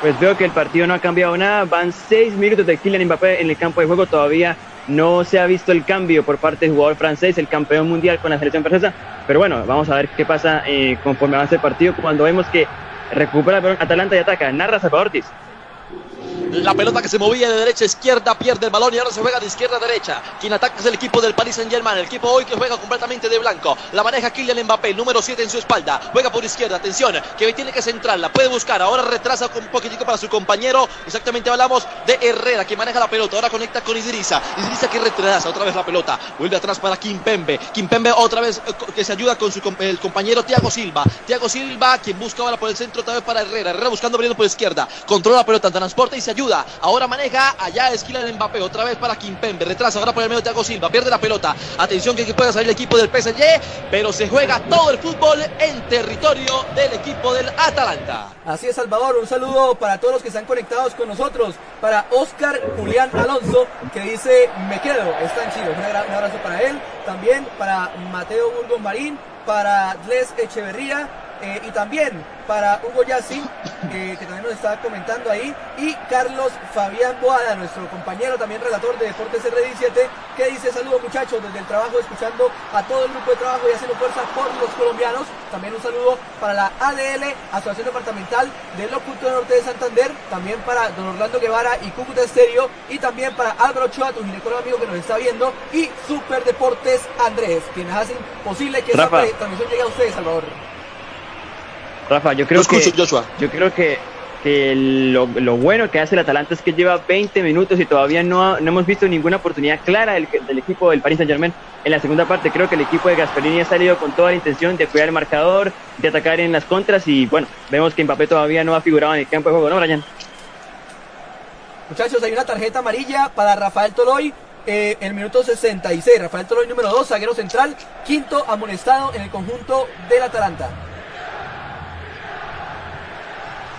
Speaker 4: Pues veo que el partido no ha cambiado nada. Van seis minutos de Kylian Mbappé en el campo de juego. Todavía no se ha visto el cambio por parte del jugador francés, el campeón mundial con la selección francesa. Pero bueno, vamos a ver qué pasa eh, conforme avance el partido cuando vemos que recupera Atalanta y ataca. Narra Salvador Ortiz.
Speaker 5: La pelota que se movía de derecha a izquierda pierde el balón y ahora se juega de izquierda a derecha. Quien ataca es el equipo del Paris Saint Germain. El equipo hoy que juega completamente de blanco. La maneja Kylian Mbappé, número 7 en su espalda. Juega por izquierda. Atención, que tiene que centrarla. Puede buscar. Ahora retrasa un poquitico para su compañero. Exactamente hablamos de Herrera, que maneja la pelota. Ahora conecta con Idrissa. Idrissa que retrasa otra vez la pelota. Vuelve atrás para Kimpembe. Kimpembe otra vez eh, que se ayuda con su el compañero Thiago Silva. Thiago Silva, quien busca ahora por el centro otra vez para Herrera. Herrera buscando abriendo por izquierda. Controla la pelota, transporta y se ayuda. Ahora maneja, allá es Kylian Mbappé, otra vez para Kimpembe, retrasa ahora por el medio de Thiago Silva, pierde la pelota. Atención que puede salir el equipo del PSG, pero se juega todo el fútbol en territorio del equipo del Atalanta.
Speaker 2: Así es, Salvador, un saludo para todos los que están conectados con nosotros, para Oscar Julián Alonso, que dice, me quedo, está en Chile, un abrazo para él, también para Mateo Burgos Marín, para Dles Echeverría, eh, y también para Hugo Yassi, que también nos está comentando ahí, y Carlos Fabián Boada, nuestro compañero también relator de Deportes RD7, que dice saludos muchachos desde el trabajo, escuchando a todo el grupo de trabajo y haciendo fuerza por los colombianos. También un saludo para la ADL, Asociación Departamental del Locutor Norte de Santander, también para don Orlando Guevara y Cúcuta Estéreo, y también para Álvaro Ochoa, tu ginecólogo amigo que nos está viendo, y Super Deportes Andrés, quienes hacen posible que esta transmisión llegue a ustedes, Salvador.
Speaker 4: Rafa, yo creo que, yo creo que, lo, bueno que hace el Atalanta es que lleva 20 minutos y todavía no, no hemos visto ninguna oportunidad clara del, equipo del Paris Saint Germain en la segunda parte. Creo que el equipo de Gasperini ha salido con toda la intención de cuidar el marcador, de atacar en las contras y bueno, vemos que Mbappé todavía no ha figurado en el campo de juego, ¿no, Brian?
Speaker 2: Muchachos, hay una tarjeta amarilla para Rafael Toloy. Eh, en el minuto 66, Rafael Toloy número 2, zaguero central, quinto amonestado en el conjunto del Atalanta.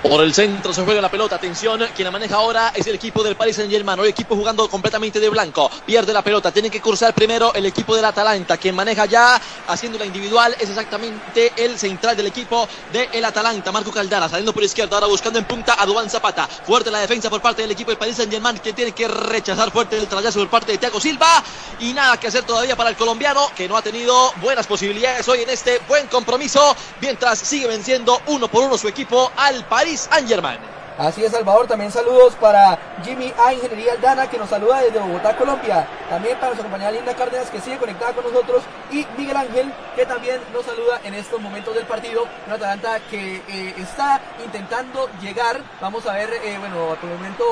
Speaker 5: Por el centro se juega la pelota, atención, quien la maneja ahora es el equipo del Paris Saint Germain, el equipo jugando completamente de blanco, pierde la pelota, tiene que cruzar primero el equipo del Atalanta, quien maneja ya haciendo la individual. Es exactamente el central del equipo del Atalanta, Marco Caldara, saliendo por izquierda, ahora buscando en punta a Duan Zapata, fuerte la defensa por parte del equipo del Paris Saint Germain, que tiene que rechazar fuerte el trayazo por parte de Thiago Silva, y nada que hacer todavía para el colombiano, que no ha tenido buenas posibilidades hoy en este buen compromiso, mientras sigue venciendo uno por uno su equipo al Paris Saint Germain.
Speaker 2: Así es, Salvador. También saludos para Jimmy A. Ingeniería Aldana, que nos saluda desde Bogotá, Colombia. También para su compañera Linda Cárdenas, que sigue conectada con nosotros. Y Miguel Ángel, que también nos saluda en estos momentos del partido. Un Atalanta que eh, está intentando llegar. Vamos a ver, eh, bueno, a el momento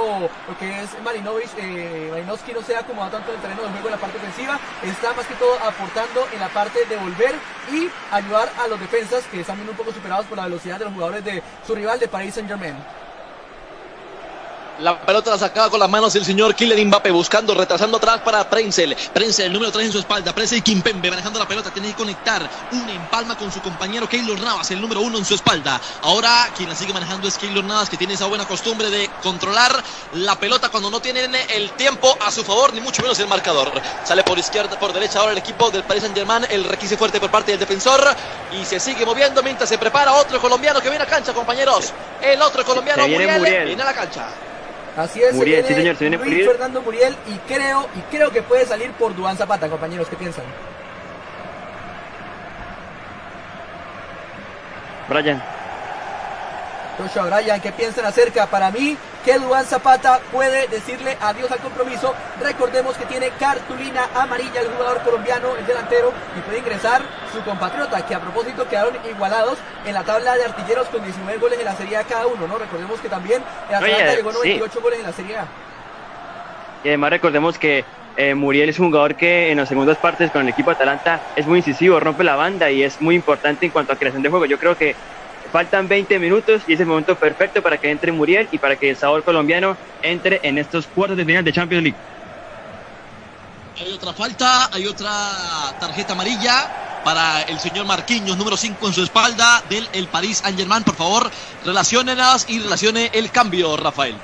Speaker 2: lo que es Marinovich. Eh, no se ha acomodado tanto en el terreno de juego en la parte ofensiva. Está más que todo aportando en la parte de volver y ayudar a los defensas, que están viendo un poco superados por la velocidad de los jugadores de su rival de Paris Saint-Germain.
Speaker 5: La pelota la sacaba con las manos el señor Kylian Mbappé buscando, retrasando atrás para Prenzel. Prenzel, el número 3 en su espalda. Prenzel y Kimpembe manejando la pelota. Tiene que conectar. Un empalma con su compañero Keylor Navas, el número 1 en su espalda. Ahora quien la sigue manejando es Keylor Navas, que tiene esa buena costumbre de controlar la pelota cuando no tienen el tiempo a su favor, ni mucho menos el marcador. Sale por izquierda, por derecha ahora el equipo del Paris Saint Germain. El requise fuerte por parte del defensor. Y se sigue moviendo mientras se prepara otro colombiano que viene a cancha, compañeros. El otro colombiano,
Speaker 4: Muriel,
Speaker 5: viene a la cancha.
Speaker 2: Así es,
Speaker 4: Muriel, sí señor, se viene
Speaker 2: Luis
Speaker 4: Muriel.
Speaker 2: Fernando Muriel y creo, y creo que puede salir por Duan Zapata, compañeros, ¿qué piensan?
Speaker 4: Brian.
Speaker 2: Joshua Bryan, ¿qué piensan acerca? Para mí, que Duan Zapata puede decirle adiós al compromiso. Recordemos que tiene cartulina amarilla el jugador colombiano, el delantero, y puede ingresar su compatriota, que a propósito quedaron igualados en la tabla de artilleros con 19 goles en la Serie A cada uno, ¿no? Recordemos que también el Atalanta
Speaker 4: Oye,
Speaker 2: llegó a
Speaker 4: sí.
Speaker 2: 98 goles en la Serie A.
Speaker 4: Y además recordemos que eh, Muriel es un jugador que en las segundas partes con el equipo de Atalanta es muy incisivo, rompe la banda y es muy importante en cuanto a creación de juego. Yo creo que faltan 20 minutos y es el momento perfecto para que entre Muriel y para que el sabor colombiano entre en estos cuartos de final de Champions League.
Speaker 5: Hay otra falta, hay otra tarjeta amarilla para el señor Marquinhos, número 5 en su espalda del el París Saint Germain. Por favor, relaciónelas y relacione el cambio, Rafael.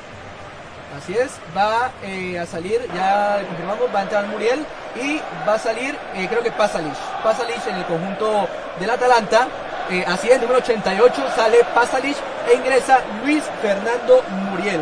Speaker 2: Así es, va eh, a salir, ya confirmamos, va a entrar Muriel y va a salir, eh, creo que Pasalic. Pasalic en el conjunto del Atalanta. Eh, así es, número 88 sale Pasalic e ingresa Luis Fernando Muriel.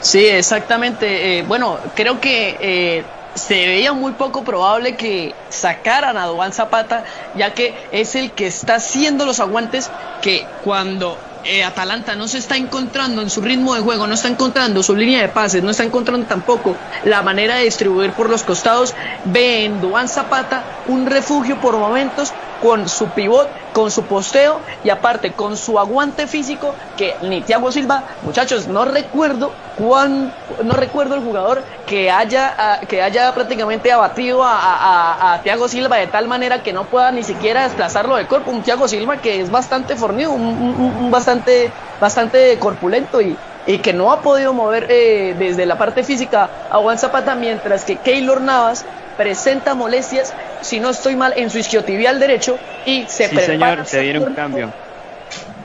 Speaker 3: Sí, exactamente. Eh, bueno, creo que eh, se veía muy poco probable que sacaran a Duan Zapata, ya que es el que está haciendo los aguantes que cuando eh, Atalanta no se está encontrando en su ritmo de juego, no está encontrando su línea de pases, no está encontrando tampoco la manera de distribuir por los costados, ve en Duan Zapata un refugio por momentos con su pivot, con su posteo y aparte con su aguante físico que ni Thiago Silva, muchachos, no recuerdo cuán, no recuerdo el jugador que haya, ah, que haya prácticamente abatido a, a- a- Thiago Silva de tal manera que no pueda ni siquiera desplazarlo de cuerpo. Un Thiago Silva que es bastante fornido, un bastante, bastante corpulento y, y que no ha podido mover eh, desde la parte física a Juan Zapata, mientras que Keylor Navas presenta molestias, si no estoy mal, en su isquiotibial derecho y se
Speaker 4: Sí,
Speaker 3: prepara
Speaker 4: señor, se viene un cambio.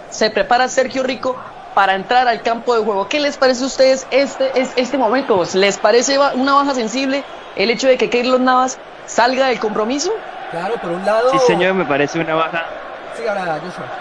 Speaker 3: se prepara Sergio Rico para entrar al campo de juego. ¿Qué les parece a ustedes este, es- este momento? ¿Les parece una baja sensible el hecho de que Keylor Navas salga del compromiso?
Speaker 2: Claro, por un lado.
Speaker 4: Sí, señor, me parece una baja
Speaker 2: Sí, ahora Joshua.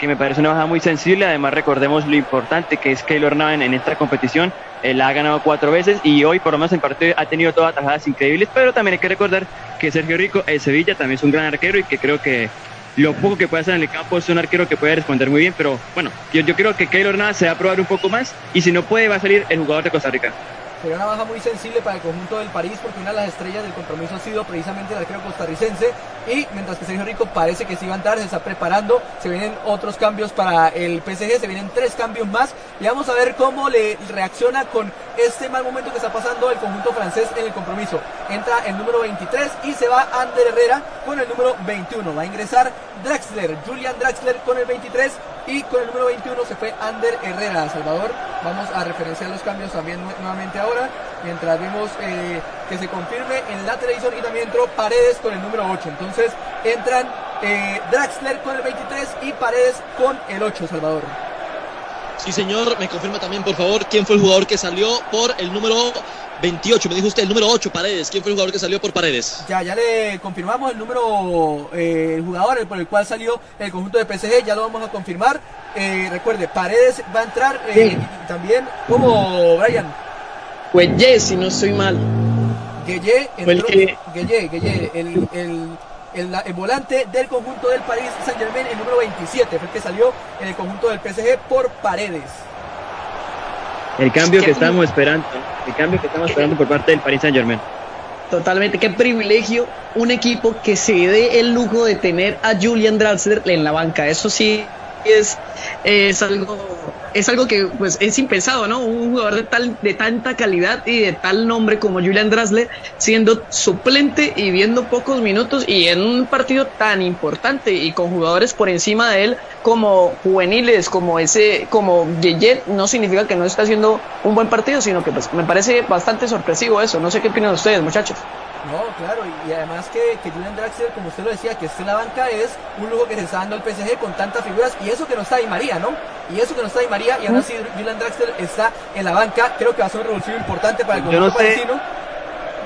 Speaker 4: Que me parece una baja muy sensible. Además, recordemos lo importante que es Keylor Navas en esta competición. Él ha ganado cuatro veces y hoy, por lo menos en partido, ha tenido todas atajadas increíbles. Pero también hay que recordar que Sergio Rico, el Sevilla, también es un gran arquero y que creo que lo poco que puede hacer en el campo es un arquero que puede responder muy bien. Pero bueno, yo, yo creo que Keylor Navas se va a probar un poco más y si no puede, va a salir el jugador de Costa Rica.
Speaker 2: Sería una baja muy sensible para el conjunto del París porque una de las estrellas del compromiso ha sido precisamente el arquero costarricense y mientras que Sergio Rico parece que sí va a entrar, se está preparando, se vienen otros cambios para el PSG, se vienen tres cambios más y vamos a ver cómo le reacciona con este mal momento que está pasando el conjunto francés en el compromiso. Entra el número 23 y se va Ander Herrera con el número 21. Va a ingresar Draxler, Julian Draxler con el 23 y con el número 21 se fue Ander Herrera, Salvador. Vamos a referenciar los cambios también nu- nuevamente ahora, mientras vemos eh, que se confirme en la televisión y también entró Paredes con el número 8. Entonces entran eh, Draxler con el 23 y Paredes con el 8, Salvador.
Speaker 5: Sí, señor, me confirma también, por favor, quién fue el jugador que salió por el número 28. Me dijo usted el número 8, Paredes. ¿Quién fue el jugador que salió por Paredes?
Speaker 2: Ya, ya le confirmamos el número, eh, el jugador por el cual salió el conjunto de PSG. Ya lo vamos a confirmar. Eh, recuerde, Paredes va a entrar eh, también como Brian.
Speaker 3: Pues yes, si no estoy mal.
Speaker 2: Gueye,
Speaker 3: Fue el que-
Speaker 2: Gueye, Gueye, el, el, el, el volante del conjunto del Paris Saint Germain, el número 27, fue el que salió en el conjunto del PSG por Paredes.
Speaker 4: El cambio que estábamos esperando, el cambio que estamos esperando por parte del Paris Saint Germain.
Speaker 3: Totalmente, qué privilegio un equipo que se dé el lujo de tener a Julian Draxler en la banca. Eso sí es, es algo es algo que pues es impensado, ¿no? Un jugador de tal de tanta calidad y de tal nombre como Julian Draxler siendo suplente y viendo pocos minutos y en un partido tan importante y con jugadores por encima de él como juveniles, como ese como Yeye, no significa que no está haciendo un buen partido, sino que pues me parece bastante sorpresivo eso. No sé qué opinan ustedes, muchachos.
Speaker 2: No, claro, y, y además que, que Julian Draxler, como usted lo decía, que esté en la banca es un lujo que se está dando al PSG con tantas figuras, y eso que no está Di María, ¿no? Y eso que no está Di María, y aún así Julian Draxler está en la banca, creo que va a ser un revulsivo importante para el conjunto
Speaker 4: no sé.
Speaker 2: parisino.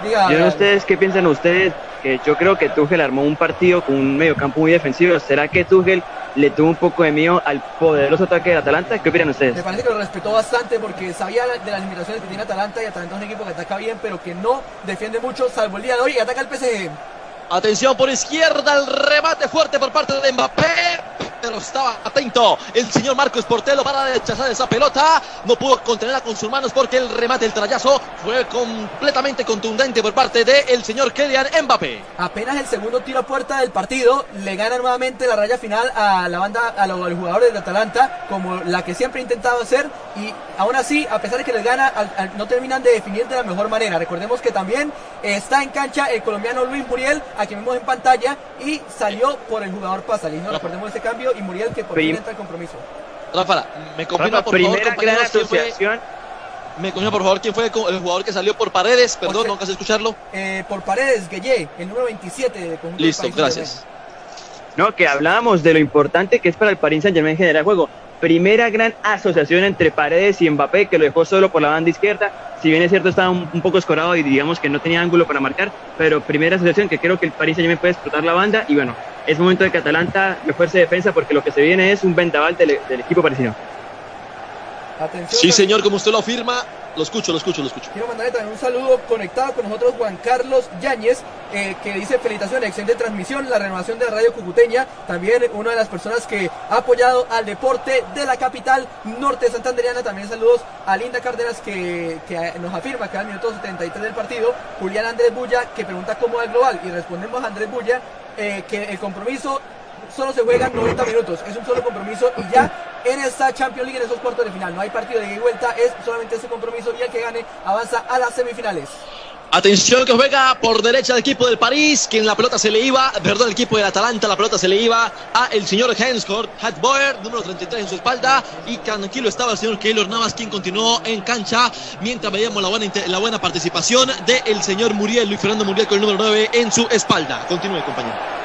Speaker 2: Diga,
Speaker 4: Yo no sé ustedes qué piensan ustedes, que yo creo que Tuchel armó un partido con un mediocampo muy defensivo. ¿Será que Tuchel le tuvo un poco de miedo al poderoso ataque del Atalanta? ¿Qué opinan
Speaker 2: Me
Speaker 4: ustedes?
Speaker 2: parece que lo respetó bastante porque sabía de las limitaciones que tiene Atalanta y Atalanta es un equipo que ataca bien, pero que no defiende mucho, salvo el día de hoy, y ataca el PSG.
Speaker 5: Atención por izquierda, el remate fuerte por parte de Mbappé. Pero estaba atento el señor Marcos Portelo para rechazar esa pelota. No pudo contenerla con sus manos porque el remate, el trayazo, fue completamente contundente por parte del señor Kylian Mbappé.
Speaker 2: Apenas el segundo tiro a puerta del partido, le gana nuevamente la raya final a la banda, a los, a los jugadores de Atalanta, como la que siempre ha intentado hacer, y aún así, a pesar de que les gana, al- al- no terminan de definir de la mejor manera. Recordemos que también eh, está en cancha el colombiano Luis Muriel, a quien vemos en pantalla, y salió por el jugador Pasalino. Recordemos ese cambio, y Muriel que por fin entra al compromiso.
Speaker 5: Rafa, me confirma
Speaker 4: Rafa,
Speaker 5: por favor,
Speaker 4: primera gran
Speaker 5: compañeros, quién fue,
Speaker 4: asociación.
Speaker 5: me confirma por favor quién fue el jugador que salió por Paredes. Perdón,
Speaker 2: José-
Speaker 5: no escucharlo.
Speaker 2: Eh, por Paredes, Gueye, el número 27 de conjunto
Speaker 5: Listo, gracias.
Speaker 4: No, que hablábamos de lo importante que es para el Paris Saint Germain generar juego. Primera gran asociación entre Paredes y Mbappé, que lo dejó solo por la banda izquierda. Si bien es cierto, estaba un, un poco escorado y digamos que no tenía ángulo para marcar, pero primera asociación que creo que el Paris Saint Germain puede explotar la banda. Y bueno, es momento de que Atalanta refuerce defensa porque lo que se viene es un vendaval del, del equipo parisino.
Speaker 2: Atención,
Speaker 5: Sí, señor, como usted lo afirma, lo escucho, lo escucho, lo escucho.
Speaker 2: Quiero mandarle también un saludo conectado con nosotros Juan Carlos Yáñez, eh, que dice felicitaciones, excelente transmisión, la renovación de la radio cucuteña, también una de las personas que ha apoyado al deporte de la capital norte santanderiana, también saludos a Linda Cárdenas que, que nos afirma que al minuto 73 del partido, Julián Andrés Bulla que pregunta cómo va el global y respondemos a Andrés Bulla eh, que el compromiso solo se juegan 90 minutos, es un solo compromiso y ya en esta Champions League en esos cuartos de final no hay partido de vuelta, es solamente ese compromiso y el que gane avanza a las semifinales.
Speaker 5: Atención que juega por derecha el equipo del París, que en la pelota se le iba, perdón, el equipo del Atalanta, la pelota se le iba a el señor Henscourt, Hatboer, número 33 en su espalda, y tranquilo estaba el señor Keylor Navas, quien continuó en cancha, mientras veíamos la buena, la buena participación del señor Muriel, Luis Fernando Muriel con el número 9 en su espalda. Continúe, compañero.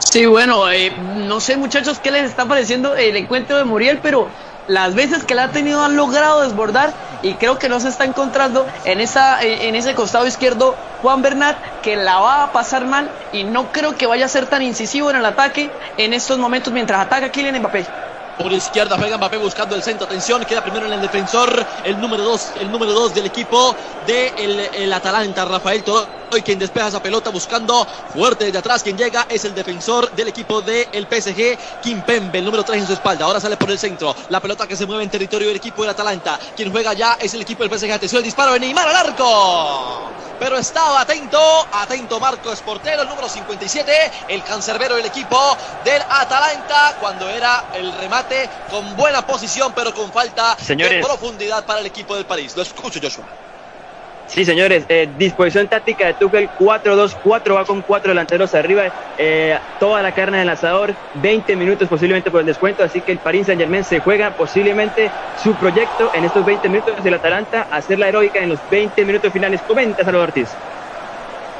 Speaker 3: Sí, bueno, eh, no sé muchachos qué les está pareciendo el encuentro de Muriel, pero las veces que la ha tenido han logrado desbordar y creo que no se está encontrando en esa eh, en ese costado izquierdo Juan Bernat que la va a pasar mal y no creo que vaya a ser tan incisivo en el ataque en estos momentos mientras ataca Kylian Mbappé.
Speaker 5: Por izquierda juega Mbappé buscando el centro. Atención, queda primero en el defensor. El número 2, el número 2 del equipo de el, Atalanta, Rafael Toroy, quien despeja esa pelota buscando fuerte desde atrás. Quien llega es el defensor del equipo del PSG, Kim Pembe, el número 3 en su espalda. Ahora sale por el centro. La pelota que se mueve en territorio del equipo del Atalanta. Quien juega ya es el equipo del PSG. Atención, el disparo de Neymar al arco. Pero estaba atento, atento Marcos Portero, el número 57, el cancerbero del equipo del Atalanta, cuando era el remate con buena posición, pero con falta de profundidad para el equipo del París. Lo escucho, Joshua.
Speaker 4: Sí, señores, eh, disposición táctica de Tuchel 4-2-4, va con cuatro delanteros arriba, eh, toda la carne del asador, 20 minutos posiblemente por el descuento, así que el Paris Saint Germain se juega posiblemente su proyecto en estos 20 minutos del Atalanta, hacer la heroica en los 20 minutos finales. Comenta Salvador Ortiz.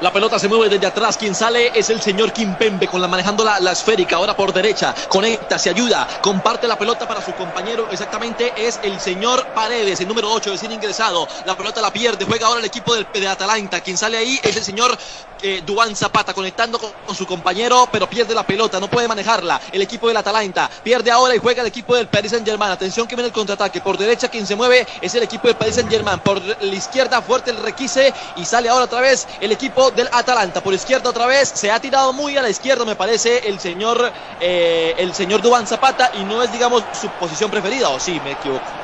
Speaker 5: La pelota se mueve desde atrás. Quien sale es el señor Kimpembe con la manejando la, la, esférica. Ahora por derecha. Conecta, se ayuda. Comparte la pelota para su compañero. Exactamente es el señor Paredes, el número 8, recién ingresado. La pelota la pierde. Juega ahora el equipo del, de Atalanta. Quien sale ahí es el señor eh, Zapata conectando con, con, su compañero, pero pierde la pelota. No puede manejarla. El equipo del Atalanta pierde ahora y juega el equipo del Paris Saint Germain. Atención que viene el contraataque. Por derecha quien se mueve es el equipo del Paris Saint Germain. Por la izquierda fuerte el requise y sale ahora otra vez el equipo del Atalanta. Por izquierda otra vez se ha tirado muy a la izquierda, me parece, el señor, eh, el señor Dubán Zapata y no es, digamos, su posición preferida, o sí, me equivoco.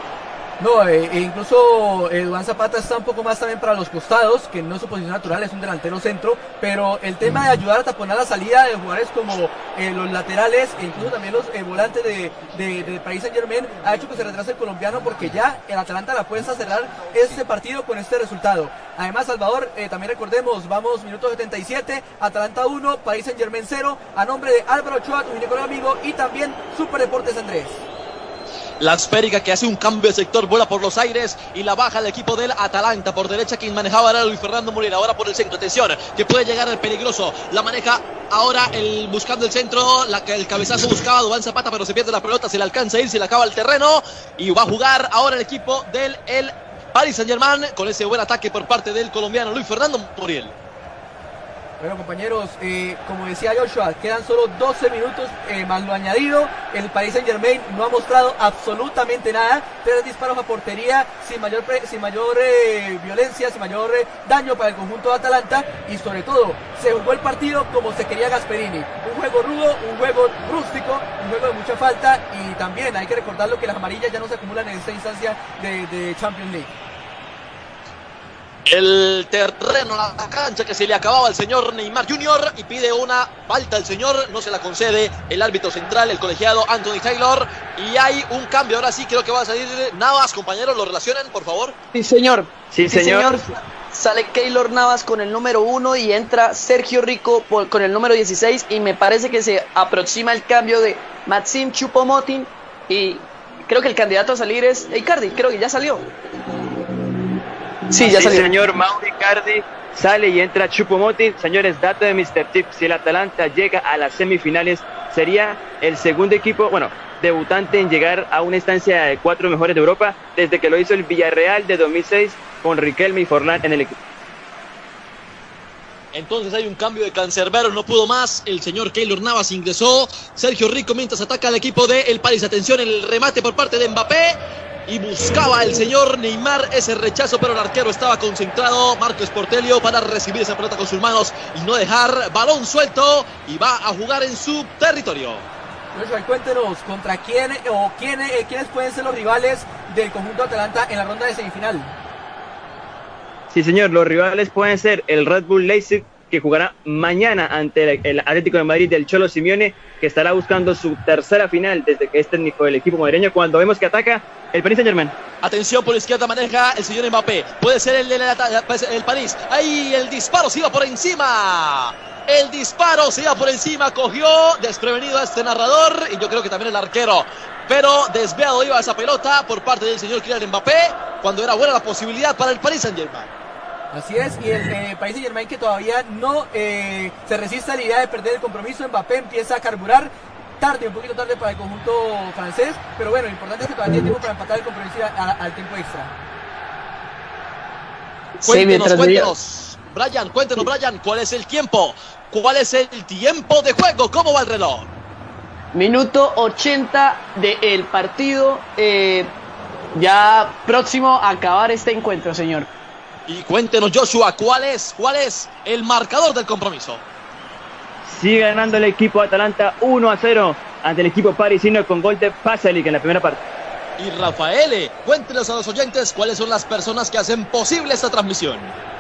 Speaker 2: No, eh, e incluso Juan Zapata está un poco más también para los costados, que no es su posición natural, es un delantero centro, pero el tema de ayudar a taponar la salida de jugadores como eh, los laterales e incluso también los eh, volantes de, de, Paris Saint Germain ha hecho que se retrase el colombiano porque ya el Atalanta la puede cerrar este partido con este resultado. Además, Salvador, eh, también recordemos, vamos minuto 77, Atalanta 1, Paris Saint Germain 0, a nombre de Álvaro Ochoa, tu amigo, y también Super Deportes Andrés.
Speaker 5: La esférica que hace un cambio de sector, vuela por los aires y la baja el equipo del Atalanta. Por derecha quien manejaba era Luis Fernando Moreira. Ahora por el centro. Atención, que puede llegar el peligroso. La maneja ahora el buscando el centro. El cabezazo buscaba Dubán Zapata, pero se pierde la pelota. Se le alcanza a ir, se le acaba el terreno. Y va a jugar ahora el equipo del el Paris Saint Germain con ese buen ataque por parte del colombiano Luis Fernando Muriel.
Speaker 2: Bueno compañeros, eh, como decía Joshua, quedan solo 12 minutos eh, más lo añadido. El Paris Saint Germain no ha mostrado absolutamente nada. Tres disparos a portería sin mayor, sin mayor eh, violencia, sin mayor daño para el conjunto de Atalanta. Y sobre todo, se jugó el partido como se quería Gasperini. Un juego rudo, un juego rústico, un juego de mucha falta. Y también hay que recordarlo que las amarillas ya no se acumulan en esta instancia de, de Champions League
Speaker 5: el terreno, la cancha que se le acababa al señor Neymar Jr. y pide una falta al señor, no se la concede el árbitro central, el colegiado Anthony Taylor. Y hay un cambio, ahora sí creo que va a salir Navas, compañeros, ¿lo relacionan, por favor?
Speaker 3: Sí, señor.
Speaker 4: Sí, señor.
Speaker 3: Sí, señor. Sale Keylor Navas con el número 1 y entra Sergio Rico con el número 16 y me parece que se aproxima el cambio de Maxim Chupomotin y creo que el candidato a salir es Icardi, creo que ya salió.
Speaker 4: Sí, ya salió. señor Mauri Cardi sale y entra Chupomotin. Señores, dato de Mr. Chip, si el Atalanta llega a las semifinales, sería el segundo equipo, bueno, debutante en llegar a una instancia de cuatro mejores de Europa desde que lo hizo el Villarreal de 2006 con Riquelme y Forlán en el equipo.
Speaker 5: Entonces hay un cambio de cancerbero, no pudo más. El señor Keylor Navas ingresó. Sergio Rico mientras ataca al equipo de El París. Atención, el remate por parte de Mbappé y buscaba el señor Neymar ese rechazo, pero el arquero estaba concentrado, Marcos Portelio, para recibir esa pelota con sus manos y no dejar balón suelto y va a jugar en su territorio.
Speaker 2: Joshua, cuéntenos contra quién o quién, eh, quiénes pueden ser los rivales del conjunto Atalanta en la ronda de semifinal.
Speaker 4: Sí, señor, los rivales pueden ser el Red Bull Leipzig que jugará mañana ante el, el, Atlético de Madrid del Cholo Simeone, que estará buscando su tercera final desde que es técnico del equipo madrileño, cuando vemos que ataca el Paris Saint Germain.
Speaker 5: Atención por izquierda maneja el señor Mbappé, puede ser el de la, el París, ahí el disparo se iba por encima. El disparo se iba por encima, cogió desprevenido a este narrador y yo creo que también el arquero. Pero desviado iba esa pelota por parte del señor Kylian Mbappé cuando era buena la posibilidad para el Paris Saint Germain.
Speaker 2: Así es, y el eh, País de Germain que todavía no eh, se resiste a la idea de perder el compromiso, Mbappé empieza a carburar tarde, un poquito tarde para el conjunto francés, pero bueno, lo importante es que todavía tiene tiempo para empatar el compromiso a, a, al tiempo extra.
Speaker 5: Cuéntenos, sí, cuéntenos, Brian, cuéntenos, Brian, ¿cuál es el tiempo? ¿Cuál es el tiempo de juego? ¿Cómo va el reloj?
Speaker 3: Minuto 80 del partido, eh, ya próximo a acabar este encuentro, señor.
Speaker 5: Y cuéntenos, Joshua, ¿cuál es, cuál es el marcador del compromiso?
Speaker 4: Sigue ganando el equipo Atalanta 1 a 0 ante el equico parisino con gol de Pasalic en la primera parte.
Speaker 5: Y Rafael, cuéntenos a los oyentes cuáles son las personas que hacen posible esta transmisión.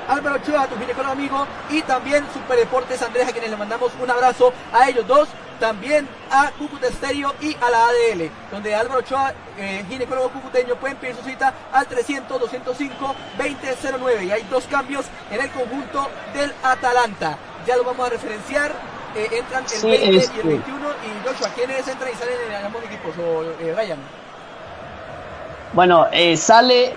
Speaker 2: Álvaro Ochoa, tu ginecólogo amigo, y también Super Deportes Andrés, a quienes le mandamos un abrazo a ellos dos, también a Cúcuta Estéreo y a la ADL, donde Álvaro Ochoa, eh, ginecólogo cucuteño, pueden pedir su cita al 300-205-2009. Y hay dos cambios en el conjunto del Atalanta. Ya lo vamos a referenciar. Eh, entran el sí, 20 este. y el 21. Y Joshua, ¿quiénes entran y salen en ambos equipos? O eh, Ryan.
Speaker 3: Bueno, eh, sale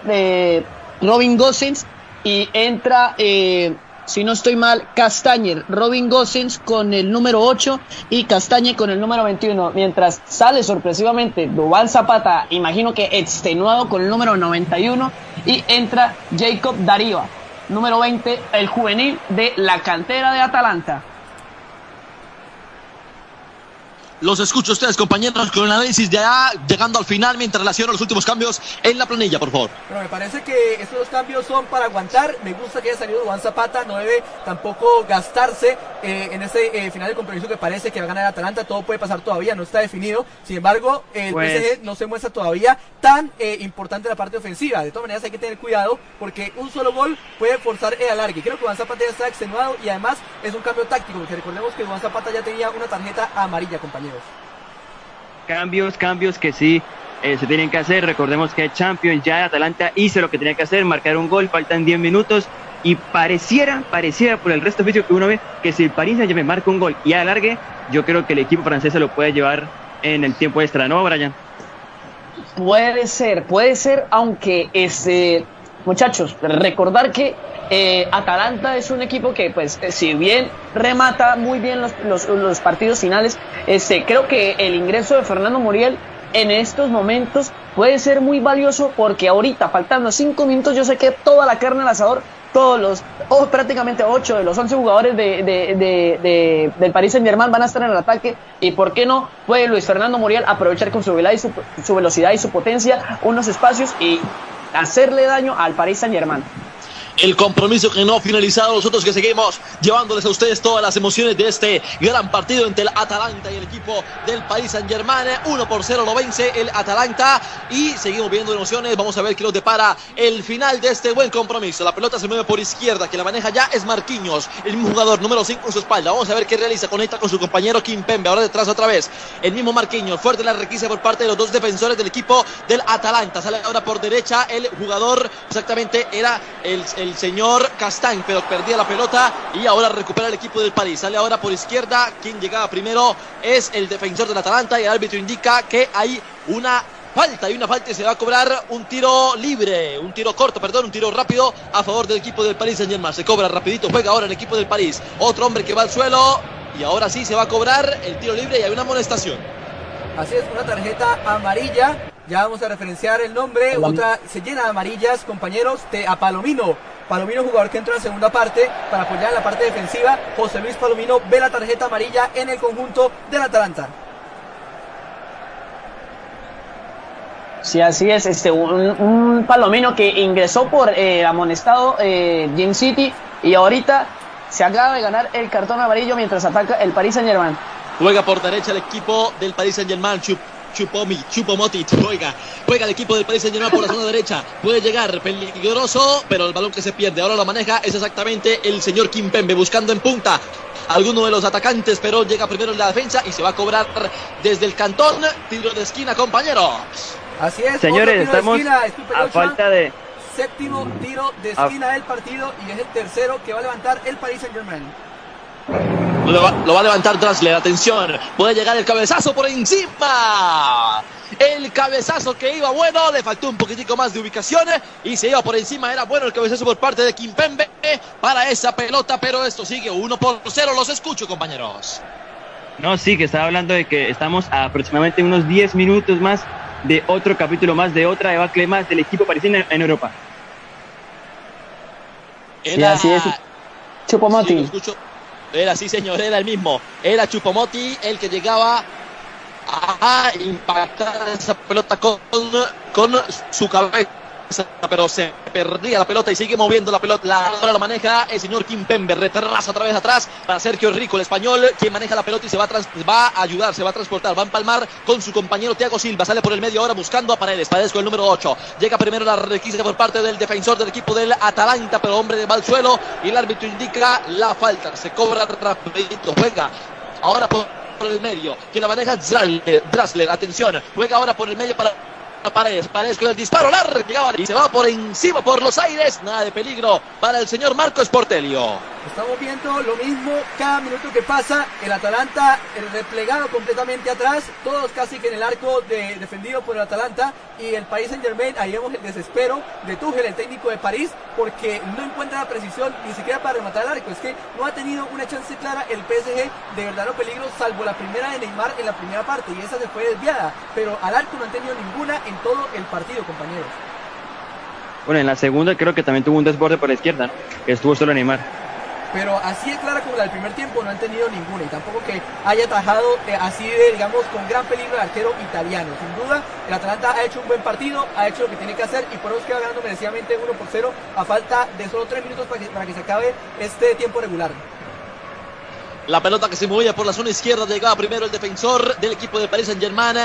Speaker 3: Robin Gosens y entra eh, si no estoy mal, Castañer, Robin Gosens con el número 8 y Castañe con el número 21, mientras sale sorpresivamente Dubán Zapata, imagino que extenuado con el número 91 y entra Jacob Darío, número 20, el juvenil de la cantera de Atalanta.
Speaker 5: Los escucho ustedes, compañeros, con el análisis ya llegando al final mientras relaciono los últimos cambios en la planilla, por favor.
Speaker 2: Pero me parece que estos dos cambios son para aguantar. Me gusta que haya salido Juan Zapata. No debe tampoco gastarse eh, en ese eh, final de compromiso que parece que va a ganar Atalanta. Todo puede pasar todavía, no está definido. Sin embargo, el
Speaker 4: Pues-
Speaker 2: PSG no se muestra todavía tan eh, importante la parte ofensiva. De todas maneras, hay que tener cuidado porque un solo gol puede forzar el alargue. Creo que Juan Zapata ya está extenuado y además es un cambio táctico. Porque recordemos que Juan Zapata ya tenía una tarjeta amarilla, compañeros.
Speaker 4: Cambios, cambios que sí eh, se tienen que hacer. Recordemos que Champions ya Atalanta hizo lo que tenía que hacer, marcar un gol, faltan 10 minutos y pareciera, pareciera por el resto físico que uno ve que si el Paris Saint-Germain marca un gol y alargue, yo creo que el equipo francés se lo puede llevar en el tiempo extra, ¿no, Brian?
Speaker 3: Puede ser, puede ser, aunque este, muchachos, recordar que eh, Atalanta es un equipo que, pues, eh, si bien remata muy bien los, los, los partidos finales, este, creo que el ingreso de Fernando Muriel en estos momentos puede ser muy valioso porque ahorita, faltando cinco minutos, yo sé que toda la carne al asador, todos los, o prácticamente ocho de los once jugadores de, de, de, de- del Paris Saint Germain van a estar en el ataque y por qué no puede Luis Fernando Muriel aprovechar con su velocidad y su, su velocidad y su potencia unos espacios y hacerle daño al Paris Saint Germain.
Speaker 5: El compromiso que no ha finalizado, nosotros que seguimos llevándoles a ustedes todas las emociones de este gran partido entre el Atalanta y el equipo del Paris Saint Germain. 1 por 0 lo vence el Atalanta y seguimos viendo emociones. Vamos a ver qué nos depara el final de este buen compromiso. La pelota se mueve por izquierda, que la maneja ya es Marquinhos, el mismo jugador número 5 en su espalda. Vamos a ver qué realiza, conecta con su compañero Kim Pembe. Ahora detrás otra vez, el mismo Marquinhos, fuerte la requisa por parte de los dos defensores del equipo del Atalanta. Sale ahora por derecha el jugador, exactamente era el señor Castañ, pero perdía la pelota y ahora recupera el equipo del París. Sale ahora por izquierda, quien llegaba primero es el defensor del Atalanta y el árbitro indica que hay una falta y una falta y se va a cobrar un tiro libre, un tiro corto, perdón, un tiro rápido a favor del equipo del París Saint Germain. Se cobra rapidito, juega ahora el equipo del París. Otro hombre que va al suelo y ahora sí se va a cobrar el tiro libre y hay una amonestación.
Speaker 2: Así es, una tarjeta amarilla. Ya vamos a referenciar el nombre. Otra se llena de amarillas, compañeros, de a Palomino. Palomino, jugador que entra en la segunda parte para apoyar en la parte defensiva. José Luis Palomino ve la tarjeta amarilla en el conjunto del Atalanta.
Speaker 3: Sí, así es, este, un, un palomino que ingresó por eh, amonestado eh, Jim City y ahorita se acaba de ganar el cartón amarillo mientras ataca el Paris Saint Germain.
Speaker 5: Juega por derecha el equipo del Paris Saint Germain. Chup, Chupomi, Chupomoti, juega, juega el equipo del Paris Saint Germain por la zona derecha. Puede llegar peligroso, pero el balón que se pierde ahora lo maneja es exactamente el señor Kimpembe buscando en punta alguno de los atacantes, pero llega primero en la defensa y se va a cobrar desde el cantón. Tiro de esquina, compañero.
Speaker 2: Así es,
Speaker 4: Señores,
Speaker 2: otro tiro de
Speaker 4: estamos
Speaker 2: esquina,
Speaker 4: a falta de...
Speaker 2: Séptimo tiro de
Speaker 4: Ah.
Speaker 2: esquina del partido y es el tercero que va a levantar el Paris Saint Germain.
Speaker 5: Lo va, lo va a levantar Drasler, atención. Puede llegar el cabezazo por encima. El cabezazo que iba bueno, le faltó un poquitico más de ubicación y se iba por encima. Era bueno el cabezazo por parte de Kimpembe para esa pelota, pero esto sigue 1 por 0. Los escucho, compañeros.
Speaker 4: No, sí, que estaba hablando de que estamos a aproximadamente unos 10 minutos más de otro capítulo más, de otra debacle más del equipo parisino en Europa.
Speaker 3: Sí, así es.
Speaker 5: Sí,
Speaker 3: Chupomoti.
Speaker 5: Era, sí, señor, era el mismo. Era Chupomoti el que llegaba a impactar esa pelota con, con su cabeza. Pero se perdía la pelota y sigue moviendo la pelota. La, ahora la maneja el señor Kim Pembe. Retrasa otra vez atrás para Sergio Rico, el español, quien maneja la pelota y se va a, va ayudar, se va a transportar. Va a empalmar con su compañero Thiago Silva. Sale por el medio ahora buscando a Paredes. Paredes con el número 8. Llega primero la requisa por parte del defensor del equipo del Atalanta, pero hombre de mal suelo. Y el árbitro indica la falta. Se cobra rapidito. Juega ahora por, el medio. Que la maneja. Drasler, atención. Juega ahora por el medio para. Paredes, Paredes con el disparo largo y se va por encima por los aires, nada de peligro para el señor Marcos Portelio.
Speaker 2: Estamos viendo lo mismo cada minuto que pasa. El Atalanta replegado completamente atrás, todos casi que en el arco de, defendido por el Atalanta y el Paris Saint Germain. Ahí vemos el desespero de Tuchel, el técnico de París, porque no encuentra la precisión ni siquiera para rematar el arco. Es que no ha tenido una chance clara el PSG de verdadero peligro, salvo la primera de Neymar en la primera parte y esa se fue desviada. Pero al arco no han tenido ninguna en todo el partido, compañeros.
Speaker 4: Bueno, en la segunda creo que también tuvo un desborde por la izquierda, estuvo solo Neymar.
Speaker 2: Pero así es clara como la del primer tiempo no han tenido ninguna y tampoco que haya atajado eh, así de, digamos, con gran peligro el arquero italiano. Sin duda, el Atalanta ha hecho un buen partido, ha hecho lo que tiene que hacer y por eso queda ganando merecidamente 1 por 0 a falta de solo 3 minutos para que, para que se acabe este tiempo regular.
Speaker 5: La pelota que se movía por la zona izquierda llegaba primero el defensor del equipo de Paris Saint-Germain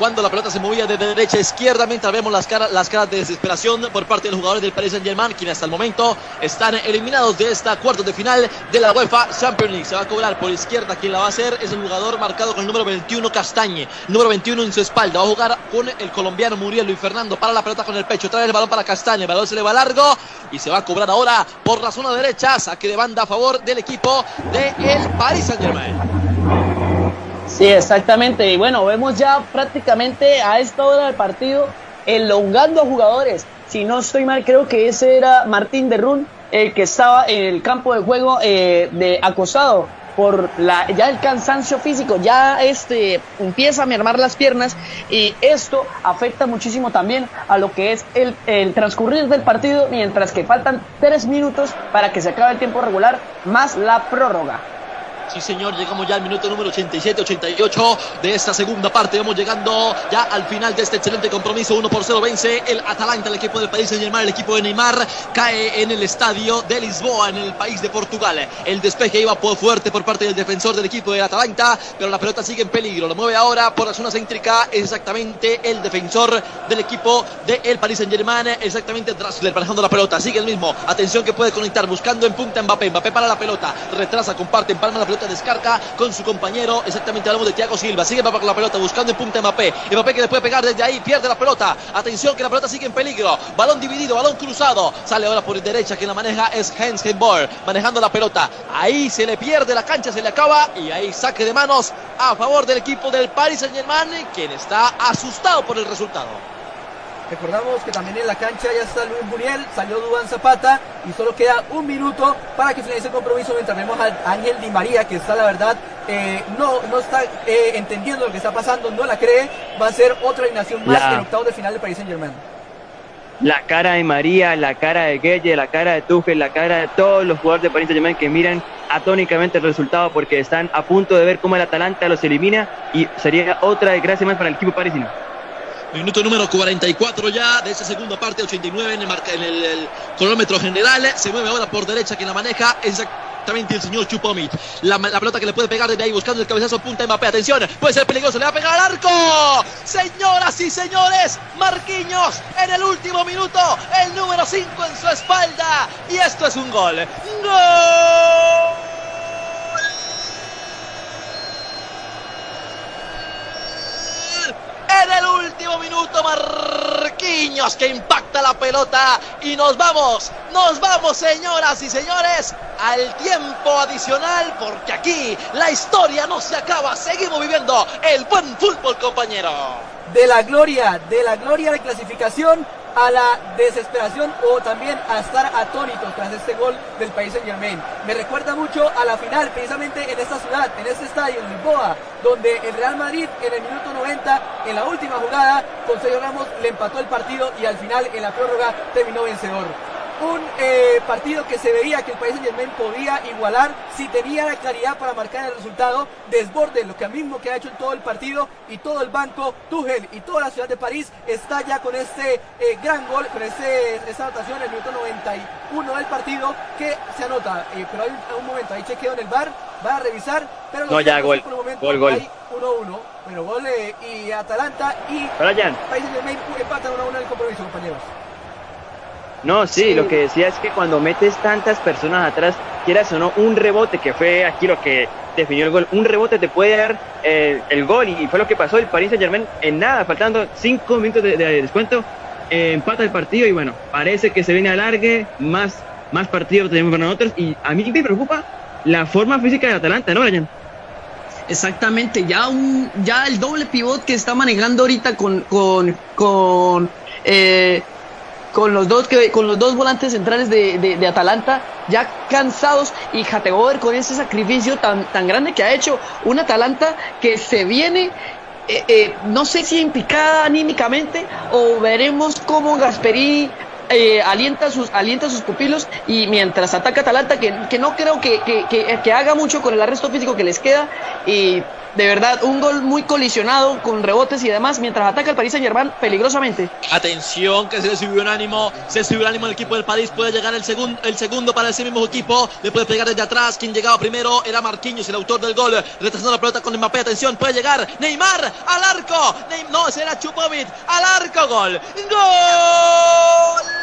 Speaker 5: cuando la pelota se movía de derecha a izquierda, mientras vemos las caras, las caras de desesperación por parte de los jugadores del Paris Saint-Germain, quienes hasta el momento están eliminados de esta cuarto de final de la UEFA Champions League. Se va a cobrar por izquierda, quien la va a hacer es el jugador marcado con el número 21 Castañe, número 21 en su espalda. Va a jugar con el colombiano Muriel Luis Fernando para la pelota con el pecho, trae el balón para Castañe, el balón se le va largo y se va a cobrar ahora por la zona derecha, saque de banda a favor del equipo del el Paris Saint-Germain.
Speaker 3: Sí, exactamente. Y bueno, vemos ya prácticamente a esta hora del partido elongando a jugadores. Si no estoy mal, creo que ese era Martín de Run, el que estaba en el campo de juego eh, de acosado por la, ya el cansancio físico, ya este empieza a mermar las piernas y esto afecta muchísimo también a lo que es el, el transcurrir del partido, mientras que faltan tres minutos para que se acabe el tiempo regular más la prórroga.
Speaker 5: Sí, señor, llegamos ya al minuto número 87-88 de esta segunda parte. Vamos llegando ya al final de este excelente compromiso. 1 por 0 vence el Atalanta, el equipo del país de Germán, el equipo de Neymar. Cae en el estadio de Lisboa, en el país de Portugal. El despeje iba por fuerte por parte del defensor del equipo de Atalanta, pero la pelota sigue en peligro. Lo mueve ahora por la zona céntrica exactamente el defensor del equipo del el Paris Saint Germain, exactamente Drasler manejando la pelota. Sigue el mismo. Atención que puede conectar, buscando en punta Mbappé. Mbappé para la pelota, retrasa, comparte, empalma la pelota descarga con su compañero. Exactamente hablamos de Thiago Silva. Sigue con la pelota buscando en punta Mbappé. Mbappé que le puede pegar desde ahí. Pierde la pelota. Atención que la pelota sigue en peligro. Balón dividido, balón cruzado. Sale ahora por derecha. Quien la maneja es Hens Hemboer. Manejando la pelota. Ahí se le pierde la cancha, se le acaba. Y ahí saque de manos a favor del equipo del Paris Saint Germain. Quien está asustado por el resultado.
Speaker 2: Recordamos que también en la cancha ya está Luis Muriel, salió Dubán Zapata y solo queda un minuto para que finalice el compromiso mientras vemos a Ángel Di María que está la verdad eh, no, no está eh, entendiendo lo que está pasando, no la cree, va a ser otra eliminación más en octavo de final de Paris Saint Germain.
Speaker 4: La cara de María, la cara de Gueye, la cara de Tuchel, la cara de todos los jugadores de Paris Saint Germain que miran atónicamente el resultado porque están a punto de ver cómo el Atalanta los elimina y sería otra desgracia más para el equipo parisino.
Speaker 5: Minuto número 44 ya de esa segunda parte, 89 en el, en el, cronómetro general. Se mueve ahora por derecha quien la maneja. Exactamente el señor Chupomit. La, pelota que le puede pegar desde ahí buscando el cabezazo punta Mbappé. Atención, puede ser peligroso, le va a pegar al arco. Señoras y señores, Marquinhos en el último minuto, el número 5 en su espalda. Y esto es un gol. ¡Gol! En el último minuto Marquinhos que impacta la pelota y nos vamos, nos vamos señoras y señores al tiempo adicional porque aquí la historia no se acaba, seguimos viviendo el buen fútbol compañero.
Speaker 2: De la gloria, de la gloria de clasificación a la desesperación o también a estar atónitos tras este gol del país Saint Germain. Me recuerda mucho a la final, precisamente en esta ciudad, en este estadio, en Lisboa, donde el Real Madrid en el minuto 90, en la última jugada, con Sergio Ramos le empató el partido y al final en la prórroga terminó vencedor un eh, partido que se veía que el país de Germain podía igualar si tenía la claridad para marcar el resultado, desborde lo que mismo que ha hecho en todo el partido y todo el banco, Tuchel y toda la ciudad de París está ya con este eh, gran gol, con este, esta anotación en el minuto 91 del partido que se anota, eh, pero hay un, momento, hay chequeo en el bar, va a revisar, pero
Speaker 4: no, ya gol, gol, gol.
Speaker 2: Hay 1-1, pero gol y Atalanta y
Speaker 4: Brian.
Speaker 2: País Germain empatan 1-1 en el compromiso, compañeros.
Speaker 4: No, sí, lo que decía es que cuando metes tantas personas atrás, quieras o no, un rebote, que fue aquí lo que definió el gol, un rebote te puede dar eh, el gol y fue lo que pasó el Paris Saint Germain en nada, faltando cinco minutos de, descuento, eh, empata el partido y bueno, parece que se viene alargue, más más partidos tenemos para nosotros y a mí me preocupa la forma física de Atalanta, ¿no, Brian?
Speaker 3: Exactamente, ya un, ya el doble pivot que está manejando ahorita con, con, con, eh, con los dos que, con los dos volantes centrales de, de, Atalanta ya cansados y Jategover con ese sacrificio tan, tan grande que ha hecho un Atalanta que se viene eh, eh, no sé si implicada anímicamente o veremos cómo Gasperini eh, alienta, sus, alienta sus pupilos y mientras ataca Atalanta, que, que no creo que, que, que, haga mucho con el arresto físico que les queda, y de verdad, un gol muy colisionado con rebotes y demás, mientras ataca el Paris Saint Germain peligrosamente.
Speaker 5: Atención, que se subió un ánimo, se subió el ánimo del equipo del París, puede llegar el, segundo el segundo para ese mismo equipo, le puede pegar desde atrás, quien llegaba primero era Marquinhos, el autor del gol, retrasando la pelota con Mbappé, atención, puede llegar Neymar al arco, no, ese era Chupovic, al arco, gol, gol.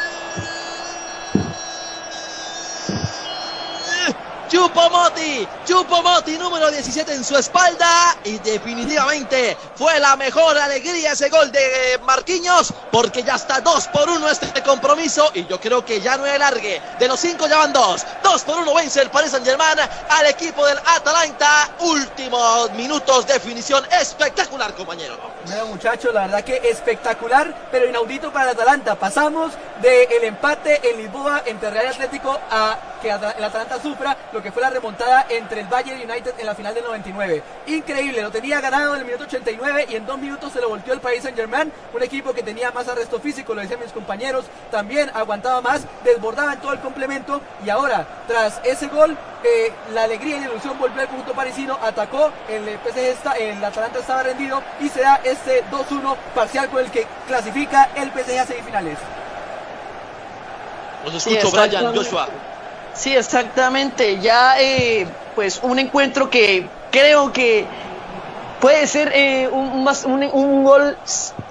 Speaker 5: Chupomoti, Chupomoti número 17 en su espalda y definitivamente fue la mejor alegría ese gol de Marquinhos porque ya está 2 por 1 este compromiso y yo creo que ya no hay largue, de los 5 ya van 2, 2 por 1 vence el Paris Saint al equipo del Atalanta, últimos minutos definición espectacular compañero.
Speaker 2: Bueno muchachos, la verdad que espectacular pero inaudito para el Atalanta, pasamos del empate en Lisboa entre Real Atlético a que el Atalanta sufra lo que fue la remontada entre el Bayern United en la final del 99. Increíble, lo tenía ganado en el minuto 89 y en dos minutos se lo volteó el País Saint Germain, un equipo que tenía más arresto físico, lo decían mis compañeros, también aguantaba más, desbordaba en todo el complemento y ahora, tras ese gol, eh, la alegría y la ilusión volvió al punto parisino, atacó, el PSG está, el Atalanta estaba rendido y se da este 2-1 parcial con el que clasifica el PSG a semifinales.
Speaker 5: Los escucho, Brian, Joshua.
Speaker 3: Sí, exactamente. Ya, eh, pues, un encuentro que creo que puede ser eh, un, un, gol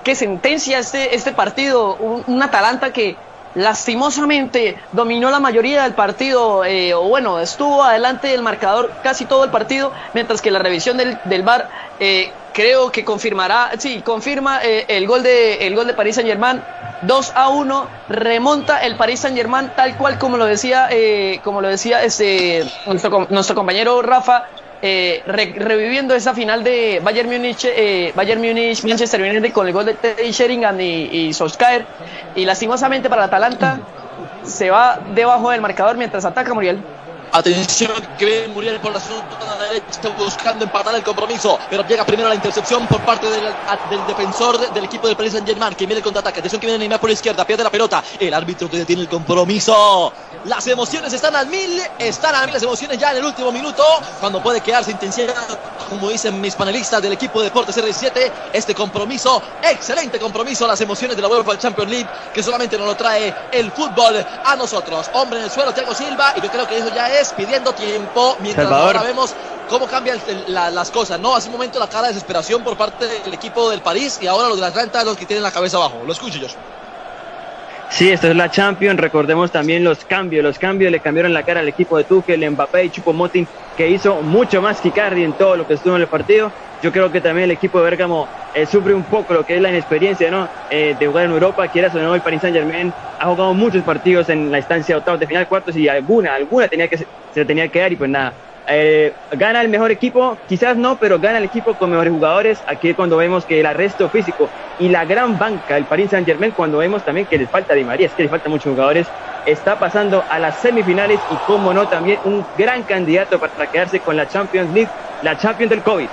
Speaker 3: que sentencia este, este partido. Un, Atalanta que lastimosamente dominó la mayoría del partido, eh, o bueno, estuvo adelante del marcador casi todo el partido, mientras que la revisión del, del VAR creo que confirmará, sí, confirma el, gol de, el gol de París Saint Germain 2 a 1, remonta el Paris Saint Germain tal cual como lo decía, eh, como lo decía este, nuestro, compañero Rafa, eh, reviviendo esa final de Bayern Múnich, eh, Bayern Múnich, Manchester United con el gol de Teddy Sheringham y, y y lastimosamente para el Atalanta se va debajo del marcador mientras ataca Muriel.
Speaker 5: Atención que ve Muriel por la zona derecha buscando empatar el compromiso, pero llega primero la intercepción por parte del, defensor del equipo del Paris Saint Germain que viene el contraataque. Atención que viene Neymar por la izquierda, pierde la pelota. El árbitro que detiene el compromiso. Las emociones están al mil, están a mil las emociones ya en el último minuto, cuando puede quedarse intensidad, como dicen mis panelistas del equipo de Deportes R17. Este compromiso, excelente compromiso, las emociones de la UEFA Champions League, que solamente nos lo trae el fútbol a nosotros. Hombre en el suelo, Thiago Silva, y yo creo que eso ya es pidiendo tiempo mientras ahora vemos cómo cambian las cosas, ¿no? Hace un momento la cara de desesperación por parte del equipo del París y ahora los de la Atlanta los que tienen la cabeza abajo. Lo escucho yo.
Speaker 4: Sí, esto es la Champions. Recordemos también los cambios. Los cambios le cambiaron la cara al equipo de Tuchel, Mbappé y Chupomotin, que hizo mucho más que Icardi en todo lo que estuvo en el partido. Yo creo que también el equipo de Bergamo eh, sufre un poco lo que es la inexperiencia ¿no? Eh, de jugar en Europa. Quieras o no, el Paris Saint Germain ha jugado muchos partidos en la instancia de octavos de final, cuartos y alguna, alguna tenía que, se tenía que dar y pues nada. Eh, gana el mejor equipo, quizás no, pero gana el equipo con mejores jugadores. Aquí cuando vemos que el arresto físico y la gran banca del Paris Saint Germain, cuando vemos también que les falta Di María, es que le falta muchos jugadores, está pasando a las semifinales y como no, también un gran candidato para quedarse con la Champions League, la Champions del COVID.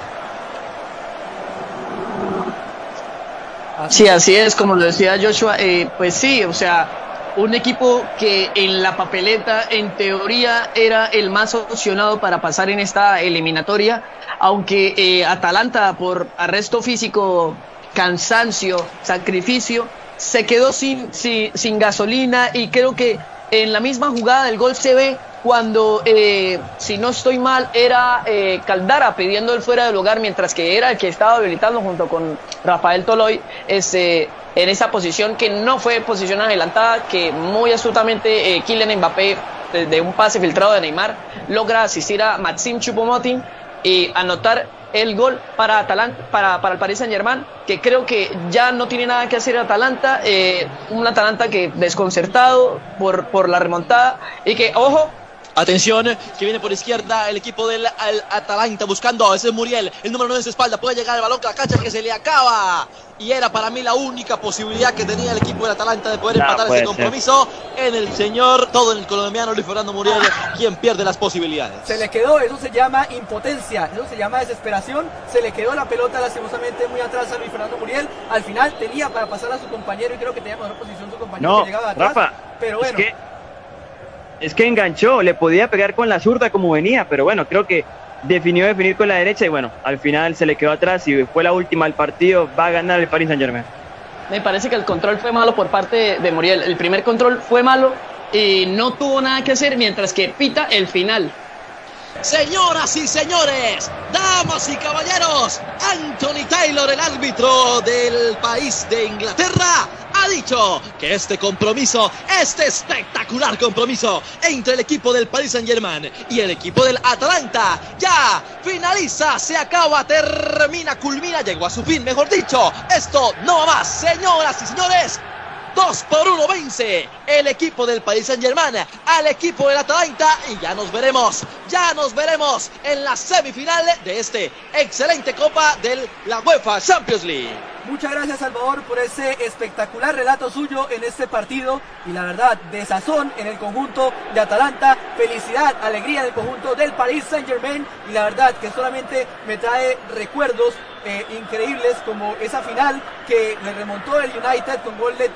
Speaker 3: Sí, así es, como lo decía Joshua, eh, pues sí, o sea, un equipo que en la papeleta, en teoría, era el más opcionado para pasar en esta eliminatoria, aunque eh, Atalanta, por arresto físico, cansancio, sacrificio, se quedó sin, sin, gasolina y creo que en la misma jugada del gol se ve cuando, eh, si no estoy mal, era eh, Caldara pidiendo el fuera del lugar, mientras que era el que estaba habilitando junto con Rafael Toloy, este, en esa posición que no fue posición adelantada, que muy astutamente eh, Kylian Mbappé, de un pase filtrado de Neymar, logra asistir a Maxim Chupomotin y anotar el gol para Atalanta, para, para el Paris Saint Germain, que creo que ya no tiene nada que hacer Atalanta, eh, un Atalanta que desconcertado por, por la remontada y que, ojo,
Speaker 5: Atención, que viene por izquierda el equipo del Atalanta buscando. Ese es Muriel, el número 9 en su espalda. Puede llegar el balón a la cancha que se le acaba. Y era para mí la única posibilidad que tenía el equipo del Atalanta de poder empatar ese compromiso. En el señor, todo en el colombiano Luis Fernando Muriel, quien pierde las posibilidades.
Speaker 2: Se le quedó, eso se llama impotencia, eso se llama desesperación. Se le quedó la pelota lastimosamente muy atrás a Luis Fernando Muriel. Al final tenía para pasar a su compañero y creo que tenía mejor posición su compañero que llegaba atrás.
Speaker 4: Rafa,
Speaker 2: pero bueno.
Speaker 4: Es que es que enganchó, le podía pegar con la zurda como venía, pero bueno, creo que definió definir con la derecha y bueno, al final se le quedó atrás y fue la última del partido, va a ganar el Paris Saint Germain.
Speaker 3: Me parece que el control fue malo por parte de Muriel. El primer control fue malo y no tuvo nada que hacer mientras que pita el final.
Speaker 5: Señoras y señores, damas y caballeros, Anthony Taylor, el árbitro del país de Inglaterra, ha dicho que este compromiso, este espectacular compromiso entre el equipo del Paris Saint Germain y el equipo del Atalanta ya finaliza, se acaba, termina, culmina, llegó a su fin, mejor dicho, esto no va más, señoras y señores. 2 por 1 vence el equipo del Paris Saint Germain al equipo del Atalanta y ya nos veremos, ya nos veremos en la semifinal de este excelente Copa de la UEFA Champions League.
Speaker 2: Muchas gracias Salvador por ese espectacular relato suyo en este partido y la verdad, desazón en el conjunto de Atalanta, felicidad, alegría en el conjunto del Paris Saint Germain y la verdad que solamente me trae recuerdos eh, increíbles como esa final que le remontó el United con gol de.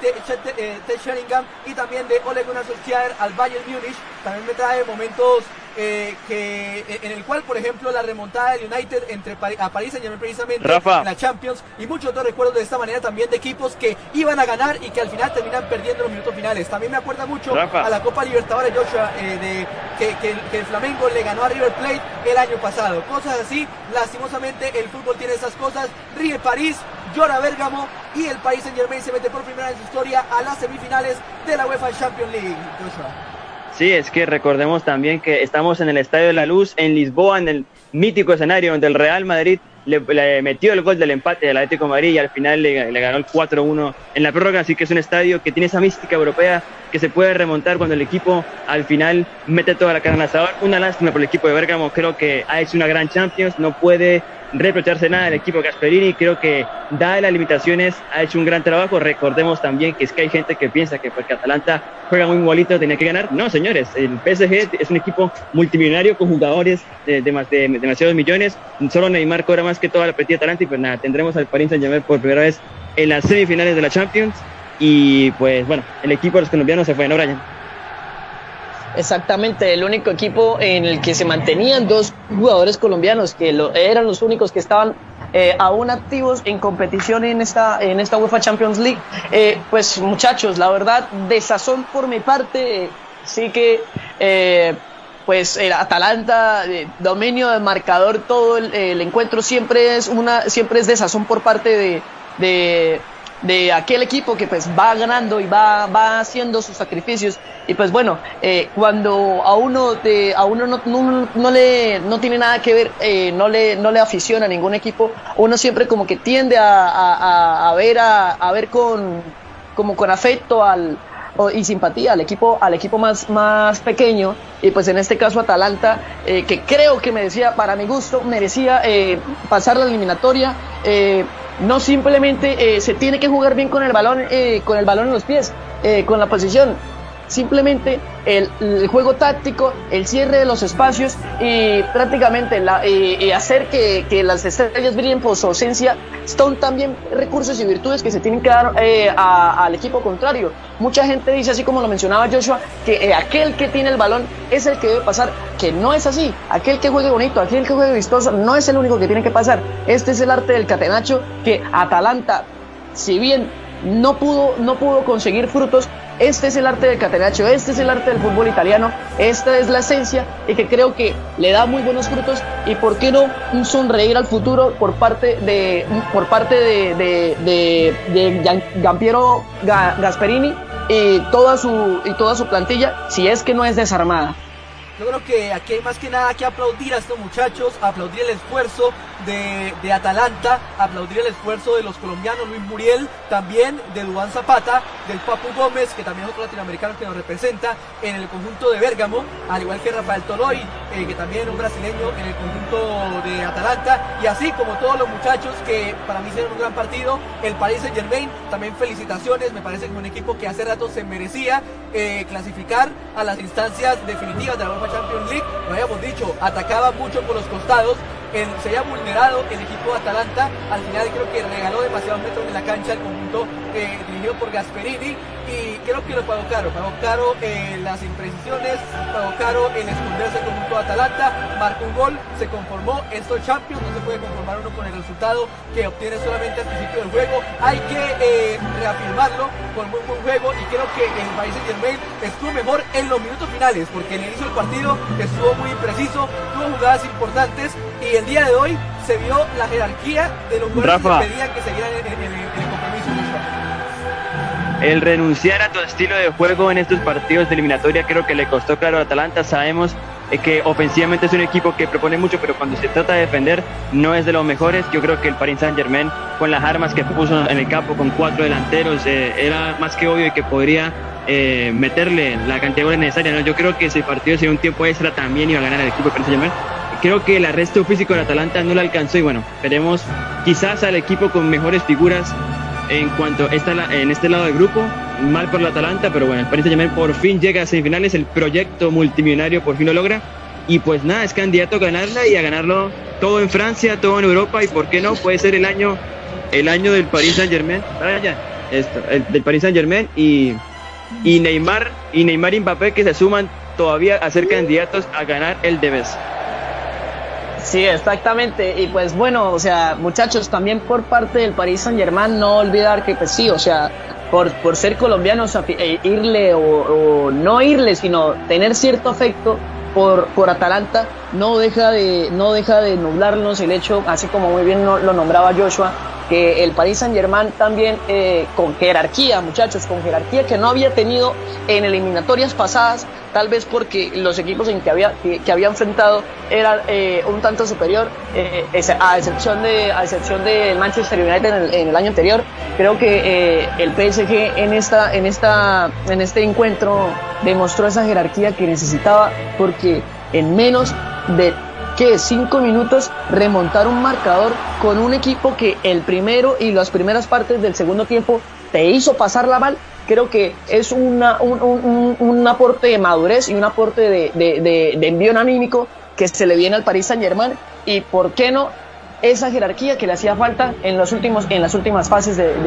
Speaker 2: Eh, Sheringham y también de Ole Gunnar Solskjaer al Bayern Múnich. También me trae momentos eh, que, eh, en el cual, por ejemplo, la remontada del United entre a París Saint Germain precisamente en la Champions y muchos otros recuerdos de esta manera también de equipos que iban a ganar y que al final terminan perdiendo los minutos finales. También me acuerda mucho a la Copa Libertadores Joshua eh, de que, el Flamengo le ganó a River Plate el año pasado. Cosas así, lastimosamente el fútbol tiene esas cosas. Ríe París, llora Bérgamo y el Paris Saint Germain se mete por primera vez en su historia a las semifinales de la UEFA Champions League. Joshua.
Speaker 4: Sí, es que recordemos también que estamos en el Estadio de la Luz, en Lisboa, en el mítico escenario donde el Real Madrid le, metió el gol del empate del Atlético de Madrid y al final le, ganó el 4-1 en la prórroga, así que es un estadio que tiene esa mística europea que se puede remontar cuando el equipo al final mete toda la carne al asador. Una lástima por el equipo de Bergamo, creo que ha hecho una gran Champions, no puede reprocharse nada del equipo Gasperini. Creo que, da las limitaciones, ha hecho un gran trabajo. Recordemos también que es que hay gente que piensa que porque Atalanta juega muy bonito tenía que ganar. No, señores, el PSG es un equipo multimillonario con jugadores de, demasiados millones. Solo Neymar cobra más que toda la petita Atalanta y pues nada, tendremos al Paris Saint-Germain por primera vez en las semifinales de la Champions. Y pues bueno, el equipo de los colombianos se fue, ¿no, Brian?
Speaker 3: Exactamente, el único equipo en el que se mantenían dos jugadores colombianos, que eran los únicos que estaban eh, aún activos en competición en esta, en esta UEFA Champions League. Eh, pues muchachos, la verdad, desazón por mi parte, sí que eh, pues el Atalanta, dominio de marcador, todo el, encuentro siempre es una, siempre es desazón por parte de aquel equipo que pues va ganando y va, va haciendo sus sacrificios. Y pues bueno eh, cuando a uno de, a uno no, no, le no tiene nada que ver eh, no le no le aficiona a ningún equipo uno siempre como que tiende a, a, ver a, a, ver con como con afecto al y simpatía al equipo al equipo más más pequeño y pues en este caso Atalanta eh, que creo que merecía para mi gusto merecía pasar la eliminatoria no simplemente eh, se tiene que jugar bien con el balón, eh, con el balón en los pies, eh, con la posición. Simplemente el, juego táctico, el cierre de los espacios y prácticamente hacer que, que, las estrellas brillen por su ausencia son también recursos y virtudes que se tienen que dar al equipo contrario. Mucha gente dice, así como lo mencionaba Joshua, que aquel que tiene el balón es el que debe pasar, que no es así. Aquel que juegue bonito, aquel que juegue vistoso, no es el único que tiene que pasar. Este es el arte del catenacho que Atalanta, si bien no pudo, no pudo conseguir frutos, este es el arte del catenacho, este es el arte del fútbol italiano, esta es la esencia y que creo que le da muy buenos frutos y por qué no un sonreír al futuro por parte de, por parte de, de, de, Gampiero Gasperini y toda, su, y toda su plantilla si es que no es desarmada.
Speaker 2: Yo creo que aquí hay más que nada que aplaudir a estos muchachos, aplaudir el esfuerzo de, de Atalanta, aplaudir el esfuerzo de los colombianos, Luis Muriel, también de Dubán Zapata, del Papu Gómez, que también es otro latinoamericano que nos representa en el conjunto de Bérgamo, al igual que Rafael Toloy, eh, que también es un brasileño en el conjunto de Atalanta, y así como todos los muchachos que para mí hicieron un gran partido, el Paris Saint Germain, también felicitaciones, me parece que es un equipo que hace rato se merecía eh, clasificar a las instancias definitivas de la UEFA Champions League, lo habíamos dicho, atacaba mucho por los costados, se había vulnerado el equipo de Atalanta, al final creo que regaló demasiados metros en la cancha el conjunto eh, dirigido por Gasperini. Y creo que lo pagó caro, pagó caro eh, las imprecisiones, pagó caro el esconderse el conjunto de Atalanta, marcó un gol, se conformó, esto es Champions, no se puede conformar uno con el resultado que obtiene solamente al principio del juego, hay que eh, reafirmarlo con muy buen juego y creo que el País Saint Germain estuvo mejor en los minutos finales, porque el inicio del partido estuvo muy impreciso, tuvo jugadas importantes y el día de hoy se vio la jerarquía de los jugadores que pedían que en, en, en el compromiso.
Speaker 4: El renunciar a tu estilo de juego en estos partidos de eliminatoria creo que le costó claro a Atalanta. Sabemos eh, que ofensivamente es un equipo que propone mucho, pero cuando se trata de defender no es de los mejores. Yo creo que el Paris Saint Germain, con las armas que puso en el campo, con cuatro delanteros, eh, era más que obvio que podría eh, meterle la cantidad de goles necesaria. ¿no? Yo creo que ese partido, si un tiempo extra, también iba a ganar el equipo de Paris Saint Germain. Creo que el arresto físico de Atalanta no lo alcanzó y bueno, veremos quizás al equipo con mejores figuras en cuanto está en este lado del grupo, mal por la Atalanta, pero bueno, el Paris Saint-Germain por fin llega a semifinales, el proyecto multimillonario por fin lo logra. Y pues nada, es candidato a ganarla y a ganarlo todo en Francia, todo en Europa y por qué no, puede ser el año el año del Paris Saint-Germain, esto, el, del Paris Saint-Germain y y Neymar y Neymar y Mbappé que se suman todavía a ser candidatos a ganar el Debes.
Speaker 3: Sí, exactamente. Y pues bueno, o sea, muchachos, también por parte del Paris Saint Germain, no olvidar que pues sí, o sea, por, por ser colombianos, eh, irle o, o, no irle, sino tener cierto afecto por, por Atalanta, no deja, de, no deja de nublarnos el hecho, así como muy bien lo nombraba Joshua, que el Paris Saint Germain también eh, con jerarquía, muchachos, con jerarquía que no había tenido en eliminatorias pasadas, tal vez porque los equipos en que había, que, había enfrentado eran eh, un tanto superior, eh, a excepción de a excepción de Manchester United en el, en el año anterior. Creo que el PSG en esta en esta en este encuentro demostró esa jerarquía que necesitaba porque en menos de que cinco minutos remontar un marcador con un equipo que el primero y las primeras partes del segundo tiempo te hizo pasarla mal, creo que es una, un, un, un aporte de madurez y un aporte de, de, de, de envío anímico que se le viene al Paris Saint Germain y por qué no esa jerarquía que le hacía falta en los últimos en las últimas fases de,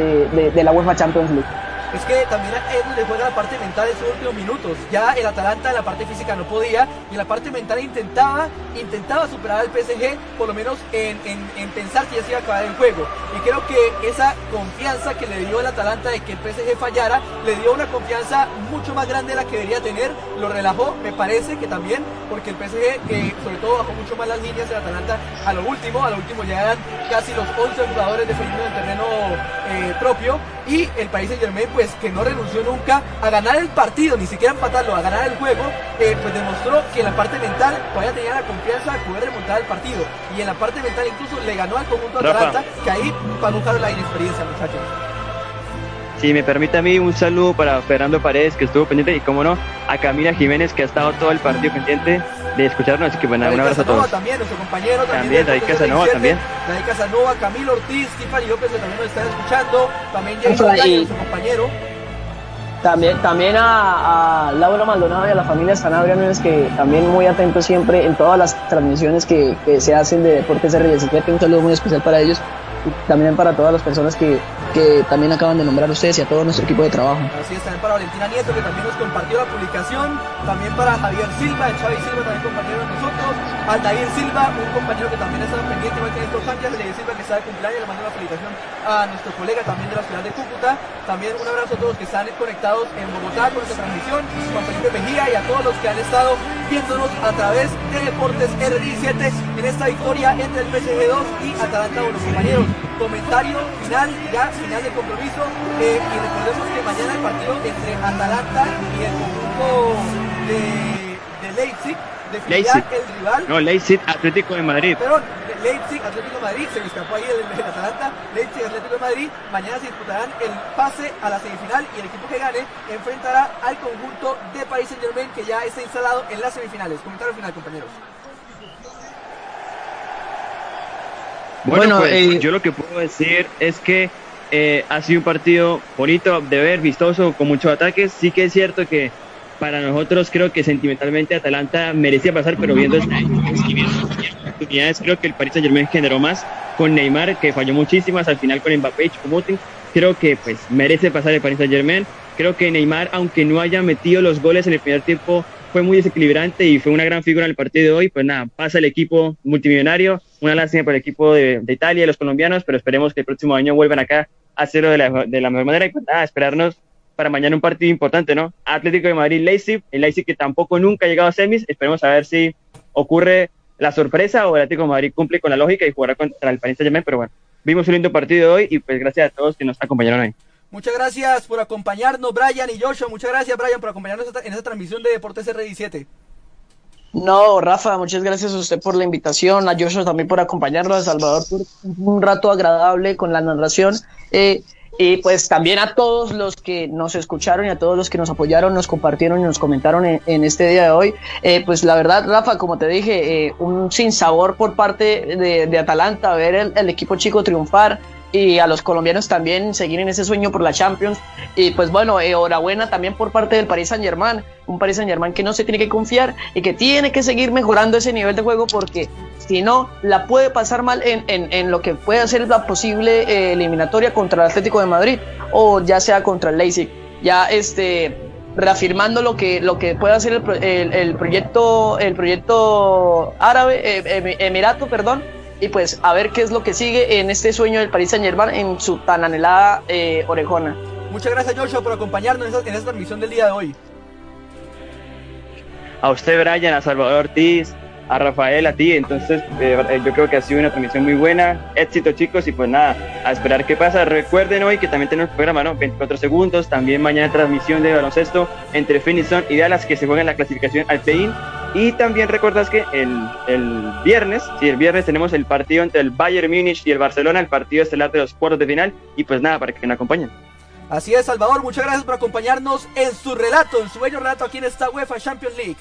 Speaker 3: de la UEFA Champions League
Speaker 2: es que también Edu le juega la parte mental en sus últimos minutos. Ya el Atalanta en la parte física no podía y en la parte mental intentaba, intentaba superar al PSG, por lo menos en, en, en, pensar que ya se iba a acabar el juego. Y creo que esa confianza que le dio el Atalanta de que el PSG fallara, le dio una confianza mucho más grande de la que debería tener. Lo relajó, me parece que también, porque el PSG, eh, sobre todo, bajó mucho más las líneas del Atalanta a lo último. A lo último ya eran casi los 11 jugadores defendiendo el terreno eh, propio. Y el país de Germain, pues, pues que no renunció nunca a ganar el partido, ni siquiera empatarlo, a ganar el juego, eh, pues demostró que en la parte mental todavía tenía la confianza de poder remontar el partido. Y en la parte mental incluso le ganó al conjunto Atalanta, que ahí pagó caro la inexperiencia, muchachos.
Speaker 4: Si me permite a mí un saludo para Fernando Paredes que estuvo pendiente y como no a Camila Jiménez que ha estado todo el partido pendiente de escucharnos, así que bueno,
Speaker 2: David
Speaker 4: un abrazo
Speaker 2: Casanova,
Speaker 4: a todos.
Speaker 2: también, nuestro compañero también.
Speaker 4: También, David Casanova también.
Speaker 2: David Casanova, Camilo Ortiz, Tiffany López que también nos están escuchando, también
Speaker 3: y-
Speaker 2: nuestro compañero.
Speaker 3: También, también a, a Laura Maldonado y a la familia Sanabria Núñez, que también muy atentos siempre en todas las transmisiones que, que se hacen de Deportes RD7. Un saludo muy especial para ellos también para todas las personas que, que también acaban de nombrar ustedes y a todo nuestro equipo de trabajo.
Speaker 2: Así es, también para Valentina Nieto, que también nos compartió la publicación. También para Javier Silva, el Xavi Silva también compañero de nosotros. Aldair Silva, un compañero que también estado pendiente, igual que Néstor Sánchez. Aldair Silva, que está de cumpleaños, le mando una felicitación a nuestro colega también de la ciudad de Cúcuta. También un abrazo a todos los que están conectados en Bogotá con esta transmisión. Juan Felipe Mejía y a todos los que han estado viéndonos a través de Deportes RD7 en esta victoria entre el PSG 2 y Atalanta. Bueno, compañeros, comentario final, ya final del compromiso. Eh, y recordemos que mañana el partido entre Atalanta y el conjunto de, de Leipzig definirá el rival.
Speaker 4: No, Leipzig Atlético de Madrid.
Speaker 2: Perdón, Leipzig Atlético de Madrid, se me escapó ahí el, el Atalanta, Leipzig Atlético de Madrid, mañana se disputarán el pase a la semifinal y el equipo que gane enfrentará al conjunto de Paris Saint Germain que ya está instalado en las semifinales. Comentario final, compañeros.
Speaker 4: Bueno, pues, eh, yo lo que puedo decir es que eh, ha sido un partido bonito de ver, vistoso, con muchos ataques. Sí que es cierto que para nosotros creo que sentimentalmente Atalanta merecía pasar, pero viendo oportunidades, creo que el Paris Saint Germain generó más con Neymar, que falló muchísimas, al final con Mbappé y Choupo-Moting. Creo que pues merece pasar el Paris Saint Germain. Creo que Neymar, aunque no haya metido los goles en el primer tiempo, fue muy desequilibrante y fue una gran figura en el partido de hoy. Pues nada, pasa el equipo multimillonario, una lástima para el equipo de, de Italia y los colombianos, pero esperemos que el próximo año vuelvan acá a hacerlo de la, de la mejor manera y pues nada, esperarnos para mañana un partido importante, ¿no? Atlético de Madrid, Leipzig, el Leipzig que tampoco nunca ha llegado a semis, esperemos a ver si ocurre la sorpresa o Atlético de Madrid cumple con la lógica y jugará contra el Paris Saint-Germain, pero bueno, vimos un lindo partido hoy y pues gracias a todos que nos acompañaron hoy.
Speaker 2: Muchas gracias por acompañarnos, Brian y Joshua. Muchas gracias, Brian, por acompañarnos en esta transmisión de Deportes R17.
Speaker 3: No, Rafa, muchas gracias a usted por la invitación, a Joshua también por acompañarnos, a Salvador por un rato agradable con la narración. Eh, y pues también a todos los que nos escucharon y a todos los que nos apoyaron, nos compartieron y nos comentaron en, este día de hoy. Eh, pues la verdad, Rafa, como te dije, eh, un sinsabor por parte de, Atalanta, ver el, equipo chico triunfar y a los colombianos también seguir en ese sueño por la Champions. Y pues bueno, enhorabuena también por parte del Paris Saint Germain, un Paris Saint Germain que no se tiene que confiar y que tiene que seguir mejorando ese nivel de juego porque si no, la puede pasar mal en, en, lo que puede ser la posible eh, eliminatoria contra el Atlético de Madrid o ya sea contra el Leipzig. Ya este reafirmando lo que lo que puede hacer el, el, proyecto el proyecto árabe eh, emirato perdón y pues a ver qué es lo que sigue en este sueño del Paris Saint Germain en su tan anhelada eh, orejona.
Speaker 2: Muchas gracias Joshua por acompañarnos en esta, en esta transmisión del día de hoy.
Speaker 4: A usted Brian, a Salvador Ortiz, a Rafael, a ti. Entonces, eh, yo creo que ha sido una transmisión muy buena. Éxito, chicos, y pues nada, a esperar qué pasa. Recuerden hoy que también tenemos programa, ¿no? 24 segundos. También mañana transmisión de baloncesto entre Finison y Dallas que se juegan la clasificación al play Y también recuerdas que el, el viernes, sí, el viernes tenemos el partido entre el Bayern Múnich y el Barcelona, el partido estelar de los cuartos de final. Y pues nada, para que nos acompañen.
Speaker 2: Así es, Salvador, muchas gracias por acompañarnos en su relato, en su bello relato aquí en esta UEFA Champions League.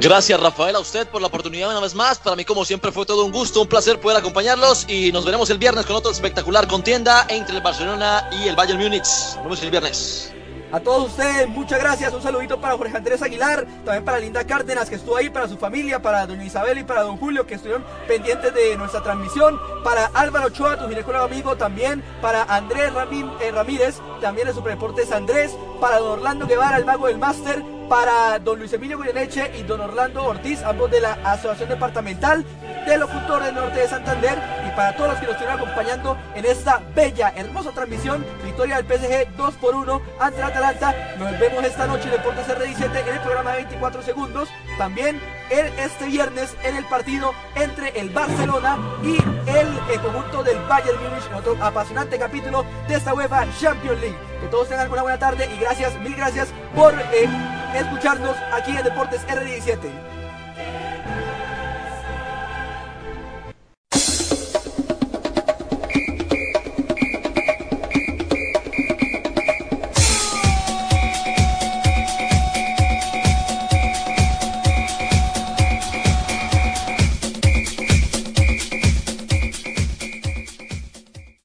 Speaker 5: Gracias Rafael a usted por la oportunidad una vez más. Para mí como siempre fue todo un gusto, un placer poder acompañarlos y nos veremos el viernes con otro espectacular contienda entre el Barcelona y el Bayern Múnich. Nos vemos el viernes.
Speaker 2: A todos ustedes, muchas gracias. Un saludito para Jorge Andrés Aguilar, también para Linda Cárdenas, que estuvo ahí, para su familia, para doña Isabel y para don Julio, que estuvieron pendientes de nuestra transmisión. Para Álvaro Ochoa, tu ginecólogo amigo, también. Para Andrés eh, Ramírez, también de Superdeportes Andrés. Para don Orlando Guevara, el mago del máster para don Luis Emilio Goyeneche y don Orlando Ortiz, ambos de la Asociación Departamental de Locutores Norte de Santander, y para todos los que nos estuvieron acompañando en esta bella, hermosa transmisión, victoria del PSG 2 por 1 ante el Atalanta. Nos vemos esta noche en Deportes R17 en el programa de 24 segundos. También el, este viernes en el partido entre el Barcelona y el, conjunto del Bayern Munich en otro apasionante capítulo de esta UEFA Champions League. Que todos tengan una buena tarde y gracias, mil gracias por eh, escucharnos aquí en Deportes R17.